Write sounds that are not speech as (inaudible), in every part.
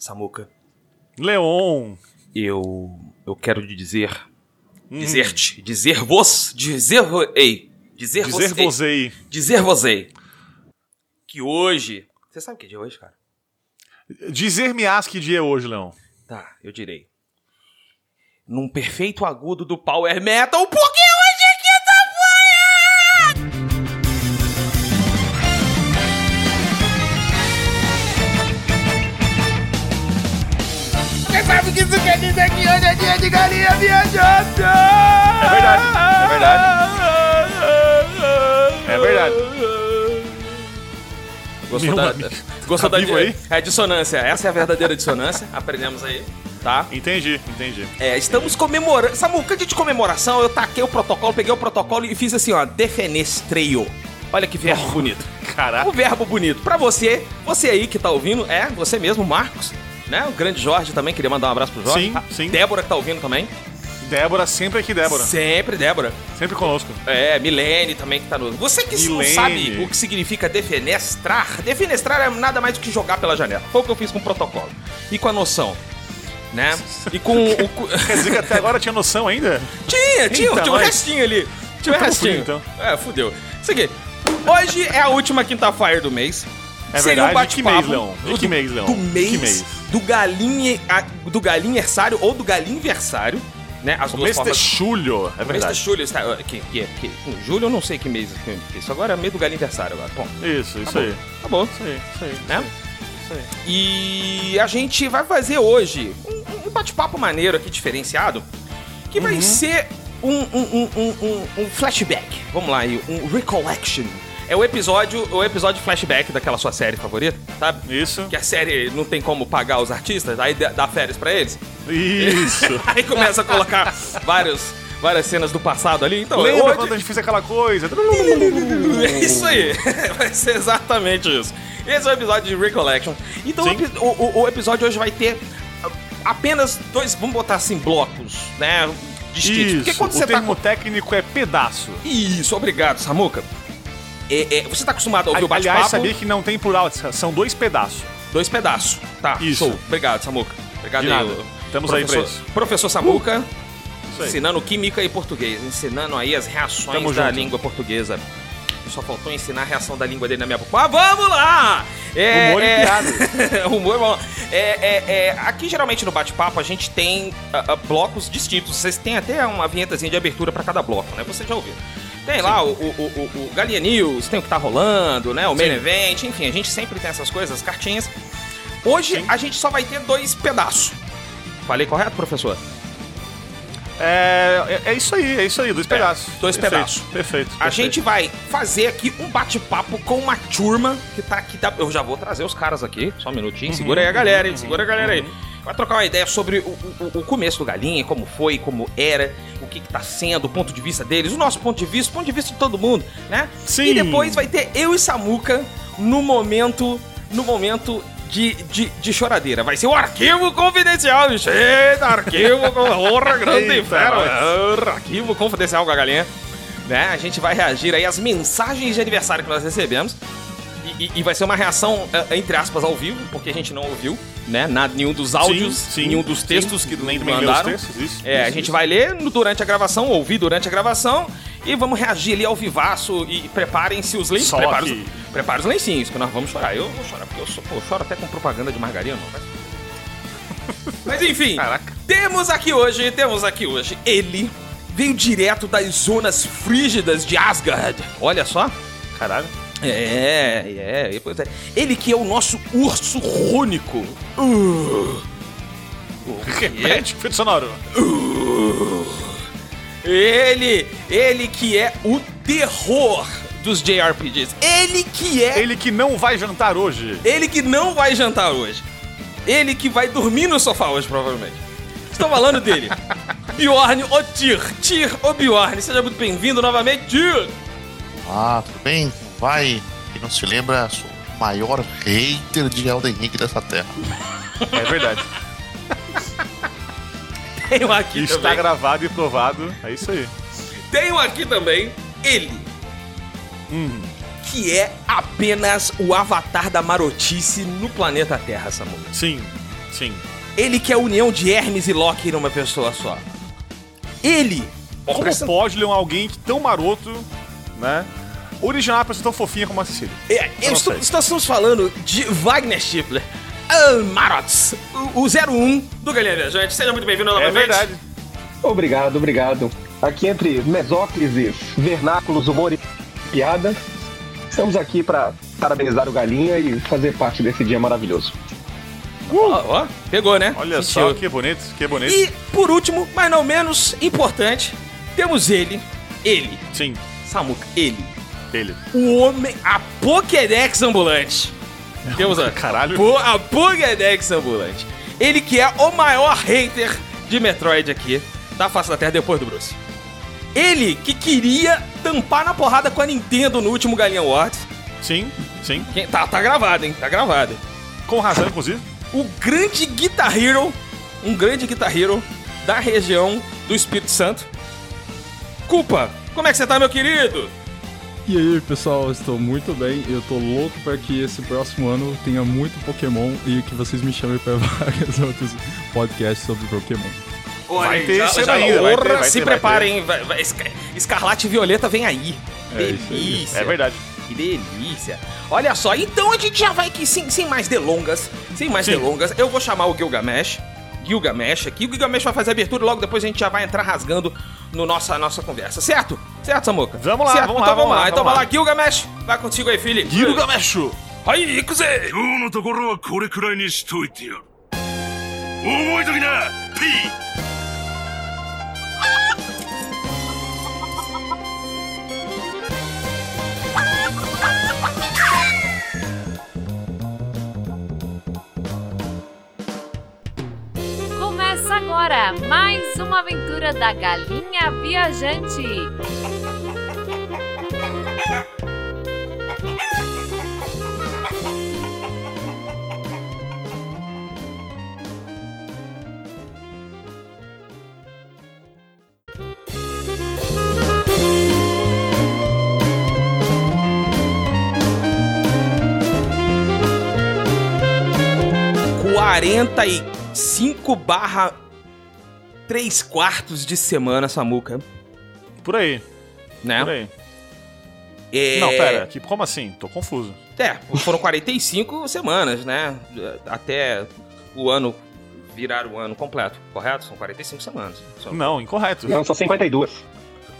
Samuca, Leon. eu eu quero dizer, Hum. dizer-te, dizer-vos, dizer-ei, dizer, Dizer você, você. dizer você que hoje, você sabe o que é de hoje, cara? Dizer-me-ás que dia é hoje, Leon. Tá, eu direi. Num perfeito agudo do Power Metal, porque que hoje é dia de galinha viajante? É verdade, é verdade. É verdade. Gostou Meu da, amigo, gostou tá da vivo aí? É dissonância. Essa é a verdadeira dissonância. Aprendemos aí, tá? Entendi, entendi. É, estamos comemorando. Samuca, de comemoração, eu taquei o protocolo, peguei o protocolo e fiz assim, ó, defenestreio. Olha que verbo bonito. Caraca. Um verbo bonito. Pra você, você aí que tá ouvindo, é, você mesmo, Marcos, né? O grande Jorge também, queria mandar um abraço pro Jorge. Sim, tá? sim. Débora que tá ouvindo também. Débora, sempre aqui, Débora. Sempre, Débora. Sempre conosco. É, Milene também que tá no. Você que não Milene. sabe o que significa defenestrar, defenestrar é nada mais do que jogar pela janela. Foi o que eu fiz com o protocolo. E com a noção. Né? E com o. (laughs) Quer dizer que até agora tinha noção ainda? Tinha, tinha, Eita, tinha um restinho ali. Tinha um Tamo restinho. fudido, É, fudeu. Isso aqui. Hoje é a última quinta-feira do mês. É Seria um verdade. De mês, bate-papo? De do- que mês, Leon? Do De mês, mês? do galinha, do galinhersário ou do galinversário, né? As O duas mês de formas. julho, é O mês de verdade. julho, está, que, que, que, julho eu não sei que mês que isso agora é mês do galinversário agora. Bom, Isso, isso aí. tá bom. Isso aí, isso aí. Né? Isso aí. E a gente vai fazer hoje um, um bate-papo maneiro aqui, diferenciado, que Uhum. vai ser um, um, um- um flashback. Vamos lá, aí, um recollection. É o episódio, o episódio flashback daquela sua série favorita, sabe? Isso. Que a série não tem como pagar os artistas, aí dá férias pra eles. Isso. (laughs) Aí começa a colocar vários, várias cenas do passado ali. Então, Lembra hoje- quando a gente fez aquela coisa? é (laughs) isso aí. (laughs) Vai ser exatamente isso. Esse é o episódio de Recollection. Então o, o, o- episódio hoje vai ter apenas dois, vamos botar assim, blocos, né? Distintos. Porque Isso. quando O você tá. termo técnico é pedaço. Isso, obrigado, Samuca. É, é, você tá acostumado a ouvir o Aliás, bate-papo? sabia que não tem plural, são dois pedaços. Dois pedaços. Tá, Isso. show. Obrigado, Samuca. Obrigado De aí, nada. Estamos aí pra professor- isso. Professor Samuca, aí. ensinando química e português. Ensinando aí as reações Tamo da junto. língua portuguesa. Só faltou ensinar a reação da língua dele na minha boca. Mas vamos lá! É, Humor e é... piada. (laughs) Humor, bom. É, é, é, aqui, geralmente, no bate-papo, a gente tem ah, ah, blocos distintos. Vocês têm até uma vinhetazinha de abertura pra cada bloco, né? Vocês já ouviram. Tem lá o, o, o, o Galinha News, tem o que tá rolando, né? O Main Sim. Event, enfim, a gente sempre tem essas coisas, as cartinhas. Hoje, Sim. a gente só vai ter dois pedaços. Falei correto, professor? É, é, é isso aí, é isso aí, dois pedaços. dois Perfeito, pedaços. Perfeito. A perfeito. gente vai fazer aqui um bate-papo com uma turma que tá aqui. Da... Eu já vou trazer os caras aqui, só um minutinho. Segura aí a galera, hein? Segura a galera aí. Vai trocar uma ideia sobre o, o- o começo do Galinha, como foi, como era, o que, que tá sendo, o ponto de vista deles, o nosso ponto de vista, o ponto de vista de todo mundo, né? Sim. E depois vai ter eu e Samuca no momento. No momento. De, de, de choradeira. Vai ser o arquivo confidencial, bicho. Eita, arquivo com (laughs) honra grande Eita, fera. nós. Arquivo confidencial com a galinha né? A gente vai reagir aí às mensagens de aniversário que nós recebemos. E, e- vai ser uma reação, eh, entre aspas, ao vivo, porque a gente não ouviu, né? Nada, nenhum dos áudios, sim, nenhum dos sim. textos que Nem mandaram. textos, isso, é, a isso, gente isso. vai ler durante a gravação, ouvir durante a gravação, e vamos reagir ali ao vivaço. E preparem-se os lencinhos. Prepara que- os, prepara os lencinhos, que nós vamos chorar. Eu vou chorar, porque eu, sou, pô, eu choro até com propaganda de margarina. Mas, mas enfim, Caraca. temos aqui hoje, temos aqui hoje ele. Veio direto das zonas frígidas de Asgard. Olha só. Caralho. É, é, pois é. Ele que é o nosso urso rônico. Uh. (laughs) Repete, efeito sonoro. Ele, ele que é o terror dos JRPGs. Ele que é Ele que não vai jantar hoje. Ele que não vai jantar hoje. Ele que vai dormir no sofá hoje, provavelmente. Estou falando dele. (laughs) Bjorn o Tyr. Tyr o Bjorn. Seja muito bem-vindo novamente, Tyr. Ah, tudo bem? Vai? Quem não se lembra, sou o maior hater de Elden Ring dessa terra. É verdade. (laughs) Tenho aqui Está também. gravado e provado. É isso aí. Tenho aqui também ele. Que é apenas o avatar da marotice no planeta Terra, Samu. Sim. Sim. Ele que é a união de Hermes e Loki numa pessoa só. Ele. Como Presta- pode ler um alguém que tão maroto, né? Original uma pessoa tão fofinha como a Cecília. É, Eu estou- estamos falando de Wagner Schiffler. Marots, o, o 01 do Galinha Viajante. Seja muito bem-vindo É novamente. verdade. Obrigado, obrigado. Aqui entre mesóclises, vernáculos, humor e piada, estamos aqui para parabenizar o Galinha e fazer parte desse dia maravilhoso. Ó, ó, pegou, né? Olha Sentiu. só que bonito, que bonito. E, por último, mas não menos importante, temos ele, ele, Sim, Samuca, ele, ele. o homem, a Pokédex ambulante. Temos a, Caralho. Po- a Pokédex ambulante. Ele que é o maior hater de Metroid aqui da face da Terra depois do Bruce. Ele que queria tampar na porrada com a Nintendo no último Galinha Awards. Sim, sim. Tá, tá gravado, hein? Tá gravado. Com razão, inclusive. o grande Guitar Hero, um grande Guitar Hero da região do Espírito Santo. Culpa, como é que você tá, meu querido? E aí, pessoal, estou muito bem. Eu tô louco para que esse próximo ano tenha muito Pokémon e que vocês me chamem para (laughs) vários outros podcasts sobre Pokémon. Vai ter já, esse já, ainda, vai ter, vai se ter, vai preparem, vai- vai- Esca- Escarlate e Violeta vem aí. É isso aí. delícia. É verdade. Que delícia. Olha só, então a gente já vai aqui, sem, sem mais delongas, sem mais Sim. delongas, eu vou chamar o Gilgamesh. Gilgamesh aqui. O Gilgamesh vai fazer a abertura e logo depois a gente já vai entrar rasgando no nossa, nossa conversa, certo? Certo, Samuca? Vamos lá, certo? vamos lá, então vamos lá, Então vamos vai lá. lá, Gilgamesh. Vai contigo aí, filho. Gilgamesh! Aí, Ikuze! 今日のところはこれくらいにしといてやる覚えときな P! ！Começa agora mais uma aventura da Galinha Viajante. Quarenta e cinco barra 3 quartos de semana, Samuca. Por aí, Né? por aí. É... Não, pera, que, como assim? Tô confuso. É, foram 45 (laughs) semanas, né? Até o ano virar o ano completo, correto? São 45 semanas. São, Não, incorreto. Não, são 52.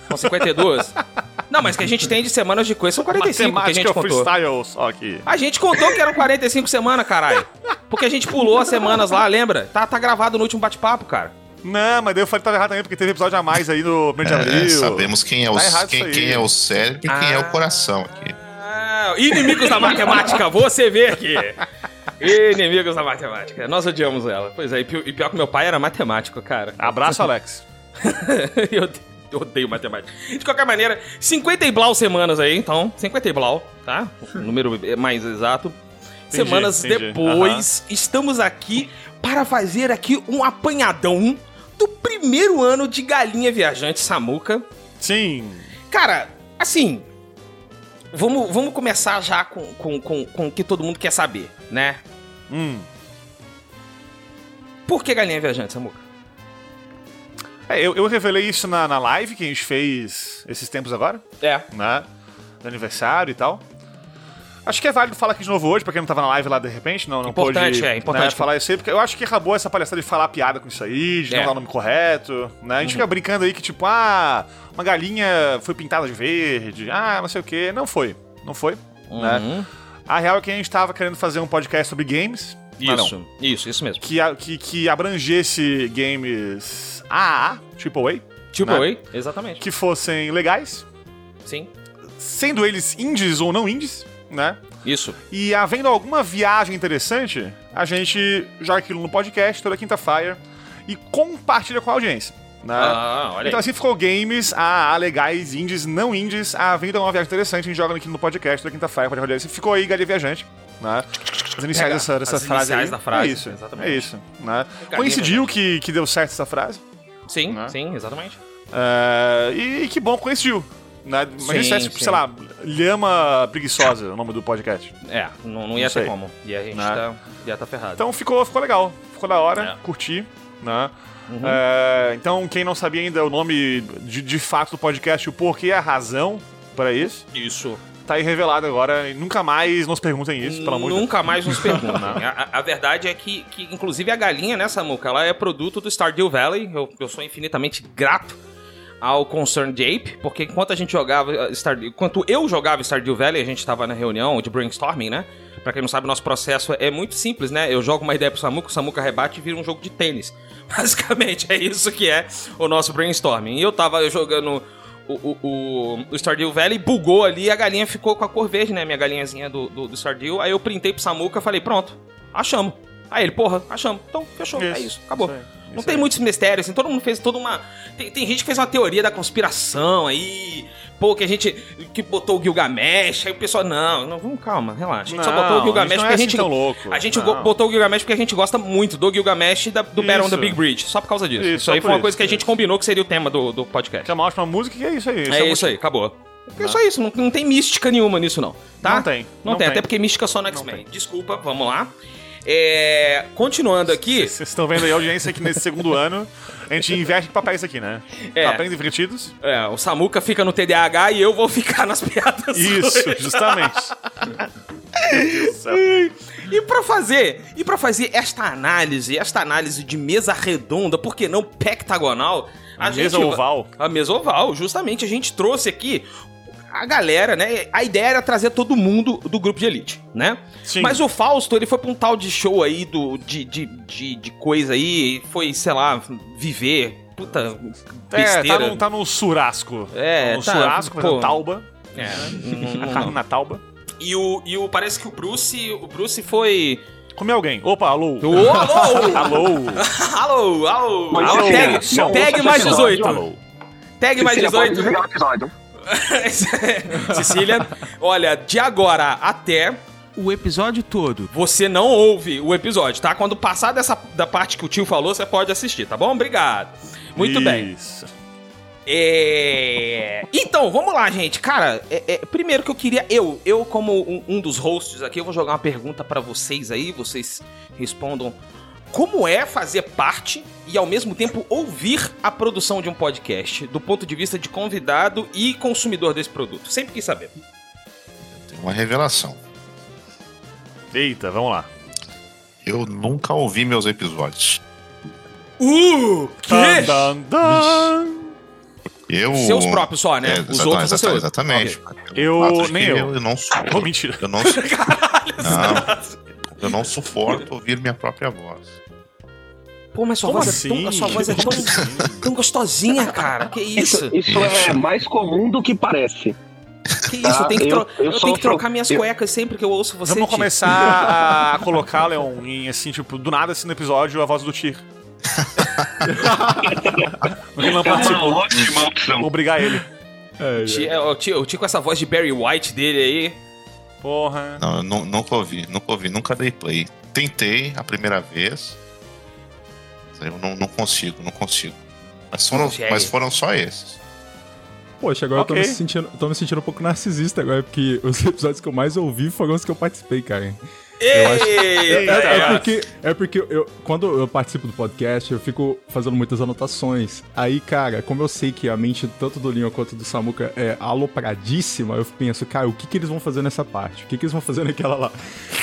são 52? (laughs) Não, mas que a gente tem de semanas de coisa são 45 que a gente contou. freestyle só aqui. A gente contou que eram 45 semanas, caralho. Porque a gente pulou as semanas lá, lembra? Tá, tá gravado no último bate-papo, cara. Não, mas daí eu falei que tava errado também, porque teve episódio a mais aí no mês de É, abril. sabemos quem é, o, Tá quem, quem é o cérebro e quem é Ah. o coração aqui. Ah, inimigos da matemática, você vê aqui. Inimigos da matemática. Nós odiamos ela. Pois é, e e pior que meu pai era matemático, cara. Abraço, Alex. (laughs) eu, (laughs) eu odeio matemática. De qualquer maneira, 50 e blau semanas aí, então. 50 e blau, tá? O número mais exato. Entendi, semanas entendi. depois, estamos aqui para fazer aqui um apanhadão do primeiro ano de Galinha Viajante Samuca. Sim. Cara, assim, vamos, vamos começar já com, com, com, com o que todo mundo quer saber, né? Hum. Por que Galinha Viajante, Samuca? É, eu, eu revelei isso na, na live que a gente fez esses tempos agora, É. né? Do aniversário e tal. Acho que é válido falar aqui de novo hoje, pra quem não tava na live lá de repente, não, não Importante, pôde é, importante. né, falar isso aí, porque eu acho que acabou essa palhaçada de falar piada com isso aí, de É. não dar o nome correto, né? A gente fica brincando aí que, tipo, ah, uma galinha foi pintada de verde, ah, não sei o que. Não foi, não foi, né? Uhum. A real é que a gente tava querendo fazer um podcast sobre games, mas não. Isso, isso, isso mesmo. que, que, que abrangesse games AAA, AAA, Tipo, né? Exatamente. que fossem legais, Sim. sendo eles indies ou não indies, né? Isso. E havendo alguma viagem interessante, a gente joga aquilo no podcast toda quinta-feira e compartilha com a audiência. Né? Ah, olha então assim ficou games, AA, legais, indies, não indies, havendo alguma viagem interessante, a gente joga aqui no podcast toda quinta-feira para audiência. Ficou aí Galinha Viajante, né? As iniciais Pega dessa, dessa as frase iniciais aí. da frase, É isso, exatamente. é isso. Né? Coincidiu que, que deu certo essa frase. Sim, Né? sim, exatamente. É, e, que bom que coincidiu. Né? Imagina se tivesse, tipo, sim. sei lá, Lhama Preguiça, o nome do podcast. É, não, não ia Não ter como. E a gente Né? tá, ia tá ferrado. Então ficou, ficou legal. ficou da hora, É. curti, né? É, então, quem não sabia ainda o nome de, de fato do podcast, o porquê e a razão para isso, Isso. Tá aí revelado agora. E nunca mais nos perguntem isso, pelo amor de Deus. Nunca mais nos perguntam. (laughs) a, a- a verdade é que, que, inclusive, a galinha, né, Samuca, ela é produto do Stardew Valley. Eu, eu sou infinitamente grato ao Concerned Ape, porque enquanto a gente jogava Stardew... Enquanto eu jogava Stardew Valley, a gente tava na reunião de brainstorming, né? Pra quem não sabe, nosso processo é muito simples, né? Eu jogo uma ideia pro Samuca, o Samuca rebate e vira um jogo de tênis. (laughs) Basicamente, é isso que é o nosso brainstorming. E eu tava jogando o, o, o, o Stardew Valley, bugou ali e a galinha ficou com a cor verde, né? Minha galinhazinha do, do, do Stardew. Aí eu printei pro Samuca falei, pronto, achamos. Aí ele, porra, achamos. Então, fechou, é Isso, isso, acabou. isso aí, Não isso tem aí. muitos mistérios, assim, todo mundo fez toda uma. Tem, tem gente que fez uma teoria da conspiração aí. Pô, que a gente. que botou o Gilgamesh. Aí o pessoal, não, não, vamos, calma, relaxa. A gente só Não, botou o Gilgamesh não é porque a assim gente. tão louco. A gente Não. botou o Gilgamesh porque a gente gosta muito do Gilgamesh e da- do Battle on the Isso. Big Bridge. Só por causa disso. Isso, Isso, só aí foi uma isso, coisa que a gente isso. combinou que seria o tema do, do podcast. Que é uma ótima música e é isso aí. É o isso aí, acabou. É só isso, não, não tem mística nenhuma nisso, não. Tá? Não tem, Não, não tem, tem. até porque mística só no X-Men. Desculpa, vamos lá. É, continuando aqui. Vocês estão vendo aí a audiência que nesse segundo ano a gente inverte em papéis aqui, né? É. Papéis invertidos. É, o Samuca fica no TDAH e eu vou ficar nas piadas. Isso, ruins. justamente. (laughs) E pra fazer, e para fazer esta análise, esta análise de mesa redonda, por que não pectagonal? A mesa oval. A mesa oval, justamente a gente trouxe aqui a galera, né? A ideia era trazer todo mundo do grupo de elite, né? Sim. Mas o Fausto, ele foi pra um tal de show aí do, de, de, de, de coisa aí, foi, sei lá, viver. Puta, É, besteira. tá no, tá no surasco. É, no tá, surasco, pô. fazendo tauba. É, (laughs) não- não- na tauba. E o, e o parece que o Bruce, o Bruce foi Comer alguém. Opa, alô. (laughs) Ô, (laughs) alô! Alô. alô, alô! Alô assim, tag, mais não, 18. Alô. Tag mais Cecília, pode 18. (laughs) Cecília, olha, de agora até o episódio todo, você não ouve o episódio, tá? Quando passar dessa da parte que o tio falou, você pode assistir, tá bom? Obrigado. Muito bem. Isso. É... Então, vamos lá, gente. Cara, é- é, primeiro que eu queria. Eu, eu como um, um dos hosts aqui, eu vou jogar uma pergunta pra vocês aí. Vocês respondam. Como é fazer parte e ao mesmo tempo ouvir a produção de um podcast, do ponto de vista de convidado e consumidor desse produto? Sempre quis saber. Tem uma revelação. Eita, vamos lá. Eu nunca ouvi meus episódios. Uh! Que? Tan, tan. Eu... Seus próprios só, né? É, Os outros você exata- ouve. Exatamente. Ok. Eu- de nem que eu. Eu não sou. Oh, mentira. Eu não, (laughs) não, eu não suporto ouvir minha própria voz. Pô, mas sua Como voz, é tão, assim? a sua voz é tão, tão gostosinha, cara. Que isso? Isso, isso é mais comum do que parece. Que isso? Eu tenho que, Eu- tro- eu eu tenho que trocar minhas eu- cuecas sempre que eu ouço você. Vamos começar a (laughs) colocar, Leon, em assim, tipo, do nada assim no episódio, a voz do Tyr. Porque não É uma participou. ótima opção. Obrigar ele. É, é, o Ti- o Ti com essa voz de Barry White dele aí. Porra. Não, eu nu- nunca ouvi, nunca ouvi, nunca dei play. Tentei a primeira vez. mas Eu não, não consigo, não consigo. Mas foram, mas foram só esses. Poxa, agora eu Ok. tô me, sentindo, tô me sentindo um pouco narcisista agora, porque os (laughs) episódios que eu mais ouvi foram os que eu participei, cara. Acho- Eita! É, é porque, é porque eu, quando eu participo do podcast, eu fico fazendo muitas anotações. Aí, cara, como eu sei que a mente tanto do Leon quanto do Samuka é alopradíssima, eu penso, cara, o que, que eles vão fazer nessa parte? O que, que eles vão fazer naquela lá?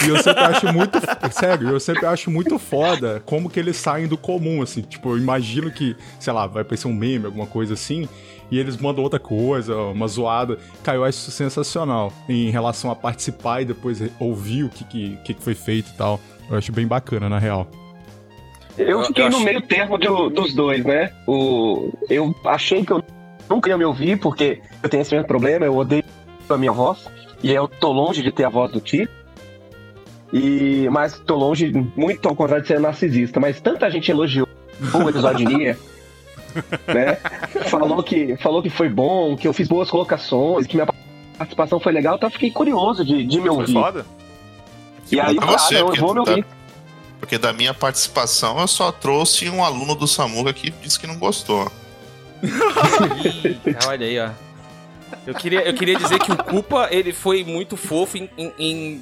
E eu sempre acho muito. (laughs) Sério, eu sempre acho muito foda como que eles saem do comum, assim. Tipo, eu imagino que, sei lá, vai aparecer um meme, alguma coisa assim. E eles mandam outra coisa, uma zoada. Cara, eu acho isso sensacional em relação a participar e depois ouvir o que, que, que foi feito e tal. Eu acho bem bacana, na real. Eu fiquei eu no meio termo do- dos dois, né? O, eu achei que eu nunca ia me ouvir, porque eu tenho esse mesmo problema, eu odeio a minha voz. E eu tô longe de ter a voz do Ti. E, mas tô longe, muito ao contrário de ser narcisista. Mas tanta gente elogiou o episódio de Nia, (laughs) né? Falou que, falou que foi bom, que eu fiz boas colocações, que minha participação foi legal, então eu fiquei curioso de, de me Foi ouvir. foda. E aí, Pra ah, você, não, eu porque vou me da- ouvir. Porque da minha participação eu só trouxe um aluno do Samuga que disse que não gostou. Ih, (laughs) olha aí, ó. Eu queria, eu queria dizer que o Culpa, ele foi muito fofo em, em-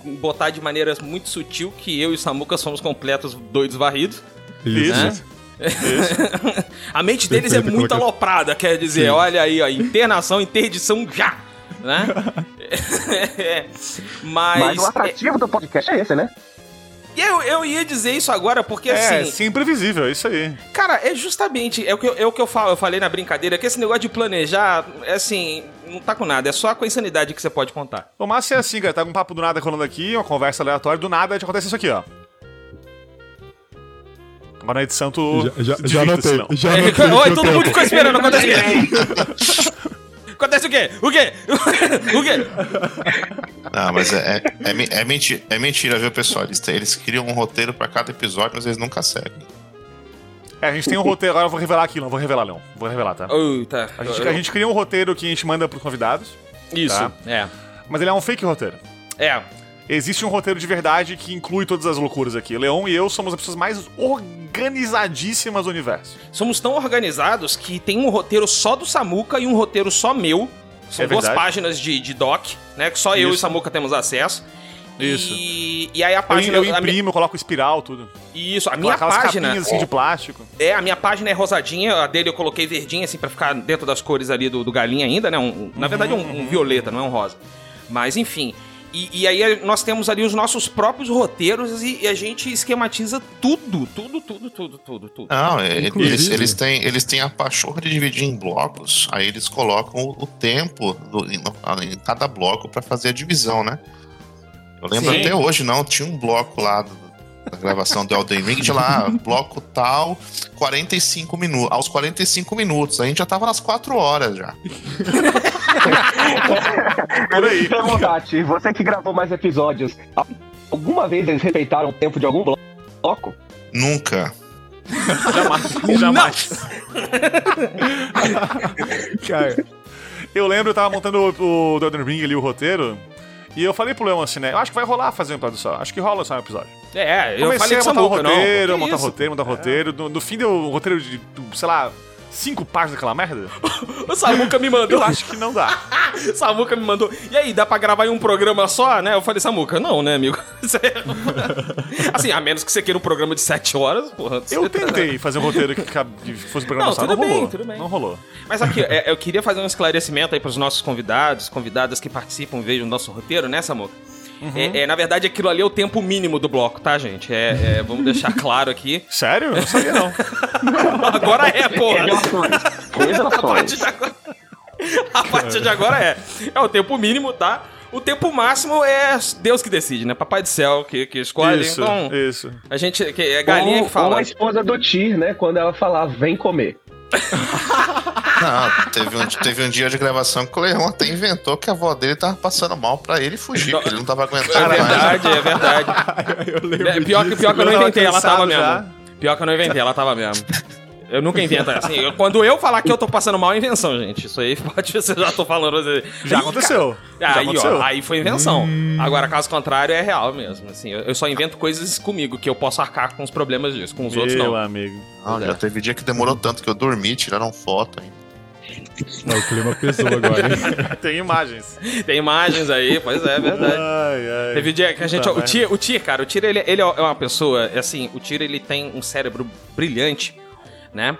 em botar de maneira muito sutil que eu e o Samuca somos completos doidos varridos. Isso. A mente deles é muito aloprada, quer dizer, Sim. olha aí, ó, internação, interdição já, né? (laughs) É, Mas, Mas o atrativo do podcast é esse, né? E eu, eu ia dizer isso agora porque É, assim, sim, imprevisível, é isso aí. cara, é justamente, é o que eu, é o que eu falo, eu falei na brincadeira, que esse negócio de planejar, é assim, não tá com nada, é só com a insanidade que você pode contar. O massa é assim, cara, tá com um papo do nada rolando aqui, uma conversa aleatória, do nada acontece isso aqui, ó. Agora na edição tu. Já, já, já anotei. Já É, anotei Oi, todo tempo. mundo ficou esperando, acontece o quê? (laughs) Acontece o quê? O quê? O quê? Não, mas é, é, é, é mentira, é mentira, viu, pessoal? Eles, eles criam um roteiro pra cada episódio, mas eles nunca seguem. É, a gente tem um roteiro, agora eu vou revelar aqui, não vou revelar, não. Vou revelar, tá? Oh, tá. A gente, a gente cria um roteiro que a gente manda pros convidados, Isso, Tá. é. mas ele é um fake roteiro. É. Existe um roteiro de verdade que inclui todas as loucuras aqui. Leon e eu somos as pessoas mais organizadíssimas do universo. Somos tão organizados que tem um roteiro só do Samuca e um roteiro só meu. São É duas verdade. páginas de, de doc, né? Que só eu e o Isso. Samuca temos acesso. Isso. E, e aí a Eu, página. eu minha- imprimo, eu coloco espiral, tudo. isso, a minha aquelas página. capinhas assim de plástico. É, a minha página é rosadinha, a dele eu coloquei verdinha, assim, pra ficar dentro das cores ali do, do galinha ainda, né? Um- um- na verdade é um, um violeta, não é um rosa. Mas enfim. E, e aí nós temos ali os nossos próprios roteiros e, e a gente esquematiza tudo, tudo, tudo, tudo, tudo, tudo. Não, é, Inclusive- eles, eles, têm, eles têm a pachorra de dividir em blocos, aí eles colocam o, o tempo do- em, em cada bloco pra fazer a divisão, né? Eu lembro Sim. até hoje, não, tinha um bloco lá do- da gravação do Elden Ring, de lá, bloco tal, 45 minutos. Aos 45 minutos, a gente já tava nas 4 horas já. Por aí. Perguntar, Ti, você que gravou mais episódios, alguma vez eles respeitaram o tempo de algum bloco? Nunca. Jamais. (laughs) Jamais. (laughs) Cara, Eu lembro, eu tava montando o, o The Elden Ring ali, o roteiro, e eu falei pro Leon assim, né? Eu acho que vai rolar fazer um episódio só. Acho que rola só um episódio. É, eu Comecei falei que Samuca, não. roteiro, Que montar isso? roteiro, montar roteiro. No, no fim deu um roteiro de, sei lá, cinco páginas daquela merda. (laughs) O Samuca me mandou. Eu acho que não dá. (laughs) Samuca me mandou. E aí, dá pra gravar em um programa só, né? Eu falei, Samuca, não, né, amigo? (laughs) É- assim, a menos que você queira um programa de 7 horas, porra. Eu você- tentei fazer um roteiro que fosse um programa Não, só, não rolou. bem, tudo bem. Não rolou. Mas aqui, é, eu queria fazer um esclarecimento aí pros nossos convidados, convidadas que participam e vejam o nosso roteiro, né, Samuca? Uhum. É, é, na verdade, aquilo ali é o tempo mínimo do bloco, tá, gente? É, é, vamos deixar (laughs) claro aqui. Sério? Eu não sabia, não. (laughs) Agora é, porra. Revelações. A Revelações. partir de agora, a partir de agora é. É o tempo mínimo, tá? O tempo máximo é Deus que decide, né? Papai do céu que, que escolhe. isso, então, isso. a gente. Que é galinha Ou- que fala. Ou a esposa do Tyr, né? Quando ela falar, vem comer. (laughs) Não, teve um, teve um dia de gravação que o Leão até inventou que a avó dele tava passando mal pra ele fugir, porque ele não tava É aguentando mais. verdade, é verdade. (laughs) eu lembro É, pior, que, disso. pior que eu não inventei, ela tava cansado mesmo. já. Pior que eu não inventei, ela tava mesmo. Eu nunca invento assim. eu- quando eu falar que eu tô passando mal, é invenção, gente. Isso aí pode ver se eu já tô falando. assim. Já aconteceu. cara, Já Aí, aconteceu. ó, aí foi invenção. Agora, caso contrário, é real mesmo. Assim, eu, eu só invento coisas comigo, que eu posso arcar com os problemas disso. Com os outros, Meu não. amigo. Não, já teve dia que demorou tanto que eu dormi, tiraram foto ainda. Não, o clima pesou agora, hein? (laughs) Tem imagens. Tem imagens aí, pois é, é verdade. Ai, ai. Teve dia que a gente. Puta o. Tir, o Tir, cara, o Tir, ele, ele é uma pessoa. Assim, o Tir, ele tem um cérebro brilhante, né?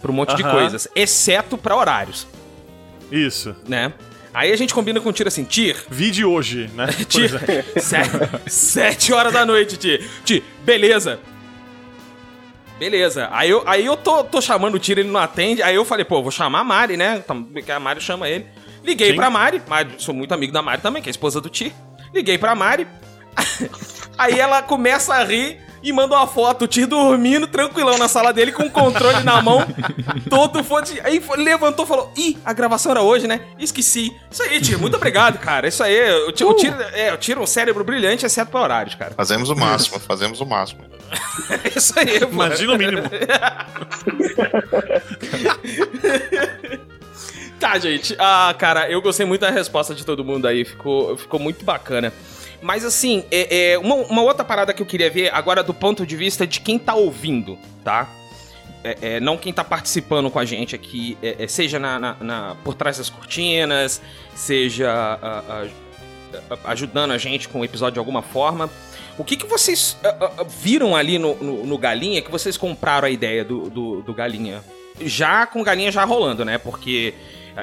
Pra um monte de Aham. coisas, exceto pra horários, Isso. né? Aí a gente combina com o Tir assim, Tir, Vi de hoje, né? (laughs) Tir, exemplo. (laughs) sete, sete horas da noite, Tir. Tir, beleza. Beleza. Aí eu, aí eu tô, tô chamando o Tir, ele não atende. Aí eu falei, pô, vou chamar a Mari, né? Porque a Mari chama ele. Liguei Sim. pra Mari. Mari. Sou muito amigo da Mari também, que é a esposa do Tir. Liguei pra Mari. (laughs) Aí ela começa a rir e manda uma foto, o Tir dormindo tranquilão na sala dele com o controle na mão, (laughs) todo fode. Aí levantou e falou: Ih, a gravação era hoje, né? Esqueci. Isso aí, Tir, muito obrigado, cara. Isso aí, o Tir, o Tir, é, o Tir é um cérebro brilhante, exceto pra horários, cara. Fazemos o (laughs) máximo, fazemos o máximo. É isso aí, pô. Imagina o mínimo. (laughs) Tá, gente. Ah, cara, eu gostei muito da resposta de todo mundo aí. Ficou, ficou muito bacana. Mas assim, é, é, uma, uma outra parada que eu queria ver agora do ponto de vista de quem tá ouvindo, tá? É, é, não quem tá participando com a gente aqui, é, é, seja na, na- na- por trás das cortinas, seja ah, ah, ajudando a gente com o episódio de alguma forma. O que, que vocês viram ali no, no, no Galinha que vocês compraram a ideia do, do, do Galinha? Já com Galinha já rolando, né? Porque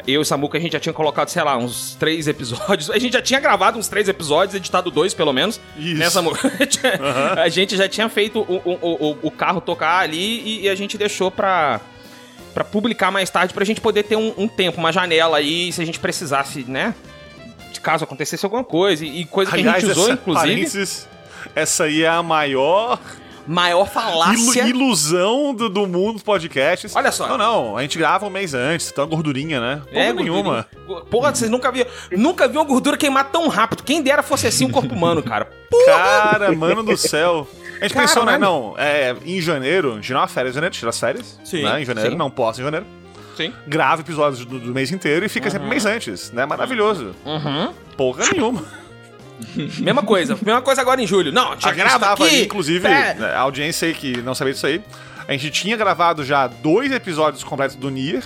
eu e o Samuca a gente já tinha colocado, sei lá, uns três episódios. A gente já tinha gravado uns três episódios, editado dois pelo menos. Isso. Né, Samuca? (laughs) A gente já tinha feito o, o, o, o carro tocar ali e, e a gente deixou pra, pra publicar mais tarde pra gente poder ter um, um tempo, uma janela aí, se a gente precisasse, né? Caso acontecesse alguma coisa. E, coisa que a gente usou, inclusive. essa aí é a maior Maior falácia. ilusão do, do mundo dos podcasts. Olha só. Não, não, a gente grava um mês antes, então gordurinha, né? Porra É, nenhuma. gordurinha. Porra, vocês nunca viram. Nunca viu uma gordura queimar tão rápido. Quem dera fosse assim o corpo humano, cara. Cara, mano do céu. A gente Caralho. pensou, né? Não, é, em janeiro, a gente não férias em janeiro, tira as férias. Sim, né, Em janeiro, sim. não posso em janeiro. Sim. Grava episódios do, do mês inteiro e fica sempre um mês antes, né? Maravilhoso. Uhum. Porra nenhuma. Mesma coisa. Mesma coisa agora em julho. Não, já grava aqui. aí, inclusive, É. né, a audiência aí que não sabia disso aí. A gente tinha gravado já dois episódios completos do Nier,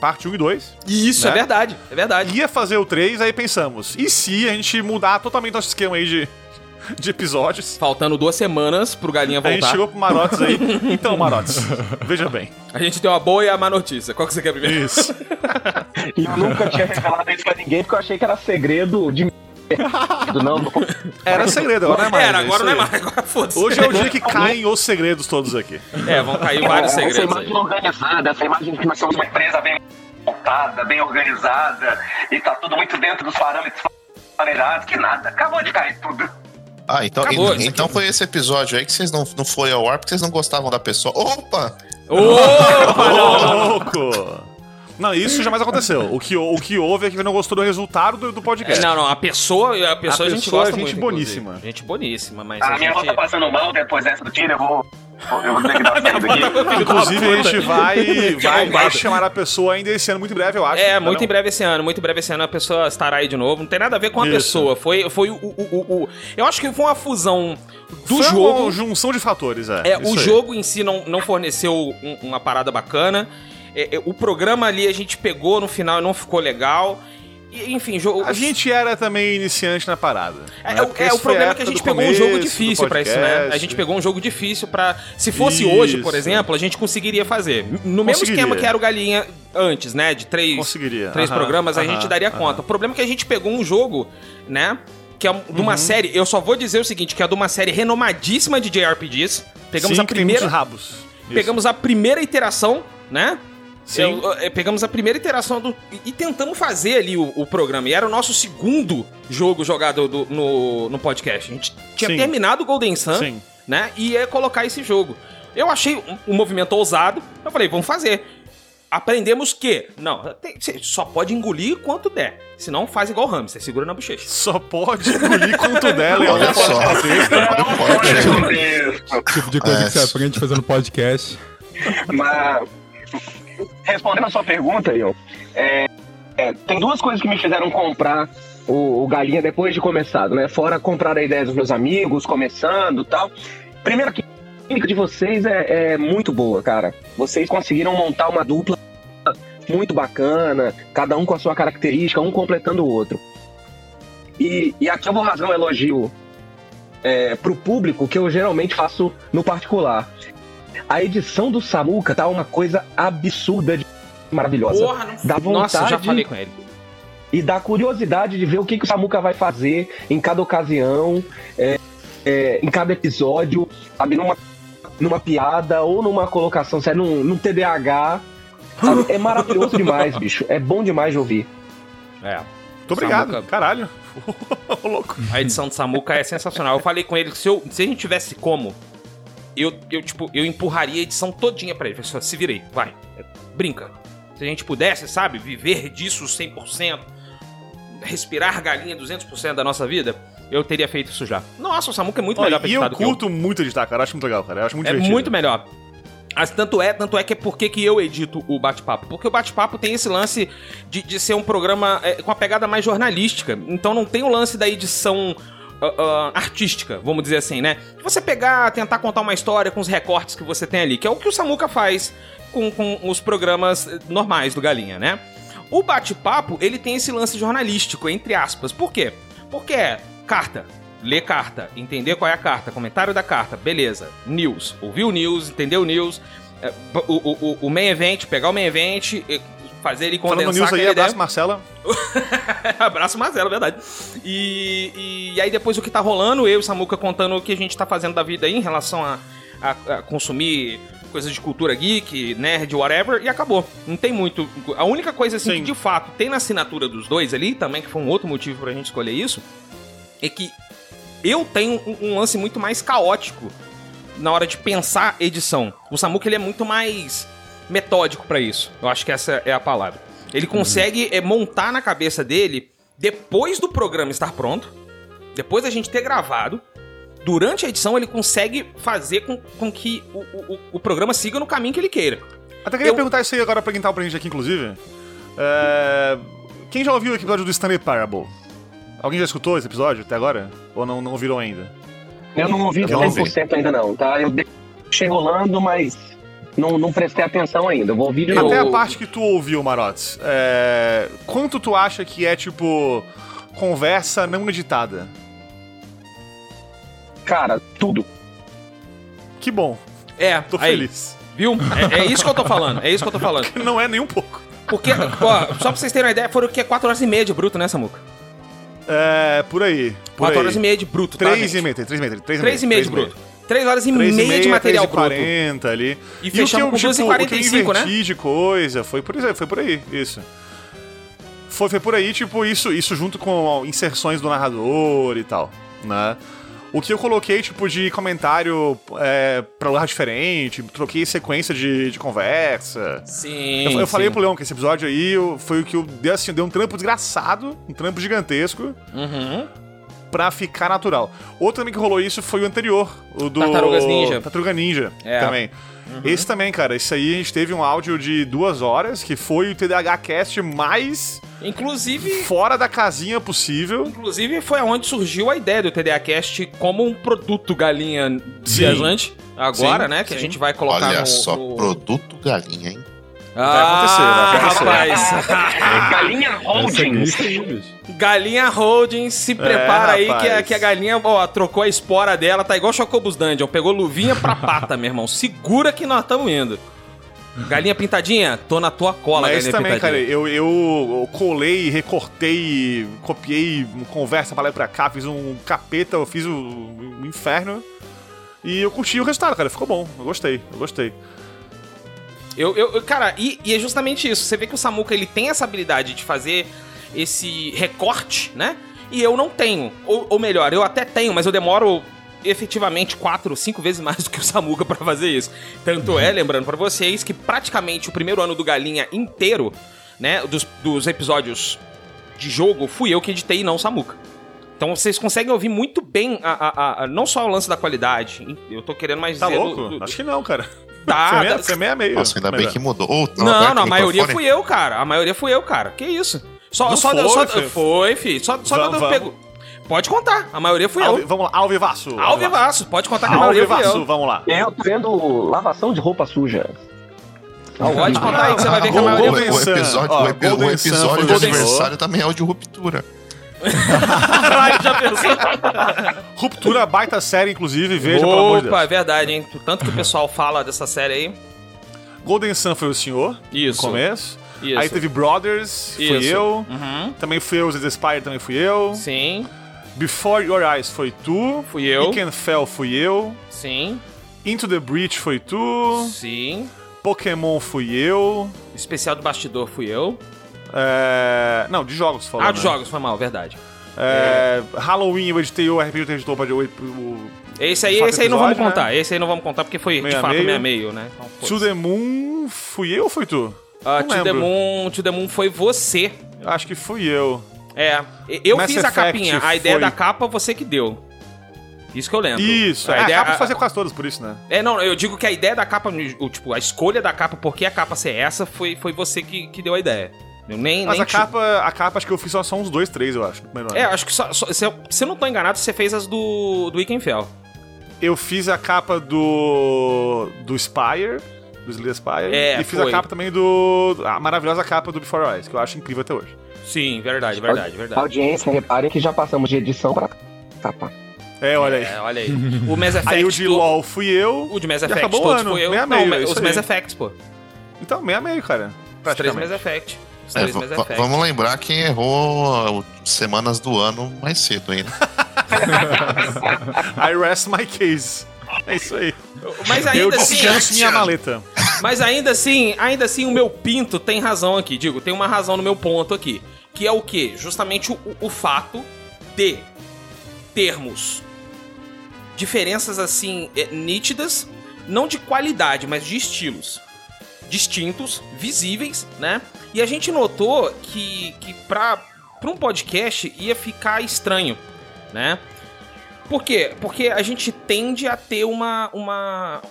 parte 1 e 2. Isso, né? é verdade. É verdade. Ia fazer o 3, aí pensamos, e se a gente mudar totalmente nosso esquema aí de, (laughs) de episódios? Faltando duas semanas pro Galinha A gente voltar. chegou pro Marotes aí. (laughs) Então, Marotes, veja bem. A gente tem uma boa e a má notícia. Qual que você quer primeiro? Isso. (laughs) E eu nunca tinha revelado isso pra ninguém porque eu achei que era segredo de. Não, não. Era segredo, agora não é mais. Era, é agora não é aí. mais. Agora foda-se. Hoje é o dia que caem os segredos todos aqui. É, vão cair vários essa segredos aí. imagem organizada, essa imagem de que nós somos uma empresa bem montada, bem organizada, e tá tudo muito dentro dos parâmetros planejados, que nada, acabou de cair tudo. Ah, então, Acabou, e- então foi esse episódio aí que vocês não, não foi ao ar porque vocês não gostavam da pessoa. Opa! Opa, não. louco! Não, isso jamais aconteceu. O que, o que houve é que não gostou do resultado do, do podcast. Não, não, a pessoa, a pessoa a, gente pessoa é gosta gente muito, boníssima. inclusive. Gente boníssima, mas A a minha avó tá gente... passando mal depois dessa do tiro, eu vou. Eu vou ter que dar (laughs) uma saída aqui. Inclusive, a gente vai, (laughs) vai, vai chamar a pessoa ainda esse ano, muito em breve, eu acho. É, Tá muito não? em breve esse ano, muito em breve esse ano a pessoa estará aí de novo. Não tem nada a ver com a Isso. pessoa. Foi, foi o, o, o, o- Eu acho que foi uma fusão do Foi jogo. uma junção de fatores, é. É, o aí. jogo em si não, não forneceu um- uma parada bacana. É, é, o programa ali a gente pegou no final e não ficou legal. E, enfim, jogo. A gente era também iniciante na parada. É, né? é o- é, isso problema é que a gente pegou um jogo começo difícil pra isso, né? A gente pegou um jogo difícil pra. Se fosse hoje, por Isso. exemplo, a gente conseguiria fazer. No mesmo esquema que era o Galinha antes, né? De três, Conseguiria. três Aham, programas, a gente daria aham. conta. O problema é que a gente pegou um jogo, né? Que é de Uhum. uma série. Eu só vou dizer o seguinte: que é de uma série renomadíssima de JRPGs. Pegamos Sim, a tem primeira. muitos rabos. Isso. Pegamos a primeira iteração, né? Sim. Eu- eu- pegamos a primeira iteração do. E, e tentamos fazer ali o, o programa. E era o nosso segundo jogo jogado do- no, no podcast. A gente tinha Sim. terminado o Golden Sun, Sim. né? E ia colocar esse jogo. Eu achei um, um movimento ousado. Eu falei, vamos fazer. Aprendemos que. Não, tem- só pode engolir quanto der. Senão faz igual o hamster, segura na bochecha. Só pode engolir quanto e Olha só. Não pode. Tipo de coisa É. que você aprende fazendo podcast. Mas, respondendo a sua pergunta, Ion, é, é, tem duas coisas que me fizeram comprar o, o Galinha depois de começado, né? Fora comprar a ideia dos meus amigos, começando tal. Primeiro, que a química de vocês é, é muito boa, cara. Vocês conseguiram montar uma dupla muito bacana, cada um com a sua característica, um completando o outro. E, e aqui eu vou rasgar um elogio é, pro público que eu geralmente faço no particular. A edição do Samuka tá uma coisa absurda de maravilhosa. Porra, não Dá Nossa, eu já vontade- falei com ele. E dá curiosidade de ver o que, que o Samuka vai fazer em cada ocasião, é, é, em cada episódio, sabe, numa, numa piada ou numa colocação séria, num, num TDAH. sabe? É maravilhoso (laughs) demais, bicho. É bom demais de ouvir. É. Muito obrigado. Samuca. Caralho. (laughs) Louco. A edição do Samuka é sensacional. Eu falei com ele que se, eu, se a gente tivesse como, eu, eu, tipo, eu empurraria a edição todinha pra ele. Falei, "Só, se virei, vai. É, Brinca. Se a gente pudesse, sabe, viver disso 100%, respirar galinha 200% da nossa vida, eu teria feito isso já. Nossa, o Samuka é muito melhor Olha, pra e editar eu do que eu. curto muito editar, cara. Eu acho muito legal, cara. Eu acho muito É divertido. muito melhor. Mas tanto é, tanto é que é porque que eu edito o bate-papo. Porque o bate-papo tem esse lance de, de ser um programa é, com a pegada mais jornalística. Então não tem o lance da edição ah, artística, vamos dizer assim, né? Você pegar, tentar contar uma história com os recortes que você tem ali, que é o que o Samuka faz com, com os programas eh, normais do Galinha, né? O bate-papo, ele tem esse lance jornalístico, entre aspas. Por quê? Porque é carta, ler carta, entender qual é a carta, comentário da carta, beleza. News, ouvir o news, entender o news. é, O, o, o, o main event, pegar o main event, e fazer ele Falando condensar no news aí, aquela ideia. (laughs) abraço, Marcela. Abraço, Marcelo, verdade. E, e, e aí depois o que tá rolando, eu e o Samuca contando o que a gente tá fazendo da vida aí em relação a, a- a consumir coisas de cultura geek, nerd, whatever, e acabou. Não tem muito. A única coisa assim Sim. que de fato tem na assinatura dos dois ali, também, que foi um outro motivo pra gente escolher isso, é que eu tenho um, um lance muito mais caótico na hora de pensar edição. O Samuka ele é muito mais metódico pra isso. Eu acho que essa é a palavra. Ele consegue é, montar na cabeça dele depois do programa estar pronto, depois da gente ter gravado, durante a edição ele consegue fazer com, com que o, o, o programa siga no caminho que ele queira. Até queria Eu- perguntar isso aí agora pra quem tá pra gente aqui, inclusive. É, Quem já ouviu o episódio do Stanley Parable? Alguém já escutou esse episódio até agora? Ou não, não ouviram ainda? Eu não ouvi Eu não 100% ainda não, tá? Eu deixei rolando, mas não, não prestei atenção ainda. Eu vou ouvir de novo. Até a parte que tu ouviu, Marotes. É... Quanto tu acha que é, tipo, conversa não editada? Cara, tudo. Que bom, É, tô aí, feliz. viu? É, é isso que eu tô falando, é isso que eu tô falando. Não é nem um pouco. Porque, ó, só pra vocês terem uma ideia, foram o quê? 4 horas e meia de bruto, né, Samuca? É, por aí. Por 4 aí. horas e meia de bruto, tá? Três gente? e meia, três e meia, três e meia. 3 e meia de bruto. 3 horas e Três meia de material três e bruto. 40 ali. E o que fechamos eu, com tipo, 2 e o que eu 45, né? de coisa, foi por, aí- foi por aí, isso. Foi, foi por aí, tipo, isso, isso junto com inserções do narrador e tal, né? O que eu coloquei, tipo, de comentário é, pra lugar diferente, troquei sequência de, de conversa. Sim. Eu, eu falei sim. pro Leão que esse episódio aí foi o que eu dei, assim, deu um trampo desgraçado, um trampo gigantesco, Uhum. Pra ficar natural. Outro também que rolou isso foi o anterior, o do... Tartarugas Ninja. Tartaruga Ninja, É. também. Esse também, cara, esse aí a gente teve um áudio de duas horas, que foi o TDAH Cast mais Inclusive, fora da casinha possível. inclusive foi onde surgiu a ideia do TDA Cast como um produto galinha viajante. Agora, Sim, né? Que a sim. gente vai colocar Olha no, só, no- produto galinha, hein? Acontecer, vai acontecer. rapaz. É (laughs) Galinha Essa Holdings. aí, galinha Holding, se prepara aí rapaz. que a, que a galinha, ó, trocou a espora dela, tá igual Chocobos Dungeon, pegou luvinha pra (laughs) pata, meu irmão. Segura que nós estamos indo. Galinha pintadinha, tô na tua cola, Mas galinha também, cara, pintadinha. eu, eu colei, recortei, copiei conversa pra lá e pra cá, fiz um capeta, eu fiz o, o inferno. E eu curti o resultado, cara. Ficou bom. Eu gostei, eu gostei. Eu, eu, eu- cara, e, e é justamente isso. Você vê que o Samuka ele tem essa habilidade de fazer esse recorte, né? E eu não tenho. Ou, ou melhor, eu até tenho, mas eu demoro efetivamente quatro, cinco vezes (laughs) mais do que o Samuka pra fazer isso. Tanto é, lembrando pra vocês, que praticamente o primeiro ano do Galinha inteiro, né, dos, dos episódios de jogo, fui eu que editei e não o Samuka. Então vocês conseguem ouvir muito bem a, a- a- não só o lance da qualidade. Eu tô querendo mais Tá dizer. do- louco? do- Acho que não, cara. Tá, foi, meia, tá- foi meia meio. Nossa, ainda bem que mudou. Tava Não, perto não, a maioria fui eu, cara. A maioria fui eu, cara. Que isso? Só, Não só, foi, só, filho. foi, filho. Só, só Vamos, vamos. pego. Pode contar. A maioria fui Alvi- eu. vamos lá, Alvivaço. Alvivaço. Pode contar que a maioria fui Alvivaço, eu. vamos lá. Eu tô vendo lavação de roupa suja. Pode contar aí que você vai ver que a O, maioria o- episódio, o episódio de aniversário também é o de ruptura. Caralho, já pensou? Ruptura, baita série, inclusive, veja, pelo amor de Opa, é Deus. verdade, hein? Tanto que o pessoal fala dessa série aí. Golden Sun foi o senhor, Isso. no começo. Isso. Aí teve Brothers, fui Isso. eu. Uhum. Também fui eu, The Spire também fui eu. Sim, Before Your Eyes foi tu. fui eu. You Can Fell fui eu. Sim, Into the Breach foi tu. sim. Pokémon fui eu. Especial do bastidor fui eu. É... Não, de jogos falando. Ah, de né? jogos, foi mal, verdade. É... Halloween eu editei o RPG tu editou pra o, Esse aí, esse aí não vamos né? contar. Esse aí não vamos contar porque foi Meio de a fato meio. meia meio, né? Então, To the Moon fui eu ou foi tu? Não to the. Moon, To the Moon foi você. Acho que fui eu. É, eu Mass fiz a capinha, a ideia foi- da capa você que deu. Isso que eu lembro. Isso, a é, ideia, acaba de a- fazer quase todas por isso, né? É, não, eu digo que a ideia da capa, o, tipo, a escolha da capa, porque a capa ser essa, foi, foi você que, que deu a ideia. Eu nem, Mas nem a te- capa, a capa acho que eu fiz só, só uns dois, três, eu acho. ano. É, acho que só, só- se, eu, se eu não tô enganado, você fez as do, do Weekend Fell. Eu fiz a capa do. do Spire, do Slay Spire. É, e fiz foi. a capa também do. a maravilhosa capa do Before Eyes, que eu acho incrível até hoje. Sim, verdade, verdade, verdade. Audiência, reparem que já passamos de edição pra capa. É, olha aí. É, olha aí. O Mass Effect. (laughs) Aí o de to- LOL fui eu. O de Mass Effect acabou o ano, fui eu. meia Não, meio, mas os Mass. Effects, pô. Então, meia meio, cara. Os três Praticamente. Mass Effect. Os É, três va- Mass va- Effect. vamos lembrar quem errou semanas do ano mais cedo ainda. (laughs) I rest my case. É isso aí. Mas Eu ainda assim, descanso minha maleta. mas ainda assim, ainda assim o meu pinto tem razão aqui, digo, tem uma razão no meu ponto aqui, que é o quê? Justamente o, o fato de termos diferenças assim eh, nítidas, não de qualidade, mas de estilos distintos, visíveis, né? E a gente notou que, que pra um podcast ia ficar estranho, né? Por quê? Porque a gente tende a ter uma, uma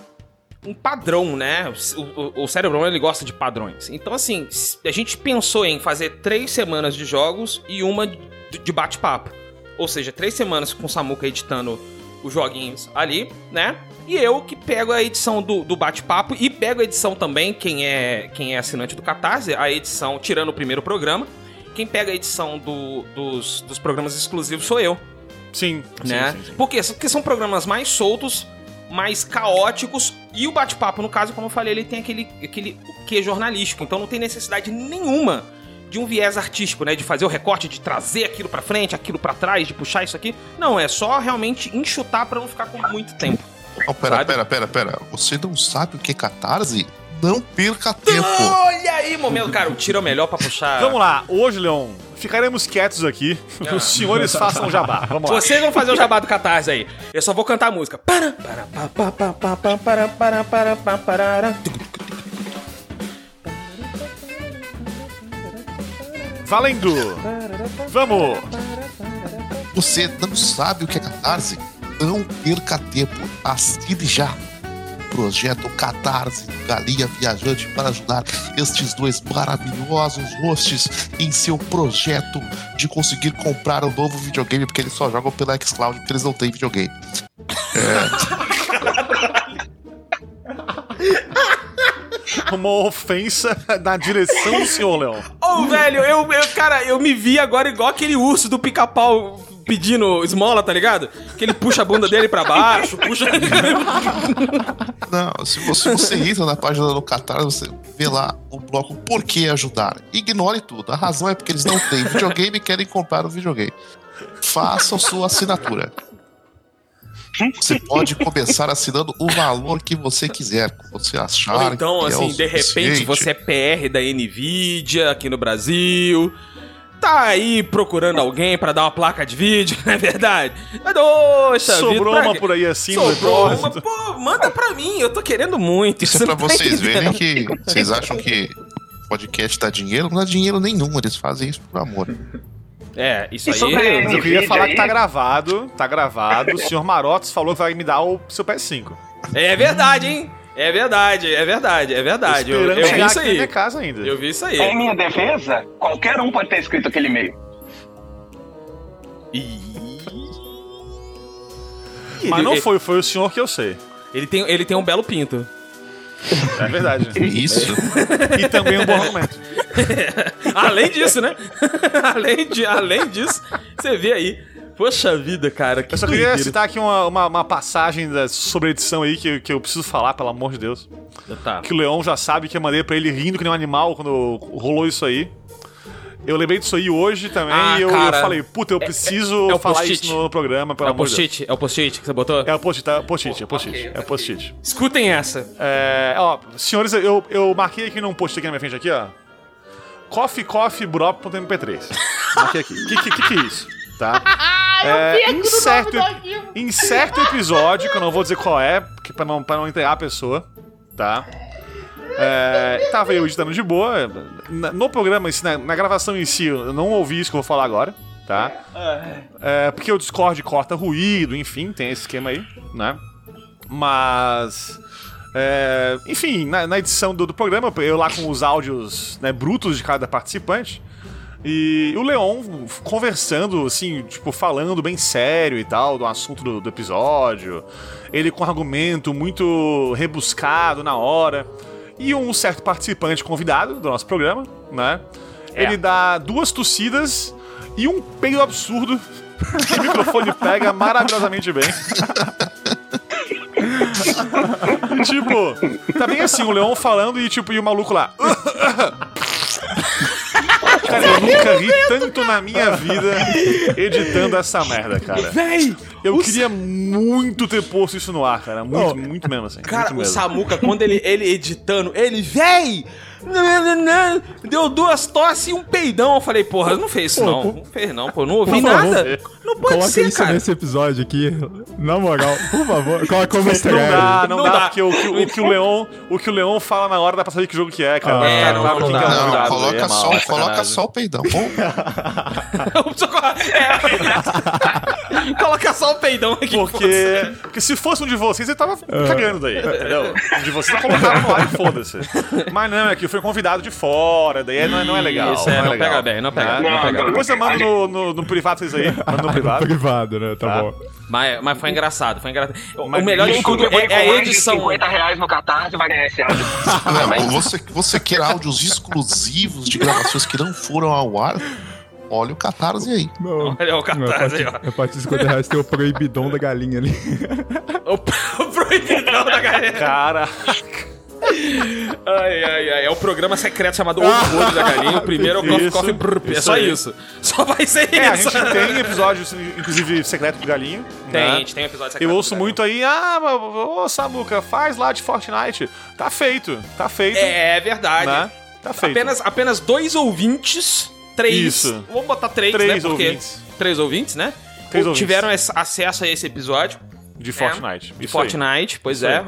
um padrão, né? O, o, o cérebro ele gosta de padrões. Então, assim, a gente pensou em fazer três semanas de jogos e uma de bate-papo. Ou seja, três semanas com o Samuka editando os joguinhos ali, né? E eu que pego a edição do, do bate-papo e pego a edição também, quem é, quem é assinante do Catarse, a edição, tirando o primeiro programa. Quem pega a edição do- dos, dos programas exclusivos sou eu Sim, sim, né? sim, sim. Por quê? Porque são programas mais soltos, mais caóticos e o bate-papo, no caso, como eu falei, ele tem aquele, aquele que jornalístico, então não tem necessidade nenhuma de um viés artístico, né? De fazer o recorte, de trazer aquilo pra frente, aquilo pra trás, de puxar isso aqui. Não, é só realmente enxutar pra não ficar com muito tempo. Não, pera, Sabe? pera, pera, pera. Você não sabe o que é catarse? Não perca tempo. Olha aí, momento, cara, o tiro é o melhor pra puxar. Vamos lá, hoje, Leon, ficaremos quietos aqui. Ah. Os senhores façam o jabá. Vamos lá. Vocês vão fazer o jabá do Catarse aí. Eu só vou cantar a música. Para, para, para, para, para. Valendo! Vamos! Você não sabe o que é catarse? Não perca tempo. Assine já. Projeto Catarse Galinha Viajante para ajudar estes dois maravilhosos hosts em seu projeto de conseguir comprar um novo videogame, porque eles só jogam pela Xcloud, porque eles não têm videogame. (laughs) (laughs) Uma ofensa na direção do senhor, Leon. Ô, velho, eu, eu, cara, eu me vi agora igual aquele urso do pica-pau pedindo esmola, tá ligado? Que ele puxa a bunda dele pra baixo, puxa. (laughs) Não, se você, você entra na página do Catarse, você vê lá o bloco Por que ajudar? Ignore tudo. A razão é porque eles não têm videogame e querem comprar o videogame. Façam sua assinatura. Você pode começar assinando o valor que você quiser. que Você achar. Ou então, que é assim, o de repente você é PR da Nvidia aqui no Brasil. Tá aí procurando alguém pra dar uma placa de vídeo, (laughs) não é verdade? Poxa, Sobrou pra uma por aí assim no Sobrou uma, pô, manda pra mim, eu tô querendo muito. Isso é você pra tá vocês verem que vocês acham que podcast dá dinheiro? Não dá dinheiro nenhum. Eles fazem isso por amor. É, isso E aí. sobre- Mas eu queria falar aí? que tá gravado, tá gravado. O senhor Marotos falou que vai me dar o seu PS5. É verdade, hein? É verdade, é verdade, é verdade. Eu, Esperando eu vi isso aqui na minha aí. casa ainda. Eu vi isso Em aí. minha defesa, qualquer um pode ter escrito aquele e-mail. Mas não Ele- foi, foi o senhor que eu sei. Ele tem, ele tem um belo pinto. É verdade. (laughs) Isso. e também um bom argumento. (laughs) além disso, né? (laughs) além, de, além disso, você vê aí. Poxa vida, cara. Que Eu só queria doideira. citar aqui uma, uma, uma passagem da- sobre a edição aí que, que eu preciso falar, pelo amor de Deus. Tá. Que o Leon já sabe que eu mandei pra ele rindo que nem um animal quando rolou isso aí. Eu lembrei disso aí hoje também Ah, e eu, eu falei, puta, eu preciso é o falar post-it. isso no programa, pelo É amor de Deus. post-it? É o post-it que você botou? É o post-it, é o post-it, é post-it, é o post-it. Escutem essa. É, ó, senhores, eu, eu marquei aqui num post aqui na minha frente aqui, ó. coffeecoffeeburop.mp3. Marquei aqui. O que, que, que, que é isso? Tá? (laughs) É, em, certo, em certo episódio, que eu não vou dizer qual é, porque pra não, pra não entregar a pessoa, tá? É, tava eu editando de boa. na- No programa, na, na gravação em si, eu não ouvi isso que eu vou falar agora, tá? É, porque o Discord corta ruído, enfim, tem esse esquema aí, né? Mas. É, enfim, na, na edição do, do programa, eu lá com os áudios né, brutos de cada participante. E o Leon conversando, assim, tipo, falando bem sério e tal, do assunto do, do episódio. Ele com argumento muito rebuscado na hora. E um certo participante convidado do nosso programa, né? É. Ele dá duas tossidas e um peido absurdo (laughs) O microfone pega maravilhosamente bem. (laughs) Tipo, tá bem assim, o Leon falando e tipo, e o maluco lá. Cara, eu nunca ri tanto na minha vida editando essa merda, cara. Véi! Eu o queria muito ter posto isso no ar, cara. Muito, Oh. muito mesmo assim. Cara, muito o mesmo. Samuca, quando ele, ele editando, ele, véi! Não, não, não", Deu duas tosses e um peidão. Eu falei, porra, não fez isso Pô, não. pô. Não fez não, pô. Não ouvi nada. Não pode Coloca ser, isso cara. nesse episódio aqui. Na moral, por favor. Coloca como easter Não dá, não, Não dá, dá. porque o, que- o que o Leon, o que o Leon fala na hora dá pra saber que jogo que é, cara. Ah, é, não, não dá, é o não Não, convidado, coloca, aí é mal, só, é coloca só o peidão. É, (laughs) Coloca só o peidão aqui. Porque, porque se fosse um de vocês, ele tava cagando daí, entendeu? Um de vocês colocava no ar e foda-se. Mas não, é que foi convidado de fora, daí não é, não é legal. Isso, é, é não legal. pega bem, não pega, Né? não pega bem. Depois eu mando no, no, no privado vocês aí, (laughs) mando no privado. Privado, né? Tá, Tá. bom. Mas, mas foi engraçado, foi engraçado. O Mas melhor de tudo é, é a edição. 50 reais no Catarse vai ganhar esse áudio. (laughs) Não, você, você quer áudios exclusivos de gravações que não foram ao ar? Olha o Catarse aí. Não. Olha o Não, a cartaz aí, ó. partir, a partir de 50 reais tem o proibidão da galinha ali. (laughs) O, o proibidão da galera. Cara, Ai, ai, ai. É o programa secreto chamado O Podre da Galinha. O primeiro é o Coffee Coffee Brrp. É só aí. isso. Só vai ser é, a isso. gente tem episódios, inclusive, secreto do Galinho. Tem, né? a gente tem um episódio secreto. Eu ouço Galinha. muito aí, ah, ô Samuca, faz lá de Fortnite. Tá feito, tá feito. É verdade. Né? Tá feito. Apenas, apenas dois ouvintes. Três. Isso. Vamos botar três, Três né? Porque ouvintes. Três ouvintes, né? Três Ou ouvintes. Tiveram acesso a esse episódio. De Fortnite. De isso aí. Fortnite, pois Isso é.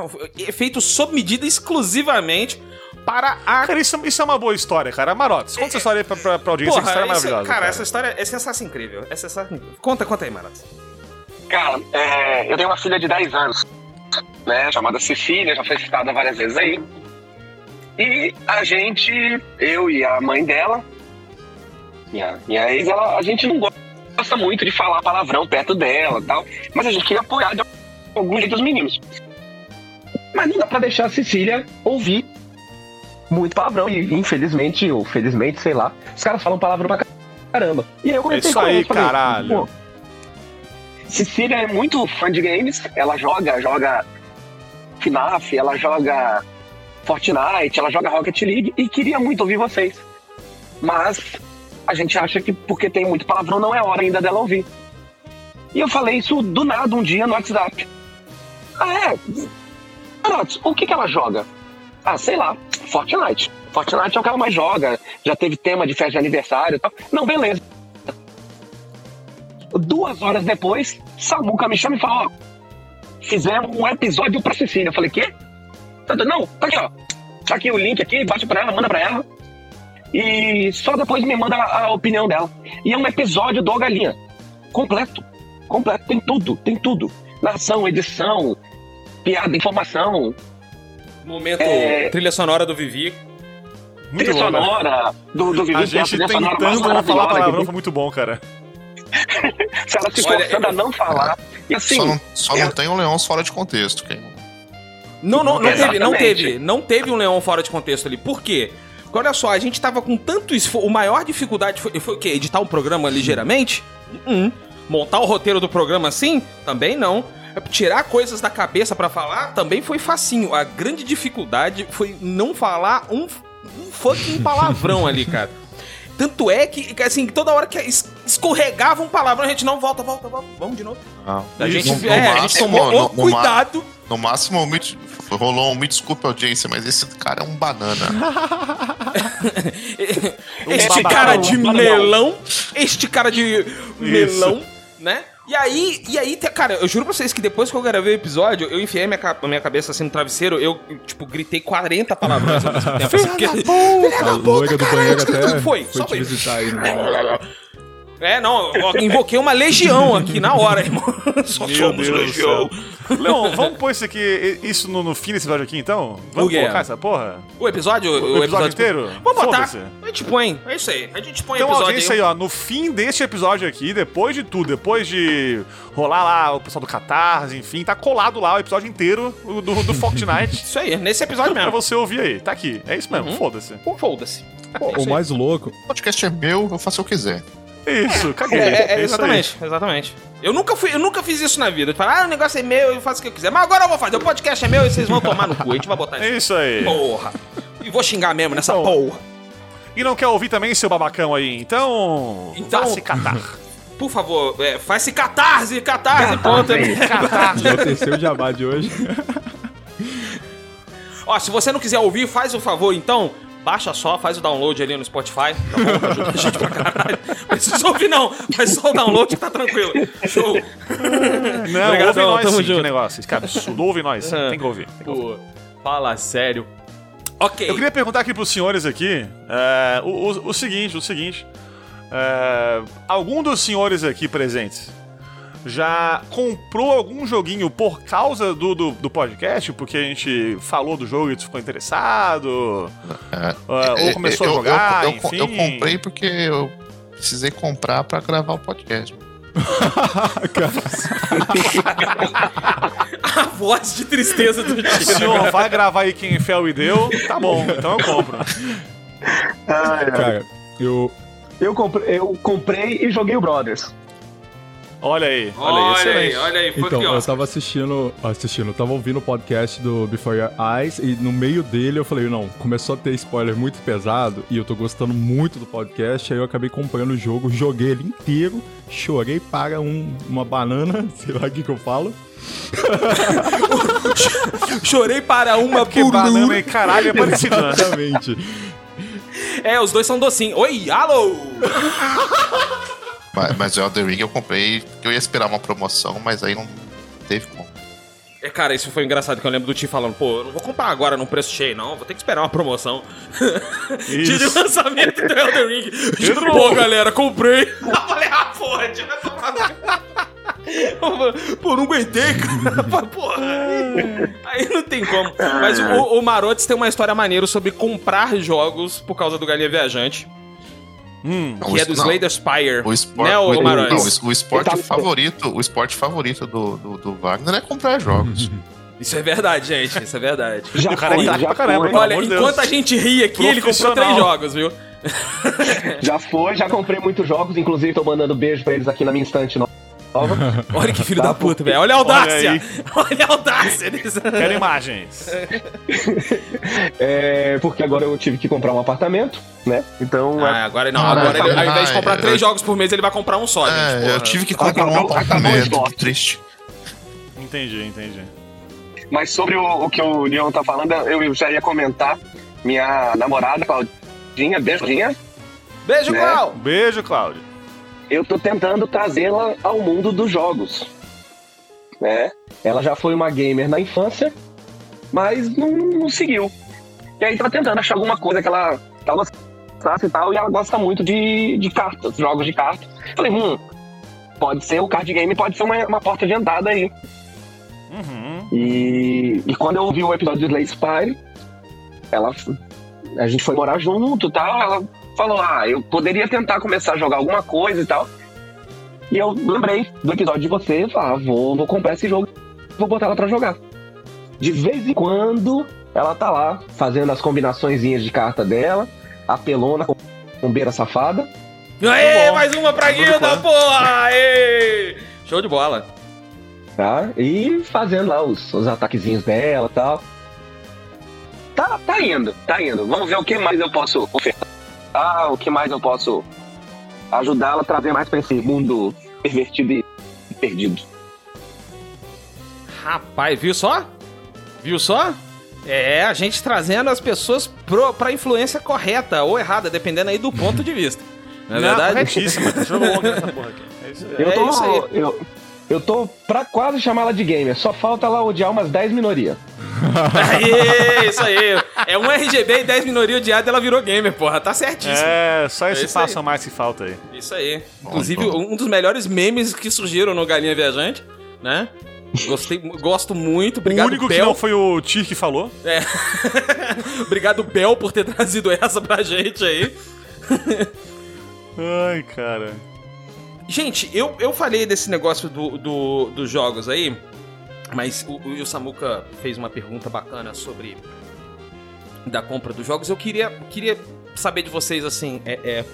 É feito sob medida exclusivamente para a. Cara, isso, isso é uma boa história, cara. Marotes, conta essa história aí pra, pra, pra audiência, Porra, essa história é isso- maravilhosa. cara, essa história é sensação incrível. É sensação incrível. Conta, conta aí, Marato. Cara, é, eu tenho uma filha de 10 anos, né? Chamada Cecília, já foi citada várias vezes aí. E a gente, eu e a mãe dela, minha, minha ex, ela, a gente não gosta muito de falar palavrão perto dela e tal. Mas a gente queria apoiar de algum jeito os meninos. Mas não dá pra deixar a Cecília ouvir muito palavrão. E infelizmente, ou felizmente, sei lá, os caras falam palavrão pra caramba. E aí eu comecei É isso com aí, falei, caralho. "Pô, Cecília é muito fã de games, ela joga, joga FNAF, ela joga Fortnite, ela joga Rocket League e queria muito ouvir vocês. Mas a gente acha que porque tem muito palavrão não é hora ainda dela ouvir. E eu falei isso do nada um dia no WhatsApp. Ah, é? Marotes, o que, que ela joga? Ah, sei lá, Fortnite. Fortnite é o que ela mais joga. Já teve tema de festa de aniversário e tal. Não, beleza. Duas horas depois, Samuca me chama e fala: Ó, fizemos um episódio pra Cecília. Eu falei: Quê? Tá, Não, tá aqui, ó. Tá aqui o link aqui, bate pra ela, manda pra ela. E só depois me manda a, opinião dela. E é um episódio do Galinha. Completo. Completo. Tem tudo, tem tudo. Narração, edição, piada, informação, Momento É. trilha sonora do Vivi. Muito trilha bom, né? sonora do, do Vivi. A que é gente mais tentando não falar palavrão foi muito bom, cara. (laughs) Se ela se Olha, forçando eu- a não falar. E assim, Só não, só não eu- tem o Leão fora de contexto. Quem... Não, não, não teve, não teve, não teve um leão fora de contexto ali. Por quê? Porque olha só, a gente tava com tanto esforço. O maior dificuldade foi, foi o quê? Editar um programa ligeiramente? Hum. Montar o roteiro do programa assim? Também não. Tirar coisas da cabeça pra falar também foi facinho. A grande dificuldade foi não falar um, um fucking (laughs) palavrão ali, cara. Tanto é que, assim, toda hora que es- escorregava um palavrão, a gente não volta, volta, volta, vamos de novo. Ah, A gente, no- no é, a gente tomou no- no cuidado. No máximo, me, rolou um me desculpe audiência, mas esse cara é um banana. (laughs) Este cara de melão, este cara de melão, né? E aí, e aí, cara, eu juro pra vocês que depois que eu gravei o episódio, eu enfiei minha, minha cabeça assim no travesseiro, eu, tipo, gritei 40 palavrões ao mesmo tempo. assim, porque- Filha da do banheiro isso até tudo foi, foi só foi. visitar aí. Né? É, não, eu (laughs) invoquei uma legião aqui na hora, irmão. (laughs) Só Meu somos Deus do legião. Leon, vamos pôr isso aqui, isso no, no fim desse episódio aqui, então? Vamos colocar essa porra? O episódio, o, O episódio inteiro? Vamos botar. A gente põe, é isso aí. A gente põe o Então, episódio audiência aí, ó, no fim deste episódio aqui, depois de tudo, depois de rolar lá o pessoal do Catarse, enfim, tá colado lá o episódio inteiro do, do, do Fortnite (laughs) Isso aí, nesse episódio pra mesmo. você ouvir aí. Tá aqui, é isso mesmo, Uhum. foda-se. Foda-se. O mais louco, O podcast é meu, eu faço o que quiser. Isso, caguei. É, é, é, exatamente, exatamente. Eu nunca, fui, eu nunca fiz isso na vida. De falar, ah, o negócio é meu, eu faço o que eu quiser. Mas agora eu vou fazer. O podcast é meu e vocês vão tomar no cu. A gente vai botar (laughs) É isso. isso aí. Porra. E vou xingar mesmo nessa Então, porra. E não quer ouvir também seu babacão aí? Então. Então- Vá se catar. Por favor, é, faz-se catarse, catarse, ponto. Enalteceu o jabá de hoje. Ó, se você não quiser ouvir, faz o favor, então, baixa só, faz o download ali no Spotify, tá bom? Ajuda a gente pra caralho. Não precisa ouvir não, faz só o download que tá tranquilo. Show. Não, (laughs) Obrigadão, ouve nós tamo sim, que junto. negócio. Cara, absurdo, ouve nós. Tem que ouvir. tem que ouvir. Pô, fala sério. Ok. Eu queria perguntar aqui pros senhores aqui é, o, o- o seguinte, o seguinte. É, algum dos senhores aqui presentes já comprou algum joguinho por causa do, do, do podcast? Porque a gente falou do jogo e tu ficou interessado? É, É, ou começou eu, a jogar, eu, eu, enfim? eu comprei porque eu precisei comprar pra gravar o podcast. (laughs) A voz de tristeza do O senhor vai gravar aí quem fel e deu? Tá bom, então eu compro. Cara, eu. Eu comprei, eu comprei e joguei o Brothers. Olha aí, olha aí, Olha aí, excelente. olha aí, foi Então, eu tava assistindo. Assistindo, eu tava ouvindo o podcast do Before Your Eyes e no meio dele eu falei, não, começou a ter spoiler muito pesado e eu tô gostando muito do podcast, aí eu acabei comprando o jogo, joguei ele inteiro, chorei para um- uma banana, (laughs) sei lá o que que eu falo. (laughs) Chorei para uma Porque por banana e caralho é parecido, né? Exatamente. É, os dois são docinhos. Oi, alô! (laughs) Mas, mas o Elden Ring eu comprei porque eu ia esperar uma promoção, mas aí não teve como. É, cara, isso foi engraçado que eu lembro do Ti falando, pô, eu não vou comprar agora num preço cheio, não. Vou ter que esperar uma promoção. Dia (laughs) de lançamento do Elden Ring. (laughs) Tipo, pô, galera, comprei. Eu falei, ah, porra, Ti, vai tomar no- (laughs) Pô, não aguentei, cara. Porra. Aí, aí não tem como. Mas o, o Marotes tem uma história maneira sobre comprar jogos por causa do Galinha Viajante, Hum, Não, que é o- do não, Slay Spire. O esporte, Né, o, Marotes? não, o, o esporte tava- favorito, o esporte favorito do, do, do Wagner é comprar jogos. (laughs) Isso é verdade, gente. Isso é verdade. (laughs) Já o cara foi, é já pra caramba, foi. Olha, enquanto Deus. a gente ri aqui, ele comprou três jogos, viu? (laughs) Já foi, já comprei muitos jogos, inclusive tô mandando beijo pra eles aqui na minha estante nova. (laughs) Olha que filho Tá, da puta, velho. Olha a audácia! aí. (laughs) Olha, a audácia desse. Quero imagens. (laughs) É, porque agora eu tive que comprar um apartamento, né? Então. Ah, agora não. Ah, agora ele, ao invés de comprar eu- três jogos por mês, ele vai comprar um só, gente. é, porra. eu tive que comprar um um apartamento. Que triste. Entendi, entendi. Mas sobre o, o que o Leon tá falando, eu já ia comentar. Minha namorada, Claudinha, beijinha, Beijo, né? Clau! Beijo, Cláudio. Eu tô tentando trazê-la ao mundo dos jogos. Né? Ela já foi uma gamer na infância, mas não, não seguiu. E aí tava tentando achar alguma coisa que ela, que ela gostasse e tal, e ela gosta muito de, de cartas, jogos de cartas. Falei, hum, pode ser, o card game pode ser uma, uma porta de entrada aí. Uhum. E, e quando eu vi o episódio do Slay Spire, ela, a gente foi morar junto e tal, ela falou, ah, eu poderia tentar começar a jogar alguma coisa e tal. E eu lembrei do episódio de você e falei, ah, vou, vou comprar esse jogo, vou botar ela pra jogar. De vez em quando, ela tá lá, fazendo as combinaçõezinhas de carta dela, apelona com com beira safada. Aê, bom. mais uma pra guilda, porra! Aê! Show de bola. tá? E fazendo lá os, os ataquezinhos dela e tal. Tá, tá indo, tá indo. Vamos ver o que mais eu posso ofertar. Ah, o que mais eu posso ajudá-la a trazer mais pra esse mundo pervertido e perdido. Rapaz, viu só? Viu só? É, a gente trazendo as pessoas pro, pra influência correta ou errada, dependendo aí do ponto de vista. Não é verdade? corretíssima. Tá jogo longo (laughs) nessa porra aqui. É isso aí. Eu É tô, isso aí. Eu, eu tô pra quase chamá-la de gamer, só falta ela odiar umas 10 minorias. (laughs) Aê, isso aí. É um RGB e 10 minorias odiadas, ela virou gamer, porra. Tá certíssimo. É, só É esse aí. passo a mais que falta aí. Isso aí. Inclusive, bom. um dos melhores memes que surgiram no Galinha Viajante, né? Gostei, gosto muito. Obrigado, o único que não foi o Tir que falou. É. (laughs) Obrigado, Bel, por ter (laughs) trazido essa pra gente aí. Ai, cara. Gente, eu, eu falei desse negócio do, do- dos jogos aí, mas o, o, Samuka fez uma pergunta bacana sobre da compra dos jogos. Eu queria, queria saber de vocês, assim, é, é,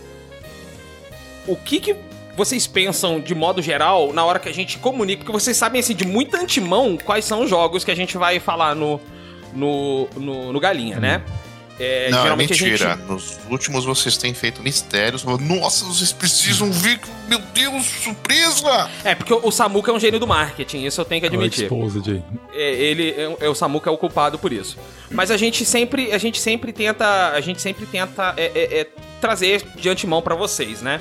o que que vocês pensam de modo geral na hora que a gente comunica? Porque vocês sabem, assim, de muito antemão quais são os jogos que a gente vai falar no, no, no, no Galinha, né? É, Não, é mentira. gente- Nos últimos vocês têm feito mistérios. Nossa, vocês precisam ver. Meu Deus, surpresa! É, porque o Samuka é um gênio do marketing, isso eu tenho que admitir. Exposed aí. É, ele é, é o Samuka é o culpado por isso. Mas a gente sempre a gente sempre tenta a gente sempre tenta é, é, é, trazer de antemão pra vocês, né?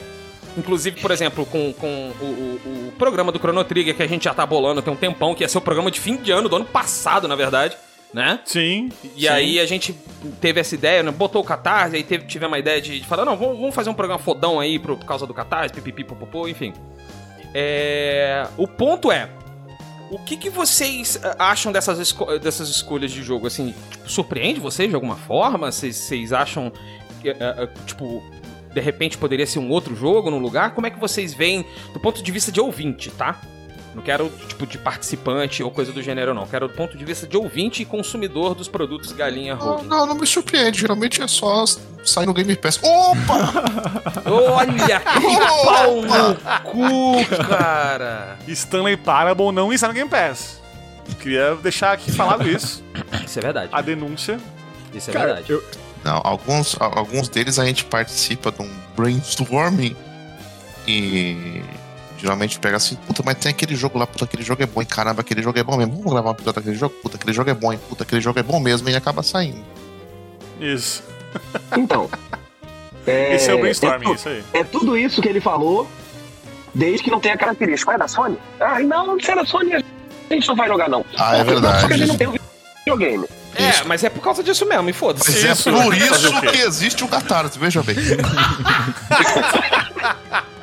Inclusive, por exemplo, com, com o, o- o programa do Chrono Trigger que a gente já tá bolando tem um tempão, que ia ser o programa de fim de ano do ano passado, na verdade, né? Sim. E sim. aí a gente teve essa ideia, né? botou o Catarse, aí teve, tivemos uma ideia de, de falar, não, vamos, vamos fazer um programa fodão aí pro- por causa do Catarse, pipipi, popopô, enfim. É, O ponto é, o que, que vocês ah, acham dessas, esco- dessas escolhas de jogo? Assim, tipo, surpreende vocês de alguma forma? Vocês, acham que, ah, ah, tipo, de repente poderia ser um outro jogo no lugar? Como é que vocês veem do ponto de vista de ouvinte, tá? Não quero, tipo, de participante ou coisa do gênero, não. Quero do ponto de vista de ouvinte e consumidor dos produtos Galinha Não, Holding. não, não me surpreende. Geralmente é só sair no Game Pass. Opa! (laughs) Olha que pau no cu, cara! Stanley Parable não está no Game Pass. Queria deixar aqui falado isso. Isso é verdade. A denúncia. Isso é Cara, verdade. eu, Não, alguns, alguns deles a gente participa de um brainstorming e geralmente pega assim, puta, mas tem aquele jogo lá, puta, aquele jogo é bom, e caramba, aquele jogo é bom mesmo. Vamos gravar um episódio daquele jogo? Puta, aquele jogo é bom, e puta, aquele jogo é bom mesmo, e acaba saindo. Isso. Então. É, (laughs) Esse é o brainstorming, é, tu- isso aí. é tudo isso que ele falou, desde que não tenha característica. É da Sony? Ah, não, se é da Sony, a gente não vai jogar, não. Ah, é Só que a gente verdade. não tem o videogame. É, Isso. mas é por causa disso mesmo, e foda-se. Mas Isso, é por isso que existe o Catarse, veja bem. (laughs)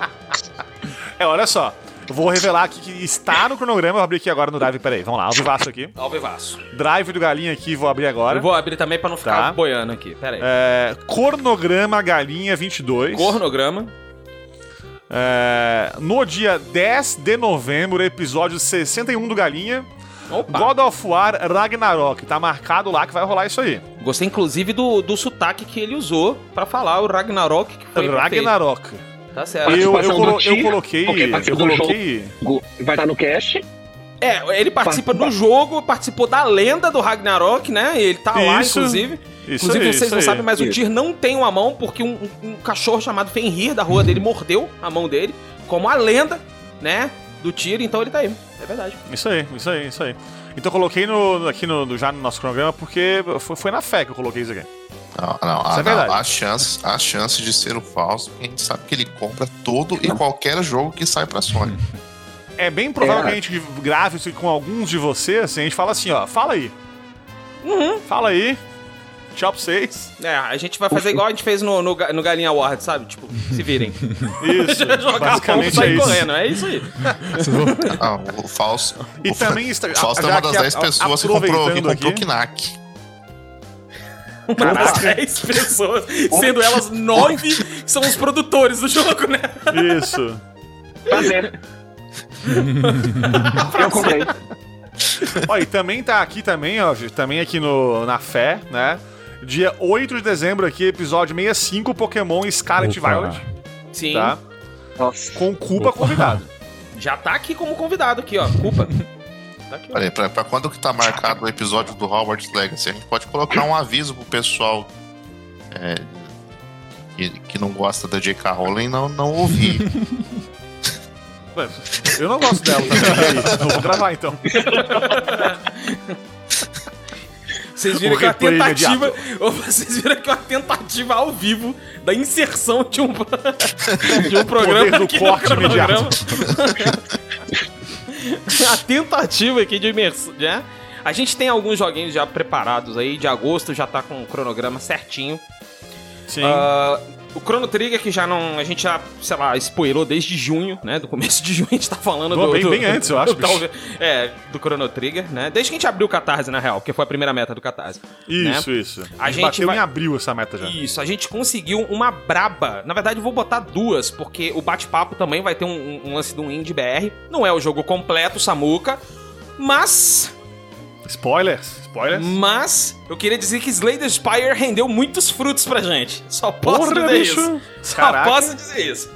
É, olha só. Vou revelar aqui que está no cronograma. Vou abrir aqui agora no Drive. Peraí, vamos lá. Ao vivaço aqui. Ao vivaço. Drive do Galinha aqui, vou abrir agora. Eu vou abrir também pra não ficar Tá. boiando aqui. Pera aí. É, Cornograma Galinha 22. Cornograma. É, no dia 10 de novembro, episódio 61 do Galinha. Opa. God of War Ragnarok. Tá marcado lá que vai rolar isso aí. Gostei, inclusive, do, do sotaque que ele usou pra falar o Ragnarok, que foi Ragnarok. perfeito. Tá certo. Eu, eu, colo- eu coloquei. Eu coloquei. Vai estar no cast. É, ele participa do jogo, participou da lenda do Ragnarok, né? Ele tá lá, Isso. inclusive. Isso Inclusive, aí, vocês isso não aí. sabem, mas o Isso. Tyr não tem uma mão porque um, um- cachorro chamado Fenrir da rua dele mordeu a mão dele, como a lenda, né? Do Tyr, então ele tá aí. É verdade. Isso aí, isso aí, isso aí. Então eu coloquei no, aqui no, no- já no nosso cronograma porque foi, foi na fé que eu coloquei isso aqui. Não, não, Isso ah, é verdade. não. A chance, a chance de ser o falso, porque a gente sabe que ele compra todo e qualquer jogo que sai pra Sony. É bem provável É. que a gente grave isso com alguns de vocês, assim, a gente fala assim, ó, fala aí. Uhum. Fala aí. Tchau pra vocês. É, a gente vai fazer igual a gente fez no, no, no Galinha Award, sabe? Tipo, se virem. (laughs) Isso, (laughs) Jogar pombo e basicamente é sair isso. correndo, é isso aí. Ah, o falso. E o, também está- o falso é uma das que a- 10 pessoas que comprou, que comprou aqui- Knack. Uma das 10 pessoas, sendo elas 9 são os produtores do jogo, né? Isso. Prazer. (laughs) Eu comprei. Ó, e também tá aqui também, ó, também aqui no, na fé, né? Dia 8 de dezembro aqui, episódio 65, Pokémon Scarlet Opa. Violet, Sim. tá? Nossa. Com Cuba Opa. convidado. Já tá aqui como convidado aqui, ó. Culpa. Tá aqui, ó. Olha aí, pra, pra quando que tá marcado o episódio do Howard's Legacy? A gente pode colocar um aviso pro pessoal é, que, que não gosta da J.K. Rowling não, não ouvir. (laughs) Eu não gosto dela também. vou (laughs) gravar então. Vocês viram O que é uma tentativa. Ô, Vocês viram que é uma tentativa ao vivo da inserção de um, (laughs) de um programa Poder do corte no cronograma. imediato. (laughs) a tentativa aqui de imersão, né? A gente tem alguns joguinhos já preparados aí, de agosto já tá com o cronograma certinho. Sim. Ah, o Chrono Trigger, que já não. A gente já, sei lá, spoilou desde junho, né? Do começo de junho a gente tá falando Pô, do. bem- do- bem antes, eu acho, do- talvez- é, do Chrono Trigger, né? Desde que a gente abriu o Catarse, na real, porque foi a primeira meta do Catarse. isso, né? isso. A gente bateu vai- em abril essa meta já. Isso, a gente conseguiu uma braba. Na verdade, eu vou botar duas, porque o bate-papo também vai ter um, um- um lance do Indie BR. Não é o jogo completo, Samuka. Mas. Spoilers? Spoilers? Mas. Eu queria dizer que Slay the Spire rendeu muitos frutos pra gente. Só posso Porra, dizer bicho. isso. Só Caraca. posso dizer isso.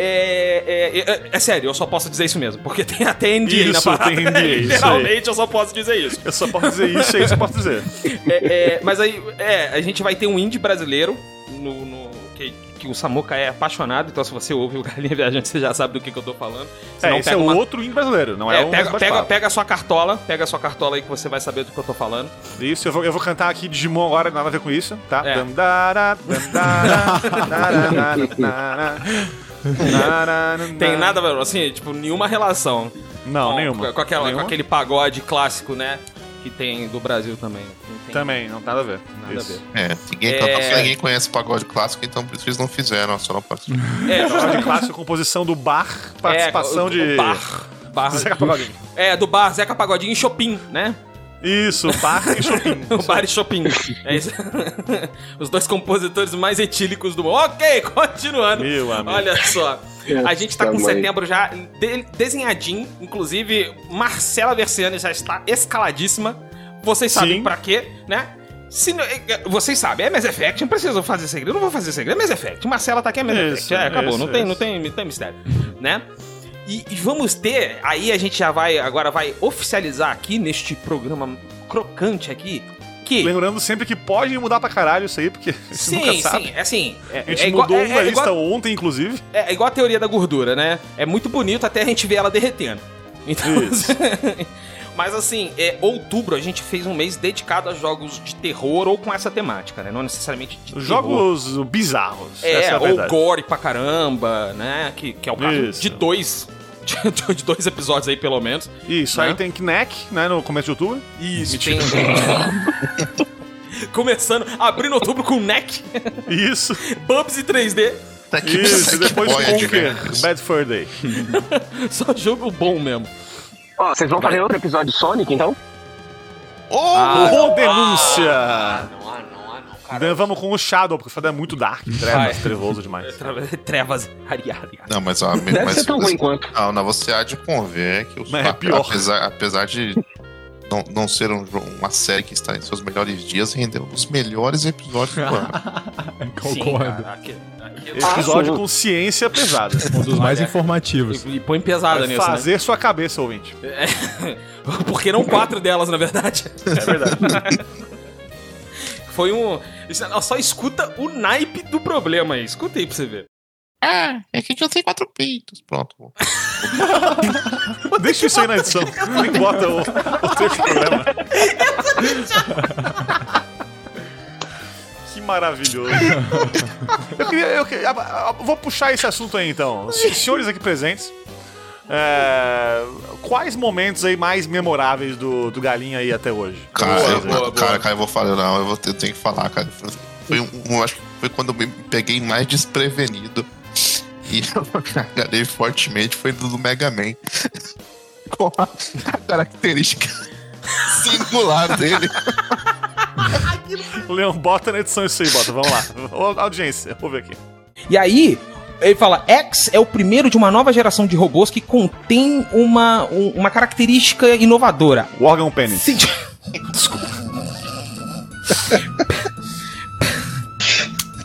É, é, é, é sério, eu só posso dizer isso mesmo, porque tem até NDA na Isso, parada. tem NDA. (laughs) Literalmente, eu só posso dizer isso. Eu só posso dizer isso, é isso que eu posso dizer. (laughs) É, é, mas aí, é, a gente vai ter um indie brasileiro no, no- que, o Samuca é apaixonado, então se você ouve o (laughs) Galinha Viajante, você já sabe do que, que eu tô falando. Senão É, esse é o uma- outro índio brasileiro, não é, É, o pega, pega, pega a sua cartola, pega a sua cartola aí que você vai saber do que eu tô falando. Isso, eu vou, eu vou cantar aqui Digimon agora, nada a ver com isso, tá? É. Dandara, dandara, (laughs) dandara, dandara, dandara, (laughs) Tem nada, velho, assim, tipo, nenhuma relação. Não, com, nenhuma. Com, aquela, Nenhuma? com aquele pagode clássico, né? Que tem do Brasil também. Tem Também, não tem nada a ver. Nada Isso. a ver. É, ninguém, É. canta- ninguém conhece pagode clássico, então por isso que eles não fizeram, só não participam. É, Pagode clássico, composição do bar, participação é, o- de... Bar. bar Zeca Pagodinho. É, do bar Zeca Pagodinho e Chopin, né? Isso, bar e shopping. O (laughs) bar e Chopin. É isso. (laughs) Os dois compositores mais etílicos do mundo. Ok, continuando. Meu amigo. Olha só. A gente tá com setembro já de- desenhadinho. Inclusive, Marcela Versiani já está escaladíssima. Vocês sabem Sim. pra quê, né? Se não- vocês sabem, é Mass Effect, não precisa fazer segredo, eu não vou fazer segredo, é Mass Effect. Marcela tá aqui, é Mass Isso, Effect. É, acabou, isso, não, tem, não, tem, não tem mistério, né? E, e vamos ter, aí a gente já vai, agora vai oficializar aqui neste programa crocante aqui, que... Lembrando sempre que pode mudar pra caralho isso aí, porque a gente Sim, nunca sabe. sim, é assim. É, A gente é igual, mudou é- uma é lista igual- ontem, inclusive. é igual a teoria da gordura, né? É muito bonito até a gente ver ela derretendo. Então. (laughs) Mas assim, é, outubro a gente fez um mês dedicado a jogos de terror ou com essa temática, né? Não necessariamente de terror. Jogos bizarros. É, essa é a ou gore pra caramba, né? Que, que é o caso Isso. de dois. (laughs) De, dois episódios aí, pelo menos. Isso, Né? aí tem Knack, né, no começo de outubro. Isso, tem. (laughs) Começando, abrindo outubro com Neck, Isso, Bubs e 3D. Até que, isso, e que depois merda. Bad Fur Day. (laughs) Só jogo bom mesmo. Ó, vocês vão fazer outro episódio de Sonic, então? Oh! Ah, Ô, denúncia! não, ah, não, ah, não, cara. Dan, Vamos com o Shadow, porque o Shadow é muito dark, trevas, trevoso demais. (laughs) Trevas, ariada. Não, mas, ó, (laughs) Deve mas, ser tão ruim quanto. Não, não, você há de conver que os, Mas é pior. Apesar, apesar de não, não ser um uma série que está em seus melhores dias, rendeu um dos melhores episódios do ano. (laughs) Concordo. Episódio com ciência pesada. (laughs) Um dos mais informativos. E, e põe pesada nisso, né? fazer sua cabeça, ouvinte. (laughs) Porque não quatro delas, na verdade. É verdade. Foi um. Só escuta o naipe do problema aí. Escuta aí pra você ver. Ah, é que eu tenho quatro peitos. Pronto. (laughs) Deixa isso aí na edição. Nem (laughs) bota o, o trecho do programa. Que maravilhoso. Eu queria. Eu, ah, vou puxar esse assunto aí então. Se- Senhores aqui presentes. é, quais momentos aí mais memoráveis do, do Galinha aí até hoje? Cara, Boa, eu, boa, cara, boa. cara, eu vou falar, não, eu, vou eu tenho que falar, cara. Foi um, um- acho que foi quando eu me peguei mais desprevenido. E (laughs) eu agarrei fortemente, foi do, Mega Man. (laughs) Com a, a característica (laughs) singular dele. Leão, bota na edição isso aí, bota. Vamos lá. Ô, audiência, vou ver aqui. E aí, ele fala: X é o primeiro de uma nova geração de robôs que contém uma, um- uma característica inovadora. O órgão pênis. Sim. Desculpa.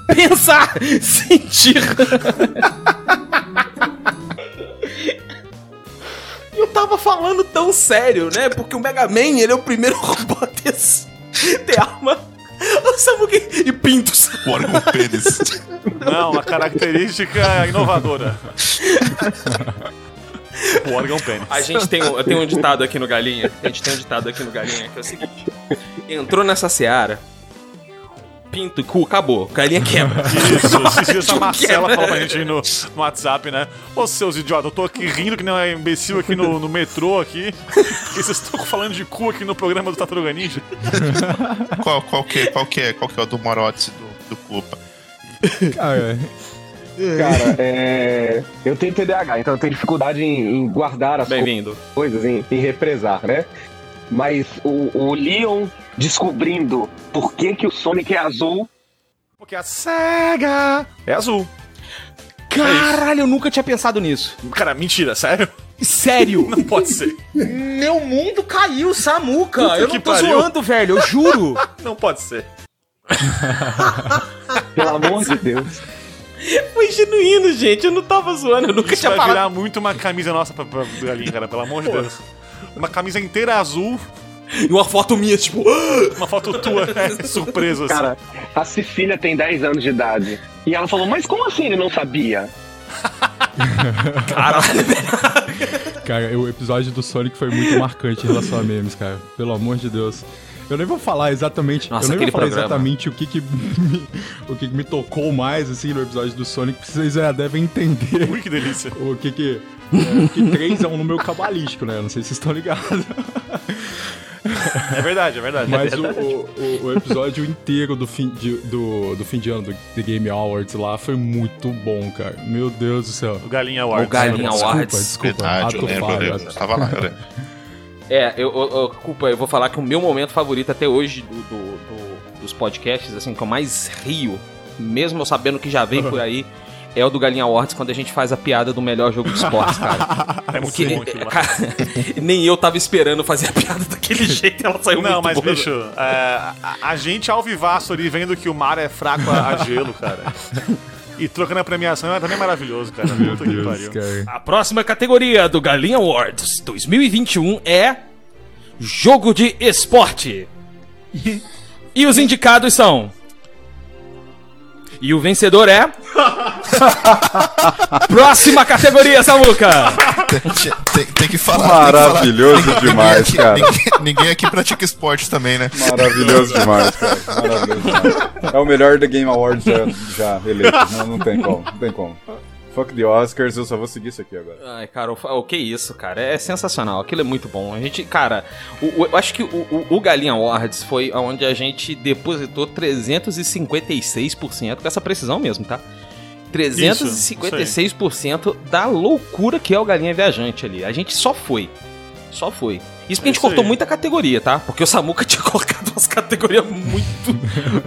Pensar, sentir. Eu tava falando tão sério, né? Porque o Mega Man, ele é o primeiro (laughs) robô a ter, ter arma. E pintos. O órgão pênis. Não, uma característica inovadora. o órgão pênis. A gente tem um, tem um ditado aqui no Galinha. A gente tem um ditado aqui no Galinha que é o seguinte: entrou nessa seara, pinto e cu, acabou. Galinha quebra. (laughs) Isso, esses dias a Não Marcela falou pra gente aí no, no WhatsApp, né? Ô, seus idiotas, eu tô aqui rindo que nem um imbecil aqui no, no metrô aqui. E vocês estão falando de cu aqui no programa do Tataruga Ninja. (laughs) qual, qual, que, qual, que é, qual que é o do Morote do, do Culpa? Cara, Cara, é... eu tenho TDAH, então eu tenho dificuldade em, em guardar as Bem-vindo. coisas, em, em represar, né? Mas o, o Leon descobrindo por que, que o Sonic é azul. Porque a SEGA é azul. Caralho, eu nunca tinha pensado nisso. Cara, mentira, sério? Sério? (laughs) Não pode ser. Meu mundo caiu, Samuca. Puta eu que não tô pariu. zoando, velho. Eu juro. (laughs) Não pode ser. (laughs) Pelo amor de Deus. Foi genuíno, gente. Eu não tava zoando, eu nunca Isso tinha vai parado. virar muito uma camisa nossa pra, pra galinha, cara, pelo amor de Deus. Uma camisa inteira azul, E uma foto minha, tipo. (gasps) uma foto tua, (laughs) surpresa. assim. Cara, a Cecília tem 10 anos de idade. E ela falou, mas como assim ele não sabia? (laughs) Caralho. Cara, o episódio do Sonic foi muito marcante em relação a memes, cara. Pelo amor de Deus. Eu nem vou falar exatamente, Nossa, eu nem vou falar programa. exatamente o que que me, o que que me tocou mais assim no episódio do Sonic, porque vocês já devem entender Ui, que delícia. o que que é, que 3 é um número cabalístico, né? Não sei se vocês estão ligados. É verdade, é verdade. Mas o, o- o episódio inteiro do fim de, do, do fim de ano do The Game Awards lá foi muito bom, cara. Meu Deus do céu. O Galinha Awards. O Galinha Desculpa, Awards. desculpa. Verdade, eu ato lembro, eu falho, lembro. ato- Eu tava lá, eu. É, eu, eu, eu- culpa, eu vou falar que o meu momento favorito até hoje do, do- do- dos podcasts, assim, que eu mais rio, mesmo eu sabendo que já vem por aí, (laughs) é o do Galinha Awards, quando a gente faz a piada do melhor jogo de esportes, cara. (laughs) É muito Que, bom aquilo lá. cara, (laughs) nem eu tava esperando fazer a piada daquele (laughs) jeito e ela saiu Não, muito mas, boa. bicho, é, a, a gente ao vivaço ali vendo que o mar é fraco a, a gelo, cara. E trocando a premiação é também maravilhoso, cara. Meu Puta que Deus, pariu. cara. A próxima categoria do Galinha Awards 2021 é Jogo de Esporte. e os indicados são. E o vencedor é. (laughs) Próxima categoria, Samuca! Tem, tem- tem que falar. Maravilhoso tem que falar. demais, ninguém cara. aqui, Ninguém, ninguém aqui pratica esporte também, né? Maravilhoso demais, cara. Maravilhoso demais. É o melhor da Game Awards já, já eleito. Não, não tem como, não tem como. Fuck the Oscars, eu só vou seguir isso aqui agora. Ai, cara, o, o que isso, cara? É sensacional. Aquilo é muito bom. A gente, cara, o- o- eu acho que o, o, o Galinha Awards foi onde a gente depositou 356%, com essa precisão mesmo, tá? 356% da loucura que é o Galinha Viajante ali. A gente só foi. Só foi. Isso porque a É gente isso cortou aí. muita categoria, tá? Porque o Samuca (laughs) tinha colocado umas categorias muito,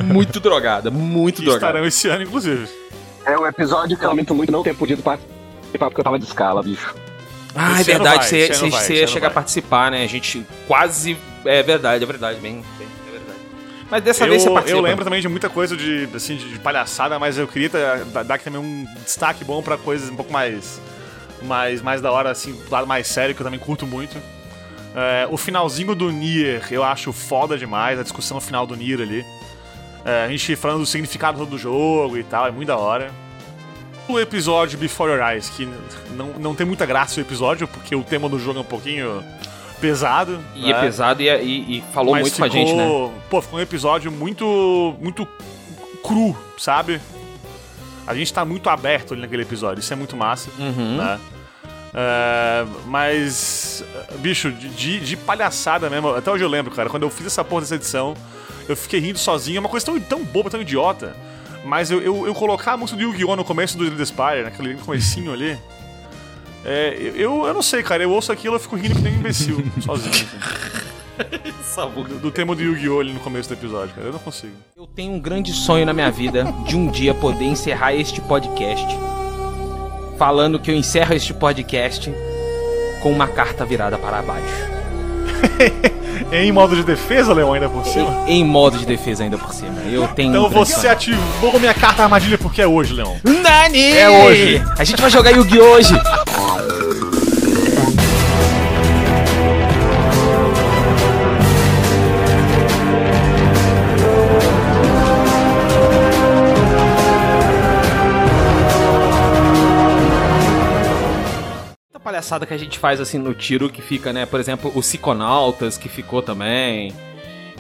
muito drogada. Muito Que drogada. estarão esse ano, inclusive. É um episódio que eu lamento muito não ter podido participar porque eu tava de escala, bicho. Ah, é Esse verdade, vai, você, você- vai, você ia chegar a vai. participar, né? A gente quase. É verdade, é verdade, bem, bem é verdade. Mas dessa vez você Eu, participa. eu lembro também de muita coisa de, assim, de, palhaçada, mas eu queria dar, dar aqui também um destaque bom pra coisas um pouco mais, mais, mais da hora, assim, do lado mais sério, que eu também curto muito. É, o finalzinho do Nier eu acho foda demais, a discussão final do Nier ali. É, a gente falando do significado do jogo e tal, é muito da hora. O episódio Before Your Eyes, que não, não tem muita graça o episódio, porque o tema do jogo é um pouquinho pesado. E é né? pesado e, e- e falou Mas muito com a gente, né? Pô, ficou um episódio muito. muito cru, sabe? A gente tá muito aberto ali naquele episódio, isso é muito massa, Uhum. né? É, mas, bicho, de- de, de palhaçada mesmo, até hoje eu lembro, cara, quando eu fiz essa porra dessa edição, eu fiquei rindo sozinho, é uma coisa tão, tão boba, tão idiota, mas eu, eu, eu colocar a música do Yu-Gi-Oh! no começo do the Spire, naquele comecinho ali, é, eu, eu não sei, cara, eu ouço aquilo e eu fico rindo que nem um imbecil, (laughs) sozinho. assim. Do, do tema do Yu-Gi-Oh! ali no começo do episódio, cara. Eu não consigo. Eu tenho um grande sonho na minha vida de um dia poder encerrar este podcast falando que eu encerro este podcast com uma carta virada para baixo. (laughs) Em modo de defesa, Leão, ainda por cima? Em modo de defesa ainda por cima. Eu tenho Então um grande você ativou minha carta armadilha porque é hoje, Leão. Nani! É hoje. A gente vai jogar Yu-Gi hoje. Palhaçada que a gente faz assim no tiro que fica, né? Por exemplo, os Psiconautas que ficou também.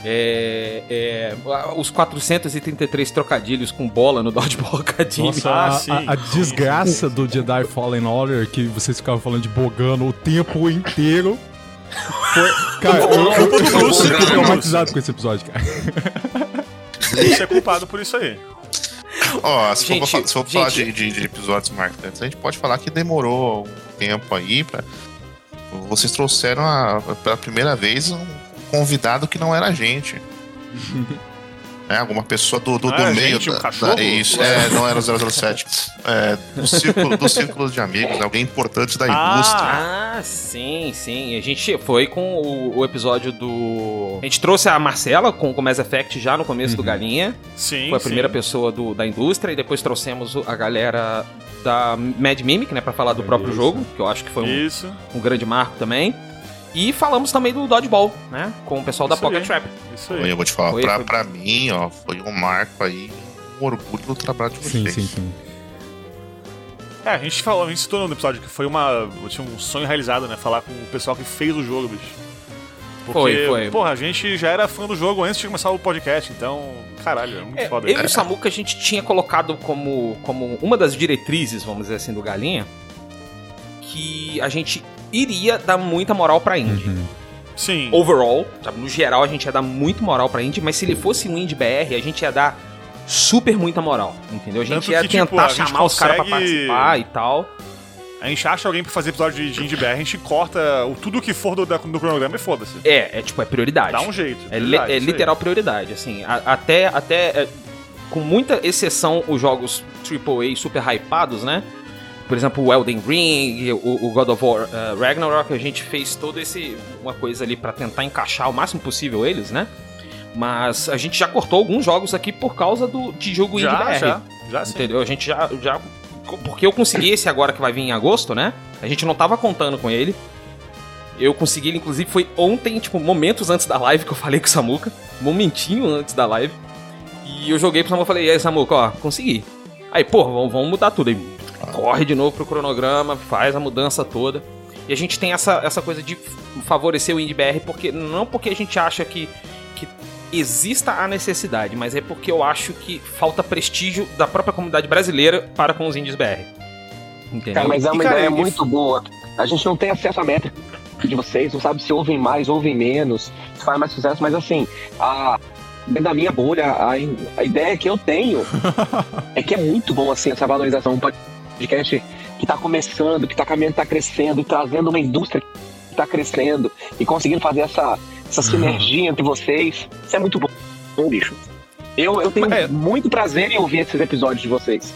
É, é, os 433 trocadilhos com bola no (laughs) Dodgeball Academy. Nossa, Ah, a, sim. a- a desgraça do Jedi Fallen Order, que vocês ficavam falando de Bogano o tempo inteiro. Foi, cara, eu, eu, eu, eu, eu fico traumatizado com esse episódio, cara. Você é culpado por isso aí. Ó, se Gente, for, se for falar gente. de, de- de episódios marcantes, a gente pode falar que demorou um tempo aí pra. Vocês trouxeram a- pela primeira vez um convidado que não era a gente. (laughs) É, alguma pessoa do, do, do Ah, meio gente, um da, cachorro? da- Isso, é, não era 007. (laughs) É, do círculo, do círculo de amigos, né, alguém importante da Ah, indústria. Ah, sim, sim. A gente foi com o, o episódio do. A gente trouxe a Marcela com o Mass Effect já no começo do Galinha. Sim, Foi a primeira sim. pessoa do- da indústria. E depois trouxemos a galera da Mad Mimic, né? Pra falar do próprio Isso. jogo, que eu acho que foi um, Isso. um grande marco também. E falamos também do Dodgeball, né? Com o pessoal da Isso Pocket aí. Trap. Isso Aí eu vou te falar, Foi, pra, foi. pra mim, ó, foi um marco aí, um orgulho do trabalho de Sim, vocês. sim, sim. É, a gente falou, a gente citou no episódio que foi uma. Eu tinha um sonho realizado, né? Falar com o pessoal que fez o jogo, bicho. Porque, Foi, foi. Porra, a gente já era fã do jogo antes de começar o podcast, então. Caralho, é muito É, foda. eu e o Samuca a gente tinha colocado como, como uma das diretrizes, vamos dizer assim, do Galinha, que a gente iria dar muita moral pra indie. Uhum. Sim. Overall, sabe, no geral a gente ia dar muito moral pra indie, mas se ele fosse um indie BR, a gente ia dar super muita moral, entendeu? A gente Tanto ia que, tipo, tentar gente chamar os caras pra consegue- participar e tal. A gente acha alguém pra fazer episódio de, de Indie BR, a gente corta o, tudo que for do, da- do cronograma e foda-se. É, é tipo, é prioridade. Dá um jeito. É, li- é isso aí. literal prioridade, assim. a- até, até é, com muita exceção, os jogos AAA super hypados, né? Por exemplo, o Elden Ring, o, o God of War eh, Ragnarok, a gente fez todo esse uma coisa ali pra tentar encaixar o máximo possível eles, né? Mas a gente já cortou alguns jogos aqui por causa do, de jogo indie Já, BR. já. Já sim. Entendeu? A gente já, já. Porque eu consegui esse agora que vai vir em agosto, né? A gente não tava contando com ele. Eu consegui ele, inclusive, foi ontem, tipo, momentos antes da live que eu falei com o Samuca. Momentinho antes da live. E eu joguei pro Samuca e falei, e aí, Samuca, ó, consegui. Aí, pô, vamos, vamos mudar tudo. Aí corre de novo pro cronograma, faz a mudança toda. E a gente tem essa, essa coisa de favorecer o IndieBR, porque não porque a gente acha que, que exista a necessidade, mas é porque eu acho que falta prestígio da própria comunidade brasileira para com os indies BR. Entendeu? Cara, mas é uma E, cara, ideia e- muito boa. A gente não tem acesso à métrica de vocês, não sabe se ouvem mais, ouvem menos, se faz mais sucesso, mas assim, a, dentro da minha bolha, a, a ideia que eu tenho (laughs) é que é muito bom assim essa valorização. Um podcast que tá começando, que tá caminhando, tá crescendo, e trazendo uma indústria que tá crescendo e conseguindo fazer essa, essa sinergia entre vocês. Isso é muito bom, bom bicho. Eu, eu tenho É. muito prazer em ouvir esses episódios de vocês.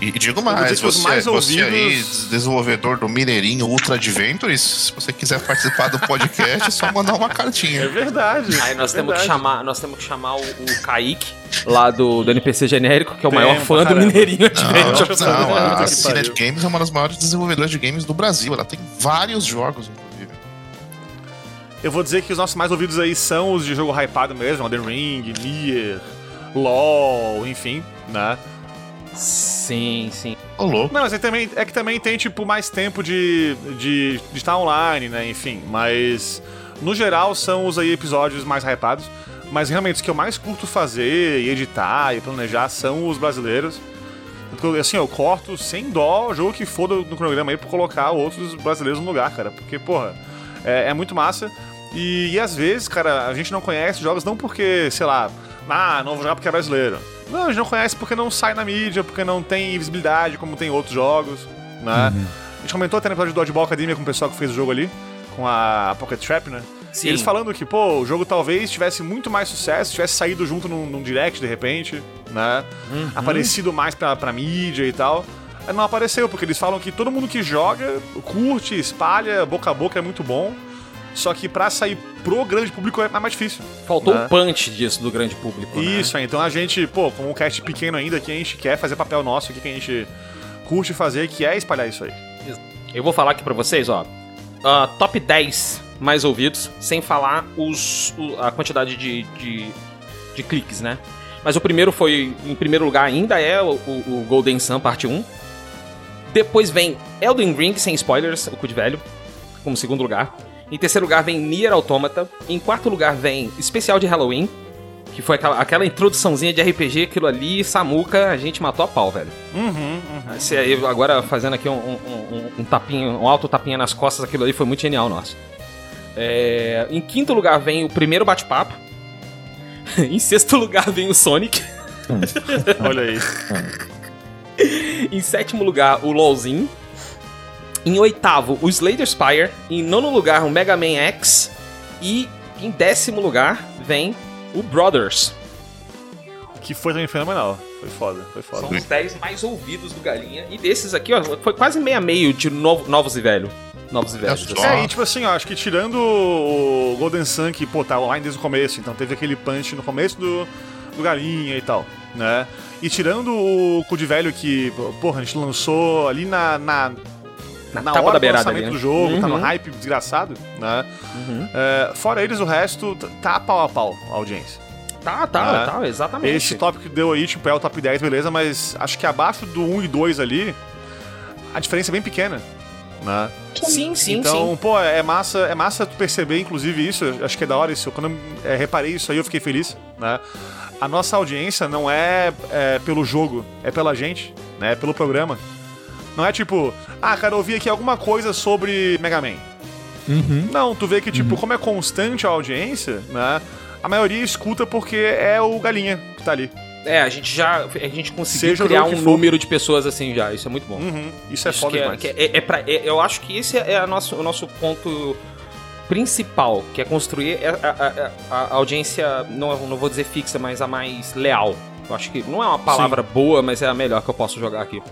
E, digo mais, que você, mais você aí, ouvidos- desenvolvedor do Mineirinho Ultra Adventures, se você quiser participar do podcast, é só mandar uma É cartinha. verdade. Aí nós é temos que verdade. chamar, nós temos que chamar o, o Kaique, lá do, do NPC genérico, que é o maior fã pra do caramba. Mineirinho Não, Adventures. não, a que Cinet pariu. Games é uma das maiores desenvolvedoras de games do Brasil. Ela tem vários jogos, inclusive. Eu vou dizer que os nossos mais ouvidos aí são os de jogo hypado mesmo, Elden Ring, Nier, LoL, enfim, né? Sim, sim. Ô, louco. Não, mas é, também, é que também tem, tipo, mais tempo de estar de, de estar online, né? Enfim, mas no geral são os aí episódios mais hypados. Mas realmente os que eu mais curto fazer e editar e planejar são os brasileiros. Porque, Assim, eu corto sem dó o jogo que for do, do cronograma aí pra colocar outros brasileiros no lugar, cara. Porque, porra, é, é muito massa. E, e às vezes, cara, a gente não conhece jogos não porque, sei lá, ah, não vou jogar porque é brasileiro. Não, a gente não conhece porque não sai na mídia, porque não tem visibilidade como tem outros jogos, né? A gente comentou até no episódio do Dodgeball Academia com o pessoal que fez o jogo ali, com a Pocket Trap, né? Sim. Eles falando que, pô, o jogo talvez tivesse muito mais sucesso, tivesse saído junto num, num direct de repente, né? Uhum. Aparecido mais pra, pra mídia e tal. Não apareceu, porque eles falam que todo mundo que joga, curte, espalha, boca a boca é muito bom. Só que pra sair pro grande público é mais difícil. Faltou né? o punch disso do grande público. né? Isso, aí, então a gente, pô, como um cast pequeno ainda, que a gente quer fazer papel nosso aqui, que a gente curte fazer, que é espalhar isso aí. Eu vou falar aqui pra vocês, ó. Ah, top 10 mais ouvidos, sem falar os, o- a quantidade de, de, de cliques, né? Mas o primeiro foi, em primeiro lugar, ainda é o, o- o Golden Sun Parte 1. Depois vem Elden Ring, sem spoilers, o cu de velho, como segundo lugar. Em terceiro lugar vem Nier Automata. Em quarto lugar vem Especial de Halloween, que foi aquela, aquela introduçãozinha de RPG, aquilo ali, Samuca, a gente matou a pau, velho. Uhum, uhum. Esse aí, agora fazendo aqui um, um, um- um tapinha, um alto tapinha nas costas, aquilo ali foi muito genial nosso. É, em quinto lugar vem o primeiro bate-papo. (laughs) em sexto lugar vem o Sonic. (laughs) Olha aí. em sétimo lugar, o LOLzinho. Em oitavo, o Slayer Spire. Em nono lugar, o Mega Man X. E em décimo lugar vem o Brothers. Que foi também fenomenal. Foi foda, foi foda. São os 10 mais ouvidos do Galinha. E desses aqui, ó, foi quase meio a meio de novo- novos e velho. Novos e velhos. só. assim. É, e tipo assim, ó, acho que tirando o Golden Sun, que, pô, tá online desde o começo, então teve aquele punch no começo do, do Galinha e tal, né? E tirando o Cu de Velho que, porra, a gente lançou ali na. na Na na hora da do beirada lançamento ali, né? do jogo, tá no Uhum. hype desgraçado, né? É, fora eles, o resto tá pau a pau a audiência. Tá, tá, É. tá, exatamente. Esse tópico que deu aí, tipo, é o top 10, beleza, mas acho que abaixo do 1 e 2 ali, a diferença é bem pequena, né? Sim, sim, então, sim. pô, é massa, é massa tu perceber, inclusive, isso. Acho que é da hora isso. Quando eu é, reparei isso aí, eu fiquei feliz, né? A nossa audiência não é, é pelo jogo, é pela gente, né? É pelo programa. Não é tipo, ah, cara, eu ouvi aqui alguma coisa sobre Mega Man. Não, tu vê que, tipo, como é constante a audiência, né? A maioria escuta porque é o galinha que tá ali. É, a gente já. A gente conseguiu Seja criar um for. número de pessoas assim já. Isso é muito bom. Uhum, Isso é Isso foda que é, demais. que é- é pra- é- eu acho que esse é a nosso, o nosso ponto principal, que é construir a, a- a- a audiência, não, não vou dizer fixa, mas a mais leal. Eu acho que não é uma palavra boa, mas é a melhor que eu posso jogar aqui.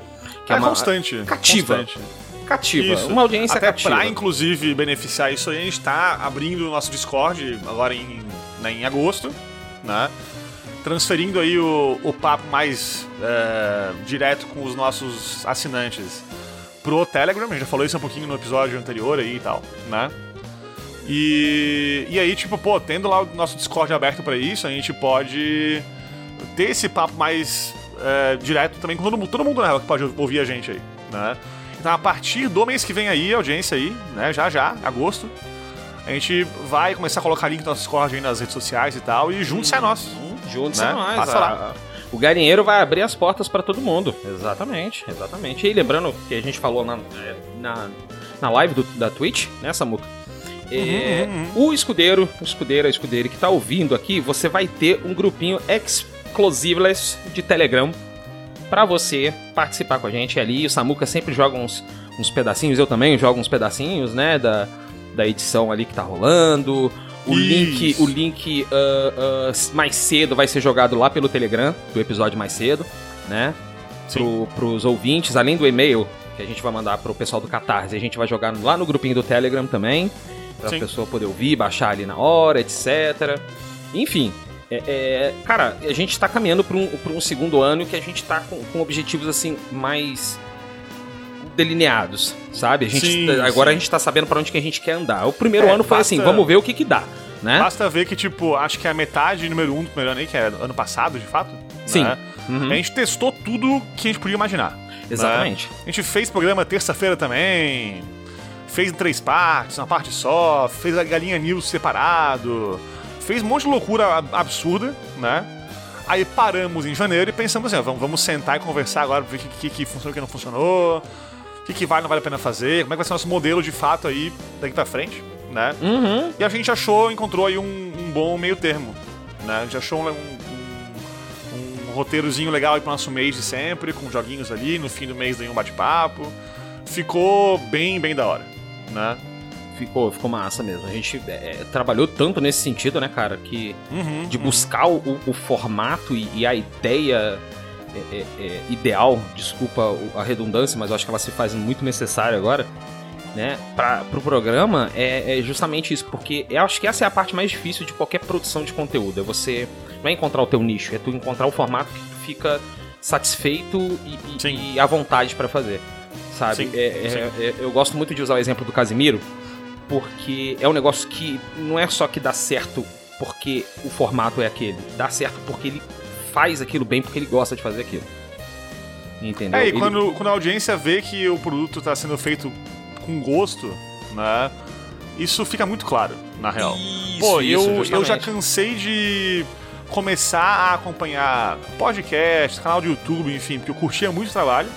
Que É, uma- constante. Cativa. constante. Cativa. Isso. Uma audiência Até cativa. pra, inclusive, beneficiar isso aí, a gente tá abrindo o nosso Discord agora em, né, em agosto, né? Transferindo aí o, o papo mais é, direto com os nossos assinantes pro Telegram. A gente já falou isso um pouquinho no episódio anterior aí e tal, né? E, e aí, tipo, pô, tendo lá o nosso Discord aberto pra isso, a gente pode ter esse papo mais é, direto também com todo mundo, todo mundo na real que pode ouvir a gente aí, né? Então, a partir do mês que vem aí, a audiência aí, né, já já, agosto, a gente vai começar a colocar link do nosso Discord aí nas redes sociais e tal, e junte-se a nós. Juntos né? a nós. Passa a- lá. O galinheiro vai abrir as portas pra todo mundo. Exatamente, exatamente. E lembrando que a gente falou na, é, na, na live do- da Twitch, né, Samuca? É, Uhum, O escudeiro, o escudeiro, a escudeira que tá ouvindo aqui, você vai ter um grupinho exclusiveless de Telegram pra você participar com a gente ali. O Samuca sempre joga uns, uns pedacinhos, eu também jogo uns pedacinhos, né, da, da edição ali que tá rolando. O Isso. link, o link ah, ah, mais cedo vai ser jogado lá pelo Telegram, do episódio mais cedo, né? Pro, pros ouvintes, além do e-mail que a gente vai mandar pro pessoal do Catarse, a gente vai jogar lá no grupinho do Telegram também, pra Sim. pessoa poder ouvir, baixar ali na hora, etc. Enfim, é, é, cara, a gente tá caminhando pra um, pra um segundo ano que a gente tá com, com objetivos assim mais delineados, sabe? A gente, Sim, tá- agora sim. a gente tá sabendo pra onde que a gente quer andar. O primeiro É, ano foi basta- assim, vamos ver o que que dá, né? Basta ver que, tipo, acho que é a metade número um do primeiro ano aí, que é ano passado, de fato. Sim. né? Uhum. A gente testou tudo que a gente podia imaginar. né? Exatamente. A gente fez programa terça-feira também. Fez em três partes, uma parte só. Fez a Galinha News separado. Fez um monte de loucura ab- absurda, né? Aí paramos em janeiro e pensamos assim, ó, vamos, vamos sentar e conversar agora, ver o que, que, que funcionou e o que não funcionou. O que, que vale não vale a pena fazer. Como é que vai ser nosso modelo de fato aí daqui pra frente, né? Uhum. E a gente achou, encontrou aí um, um bom meio termo. Né? A gente achou um, um- um roteirozinho legal aí pro nosso mês de sempre, com joguinhos ali, no fim do mês daí um bate-papo. Ficou bem, bem da hora. Né? Ficou, ficou massa mesmo. A gente é, trabalhou tanto nesse sentido, né, cara, que Uhum, de buscar o, o formato e, e a ideia é, é, é, ideal, desculpa o- a redundância, mas eu acho que ela se faz muito necessária agora, né, para pro programa é, é justamente isso, porque eu acho que essa é a parte mais difícil de qualquer produção de conteúdo, é você não é encontrar o teu nicho, é tu encontrar o formato que tu fica satisfeito e, e- Sim. e à vontade para fazer, sabe? Sim, É- é- é- eu gosto muito de usar o exemplo do Casimiro, porque é um negócio que não é só que dá certo porque o formato é aquele, dá certo porque ele faz aquilo bem, porque ele gosta de fazer aquilo. Entendeu? É, e Ele- quando, quando a audiência vê que o produto tá sendo feito com gosto, né? Isso fica muito claro, na real. Isso, Pô, isso, eu, eu já cansei de começar a acompanhar podcast, canal de YouTube, enfim, porque eu curtia muito o trabalho.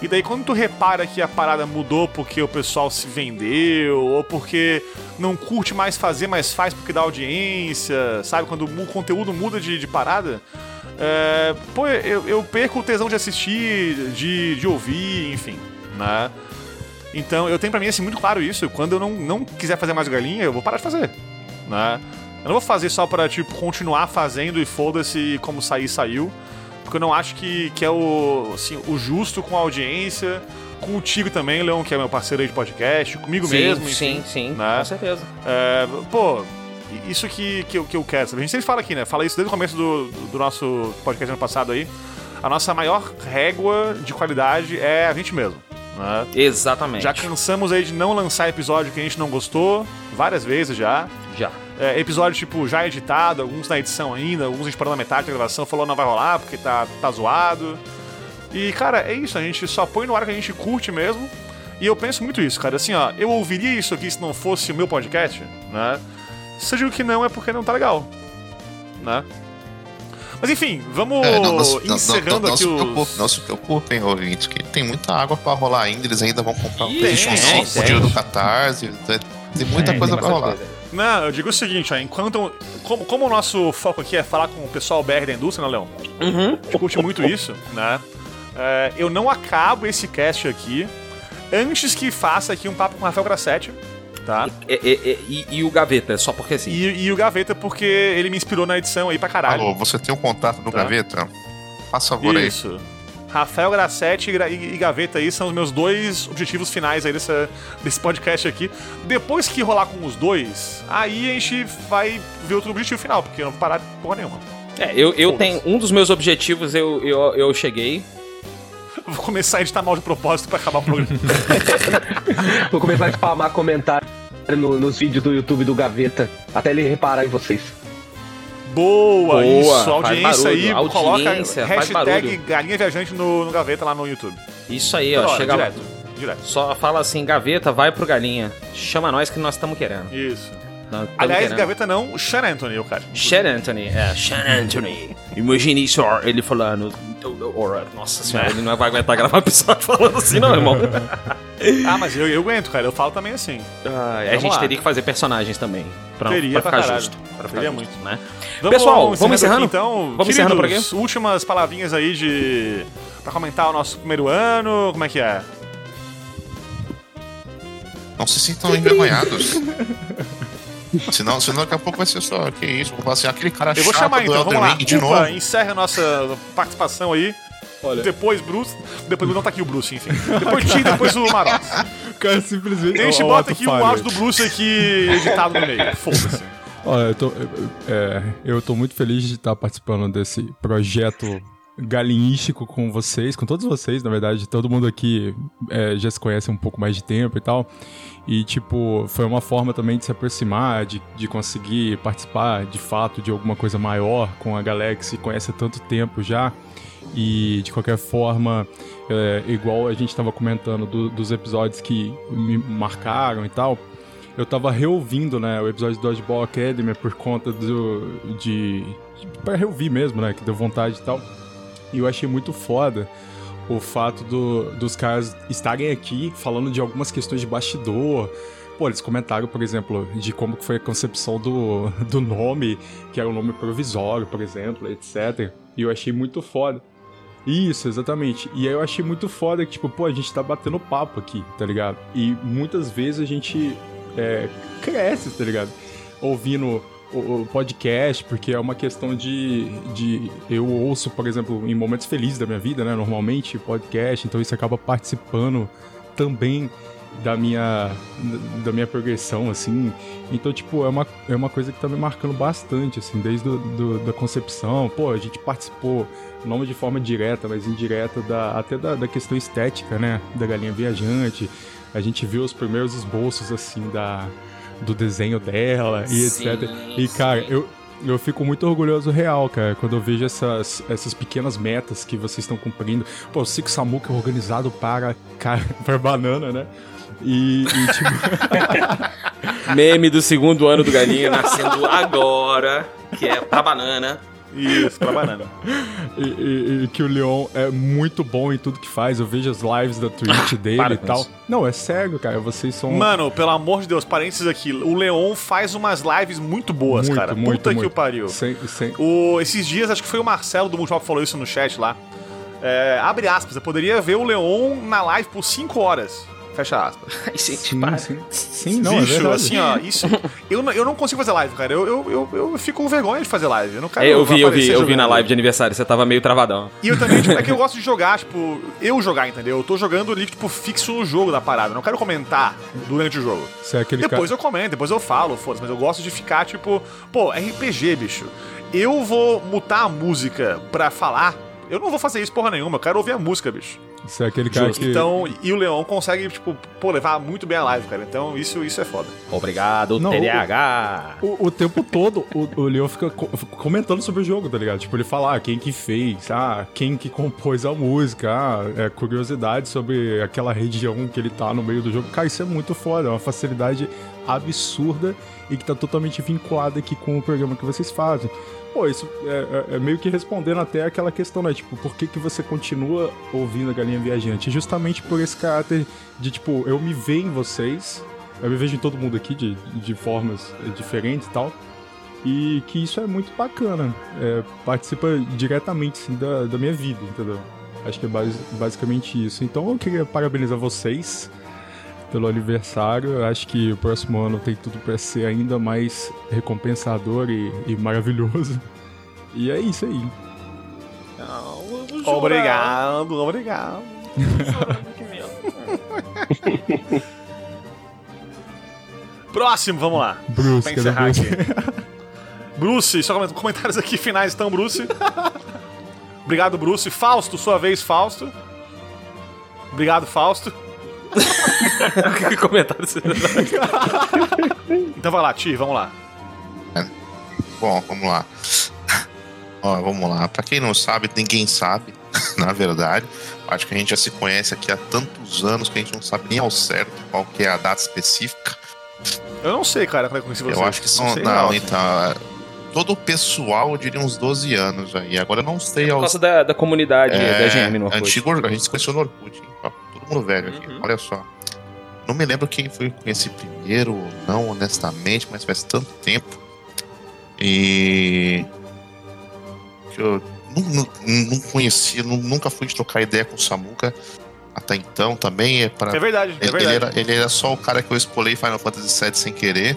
E daí quando tu repara que a parada mudou porque o pessoal se vendeu, ou porque não curte mais fazer, mas faz porque dá audiência, sabe? Quando o conteúdo muda de, de parada, é, pô, eu, eu perco o tesão de assistir, de, de ouvir, enfim, né? Então eu tenho pra mim assim muito claro isso. Quando eu não, não quiser fazer mais galinha, eu vou parar de fazer, né? Eu não vou fazer só pra, tipo, continuar fazendo e foda-se como sair, saiu. Porque eu não acho que, que é o, assim, o justo com a audiência, contigo também, Leon, que é meu parceiro aí de podcast, comigo sim, mesmo, sim, enfim. sim, né? com certeza. É, pô, isso que, que, eu, que eu quero, sabe? A gente sempre fala aqui, né? Fala isso desde o começo do, do nosso podcast ano passado aí. A nossa maior régua de qualidade é a gente mesmo. Né? Exatamente. Já cansamos aí de não lançar episódio que a gente não gostou, várias vezes já. Já. É, episódio, tipo, já editado, alguns na edição ainda, alguns a gente parou na metade da gravação, falou não vai rolar porque tá, tá zoado. E, cara, é isso, a gente só põe no ar que a gente curte mesmo. E eu penso muito isso, cara. Assim, ó, eu ouviria isso aqui se não fosse o meu podcast, né? Se eu digo que não, é porque não tá legal, né? Mas enfim, vamos É, não, não, não, encerrando não, não, aqui os... preocupe, não se preocupem, ouvintes, que tem muita água pra rolar ainda, eles ainda vão comprar um PlayStation tem, 5 tem. o dia do Catarse, tem, muita Tem, coisa tem pra rolar. Não, eu digo o seguinte, ó, enquanto... Como, como o nosso foco aqui é falar com o pessoal BR da indústria, né, Leão? Uhum. A gente curte muito isso, né? É, eu não acabo esse cast aqui antes que faça aqui um papo com o Rafael Grassetti, tá? E, e- e- e o Gaveta, só porque assim. E, e o Gaveta, porque ele me inspirou na edição aí pra caralho. Alô, você tem o contato do Tá. Gaveta? Faça favor aí. Isso. Rafael Grassetti e Gaveta aí são os meus dois objetivos finais aí dessa, desse podcast aqui. Depois que rolar com os dois, aí a gente vai ver outro objetivo final, porque eu não vou parar de porra nenhuma. É, eu, eu tenho. Um dos meus objetivos eu, eu, eu cheguei. (laughs) Vou começar a editar mal de propósito pra acabar o programa. (laughs) Vou começar a spamar comentário no- nos vídeos do YouTube do Gaveta, até ele reparar em vocês. Boa, Boa, isso. Audiência aí, coloca audiência, faz hashtag galinha viajante no, no Gaveta lá no YouTube. Isso aí, ó. Hora, chega direto, direto. Só fala assim, Gaveta, vai pro galinha. Chama nós que nós estamos querendo. Isso. Tamo Aliás, querendo. Gaveta não, o Sean Anthony, o cara. Sean Anthony, é, Sean Anthony. Imagine isso, ele falando. Ora, nossa senhora, ele não vai aguentar gravar episódio falando assim, não, irmão. (laughs) Ah, mas eu, eu aguento, cara. Eu falo também assim. Ah, a gente lá. teria que fazer personagens também. Pra, Teria pra pra ficar caralho. justo. Pra ficar justo, muito. né? Vamos, Pessoal, vamos encerrando? aqui, então. Vamos encerrando por Queridos, Últimas palavrinhas aí de. pra comentar o nosso primeiro ano. Como é que é? Não se sintam envergonhados. (laughs) senão, senão daqui a pouco vai ser só, que isso, vou falar assim, aquele cara Eu vou chato chamar do então, vamos lá. De Upa, novo. encerra a nossa participação aí. Olha, Depois Bruce. Depois não tá aqui o Bruce, enfim. Depois Ti, depois o Marox. o cara simplesmente. A gente Ó, ó, bota aqui o áudio do Bruce aqui editado no meio. Foda-se. Olha, eu tô, é, eu tô muito feliz de estar participando desse projeto galinhístico com vocês, com todos vocês, na verdade, todo mundo aqui é, já se conhece um pouco mais de tempo e tal. E, tipo, foi uma forma também de se aproximar, de, de conseguir participar de fato de alguma coisa maior com a galera que se conhece há tanto tempo já. E, de qualquer forma, é, igual a gente estava comentando do- dos episódios que me marcaram e tal, eu tava reouvindo, né, o episódio do Dodgeball Academy por conta do, de... Pra reouvir mesmo, né, que deu vontade e tal. E eu achei muito foda o fato do- dos caras estarem aqui falando de algumas questões de bastidor. Pô, eles comentaram, por exemplo, de como foi a concepção do, do nome, que era um nome provisório, por exemplo, etc. E eu achei muito foda. Isso, exatamente. E aí eu achei muito foda que, tipo, pô, a gente tá batendo papo aqui, tá ligado? E muitas vezes a gente é, cresce, tá ligado? Ouvindo o, o podcast, porque é uma questão de, de. Eu ouço, por exemplo, em momentos felizes da minha vida, né? Normalmente, podcast, então isso acaba participando também da minha da minha progressão assim então tipo é uma, é uma coisa que tá me marcando bastante assim desde do, do- da concepção pô a gente participou não de forma direta mas indireta da até da, da questão estética né da galinha viajante a gente viu os primeiros esboços assim da do desenho dela e Sim, etc e cara sim. eu eu fico muito orgulhoso real, cara, quando eu vejo essas, essas pequenas metas que vocês estão cumprindo. Pô, o Six Samuka é organizado para, cara, (laughs) para banana, né? E, e, tipo, (laughs) Meme do segundo ano do Galinha nascendo agora, que é pra banana. Isso, pra banana. e, e- e que o Leon é muito bom em tudo que faz. Eu vejo as lives da Twitch (laughs) dele e com tal. Não, é sério, cara. Vocês são. Mano, pelo amor de Deus, parênteses aqui. O Leon faz umas lives muito boas, muito, cara. muito, Puta que muito. o pariu. Sem, sem... O, esses dias, acho que foi o Marcelo do Multipop que falou isso no chat lá. É, abre aspas, eu poderia ver o Leon na live por 5 horas Fecha aspas. (laughs) Sim, para. sim, sim, não, é Bicho, verdade. assim, ó, isso. Eu, não- eu não consigo fazer live, cara. Eu, eu, eu, eu fico com vergonha de fazer live. Eu não quero É, eu vi, eu vi, eu vi na live de aniversário, você tava meio travadão. E eu também, tipo, é que eu (laughs) gosto de jogar, tipo, eu jogar, entendeu? Eu tô jogando ali, tipo, fixo no jogo da parada. Eu não quero comentar durante o jogo. Você é aquele Depois cara... eu comento, depois eu falo, foda-se, mas eu gosto de ficar, tipo, pô, RPG, bicho. Eu vou mutar a música pra falar. Eu não vou fazer isso porra nenhuma, eu quero ouvir a música, bicho. Você é aquele cara que... Então, e o Leão consegue, tipo, pô, levar muito bem a live, cara. Então, isso, isso é foda. Obrigado, Não, TDAH. O, o tempo todo, o, o Leon fica co- comentando sobre o jogo, tá ligado? Tipo, ele fala ah, quem que fez, ah, quem que compôs a música, ah, é, curiosidade sobre aquela região que ele tá no meio do jogo. Cara, isso é muito foda, é uma facilidade absurda e que tá totalmente vinculada aqui com o programa que vocês fazem. Pô, isso é, é- é meio que respondendo até aquela questão, né? Tipo, por que, que você continua ouvindo a Galinha Viajante? Justamente por esse caráter de, tipo, eu me vejo em vocês, eu me vejo em todo mundo aqui de, de formas eh, diferentes e tal. E que isso é muito bacana. É, participa diretamente da, da minha vida, entendeu? Acho que é basi- basicamente isso. Então eu queria parabenizar vocês pelo aniversário. Eu acho que o próximo ano tem tudo pra ser ainda mais recompensador e, e maravilhoso. E é isso aí. Obrigado, obrigado. (laughs) Próximo, vamos lá. Bruce, Pra encerrar Bruce? aqui. (laughs) Bruce, só coment- comentários aqui finais então, Bruce. (laughs) Obrigado, Bruce. Fausto, sua vez, Fausto. Obrigado, Fausto. (laughs) que comentário você Então vai lá, Ti, vamos lá. Bom, vamos lá. Ó, vamos lá. Pra quem não sabe, ninguém sabe, (laughs) na verdade. Acho que a gente já se conhece aqui há tantos anos que a gente não sabe nem ao certo qual que é a data específica. Eu não sei, cara, como é que eu conheci você. Eu acho que são. sei, Não, então. é, Todo o pessoal, eu diria uns 12 anos aí. Agora eu não sei Por aos. causa da, da comunidade É, da GM no Orkut. antigo, a gente se conheceu no Orkut. hein? Mundo velho aqui, Uhum. olha só. Não me lembro quem foi conheci primeiro ou não, honestamente, mas faz tanto tempo. E. que eu não, não, não conhecia, nu- nunca fui trocar ideia com o Samuka até então também. É para É verdade, é ele, ele verdade. era, ele era só o cara que eu espolei Final Fantasy VII sem querer.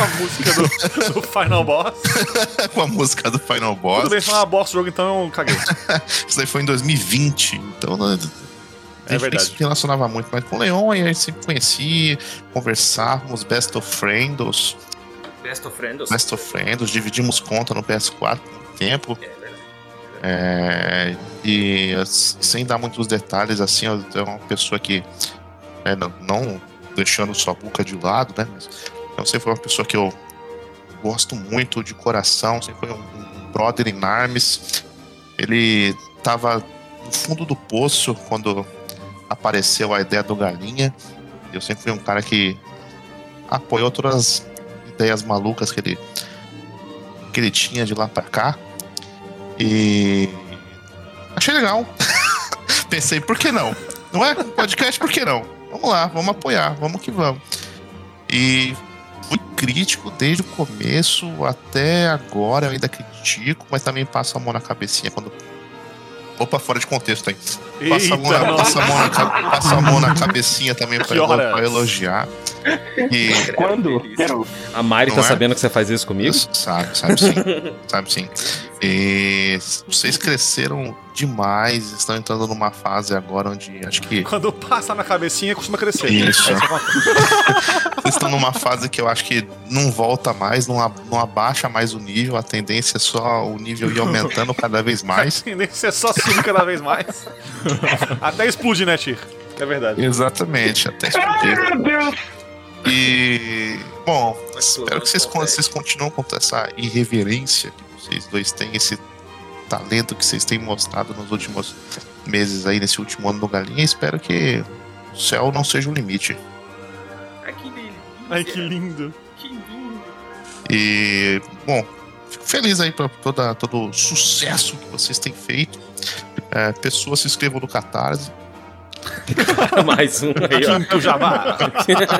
Com a música do, do Final Boss. (laughs) com a música do Final Boss. Tudo bem, se não é uma boss do jogo, então eu caguei. (laughs) Isso aí foi em 2020, então né, a gente É nem verdade. se relacionava muito mais com o Leon, e a gente sempre conhecia, conversávamos, best of friends, Best of Friends. best of friends, dividimos conta no PS4 por tempo. É, e as- sem dar muitos detalhes, assim, eu é uma pessoa que, né, não, não deixando sua boca de lado, né, mas eu sempre foi uma pessoa que eu gosto muito de coração, sempre foi um, brother in arms. Ele tava no fundo do poço quando apareceu a ideia do Galinha. Eu sempre fui um cara que apoiou todas as ideias malucas que ele, que ele tinha de lá pra cá. E achei legal. (laughs) Pensei, por que não? Não é? Podcast, por que não? Vamos lá, vamos apoiar, vamos que vamos. E fui crítico desde o começo até agora, eu ainda critico, mas também passo a mão na cabecinha quando. Opa, fora de contexto aí. Passa a mão na, passa a mão na, passa a mão na cabecinha também pra, horas? pra elogiar. E Quando? A Mari Não tá é? sabendo que você faz isso comigo? Sabe, sabe sim. (laughs) sabe sim. E vocês cresceram demais, estão entrando numa fase agora onde acho que. Quando passa na cabecinha, costuma crescer. Isso. É (laughs) Vocês estão numa fase que eu acho que não volta mais, não, a- não abaixa mais o nível, a tendência é só o nível ir aumentando cada vez (laughs) mais. tendência é só subir cada vez mais. (laughs) Até explodir, né, Tir? É verdade. Exatamente, até explodir. Meu Deus! E. Bom, espero que vocês, con- vocês continuem com essa irreverência que vocês dois têm, esse talento que vocês têm mostrado nos últimos meses aí, nesse último ano do Galinha. Espero que o céu não seja o limite. Ai, que delícia. Ai, que lindo. Que lindo. E, bom, fico feliz aí por toda, todo o sucesso que vocês têm feito. É, pessoas se inscrevam no Catarse. (laughs) Mais um aí, ó. Quinto jabá.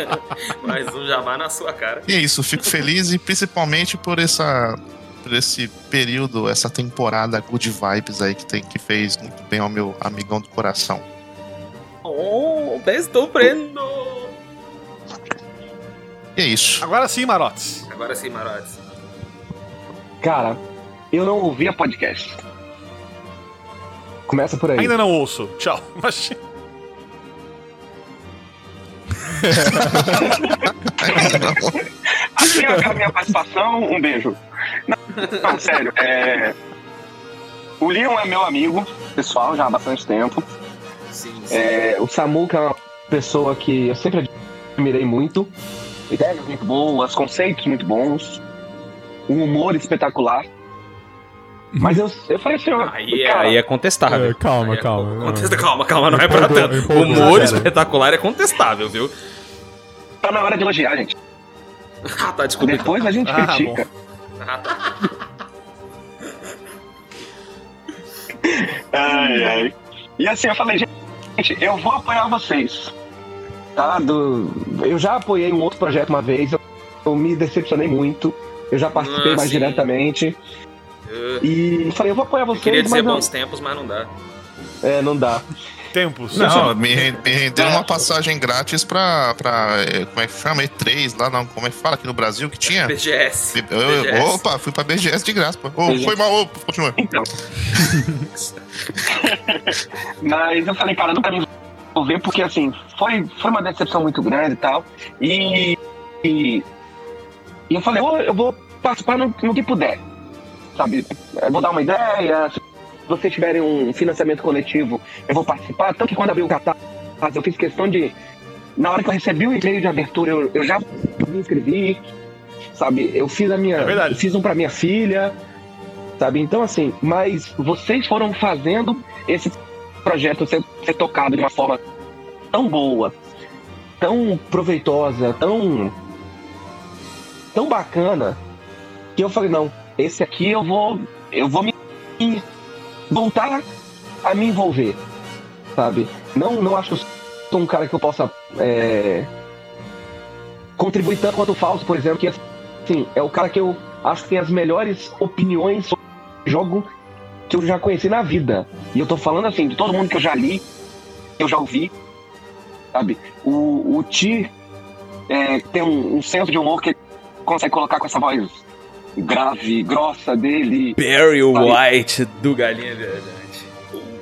(laughs) Mais um jabá na sua cara. E é isso, fico feliz e principalmente por essa esse período, essa temporada Good Vibes aí que tem que fez muito bem ao meu amigão do coração. Oh, desdobrando! E é isso. Agora sim, Marotes. Agora sim, Marotes. Cara, eu não ouvia podcast. Começa por aí. Ainda não ouço. Tchau. (laughs) Mas- (laughs) Assim a minha participação, um beijo. Não, não, sério, é... O Leon é meu amigo, pessoal, já há bastante tempo. Sim, sim. É, o Samuka é uma pessoa que eu sempre admirei muito. Ideias muito boas, conceitos muito bons. Um humor espetacular. Mas eu, eu falei assim, ó, Aí, é, aí é contestável. É, calma, Aí é calma. co- contesta- calma, calma, não é pra tanto. empolgou, Humor espetacular é contestável, viu? tá na hora de elogiar, gente. (laughs) Ah, tá, desculpa. Depois a gente Ah, critica. Ai, ai. E assim, eu falei, gente, eu vou apoiar vocês. Tá? Do... Eu já apoiei um outro projeto uma vez, eu, eu me decepcionei muito. Eu já participei Ah, mais sim. diretamente. Eu E falei, eu vou apoiar vocês, queria dizer mas não, bons tempos, mas não dá. é, não dá. Tempos. Não, me, me renderam uma passagem grátis pra, pra. eh, Como é que chama? E3 lá, não. Como é que fala aqui no Brasil que tinha? BGS. Eu- eu- BGS. opa, fui pra BGS de graça. Ô, BGS. foi mal, ô, continua. Então. (laughs) Mas eu falei, cara, nunca me envolver, porque assim, foi, foi uma decepção muito grande e tal. E, e, e eu falei, "Ô, eu vou participar no, no que puder. Sabe? Eu vou dar uma ideia. Se vocês tiverem um financiamento coletivo, eu vou participar. Tanto que quando abriu o catarse, eu fiz questão de. Na hora que eu recebi o e-mail de abertura, eu, eu já me inscrevi. Sabe? Eu fiz a minha. É fiz um pra minha filha sabe? Então, assim, mas vocês foram fazendo esse projeto ser, ser tocado de uma forma tão boa, tão proveitosa, tão tão bacana, que eu falei, não, esse aqui eu vou eu vou me voltar a me envolver, sabe? Não, não acho que eu sou um cara que eu possa é, contribuir tanto quanto o Fausto, por exemplo, que assim, é o cara que eu acho que tem as melhores opiniões sobre jogo que eu já conheci na vida. E eu tô falando assim, de todo mundo que eu já li, que eu já ouvi, sabe? O, o Ti é, tem um, um senso de humor que consegue colocar com essa voz grave, grossa dele. Barry? White do Galinha Viajante.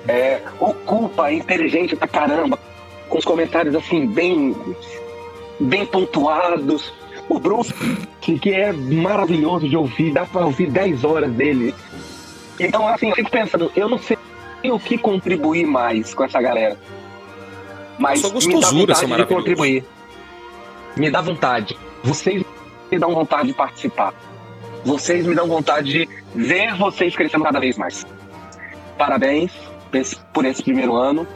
É, o Culpa é inteligente pra caramba, com os comentários assim, bem, bem pontuados. O Bruce, que é maravilhoso de ouvir, dá pra ouvir 10 horas dele. Então, assim, eu fico pensando, eu não sei o que contribuir mais com essa galera. Mas Sua me dá vontade de contribuir. Me dá vontade. Vocês me dão vontade de participar. Vocês me dão vontade de ver vocês crescendo cada vez mais. Parabéns por esse- primeiro ano.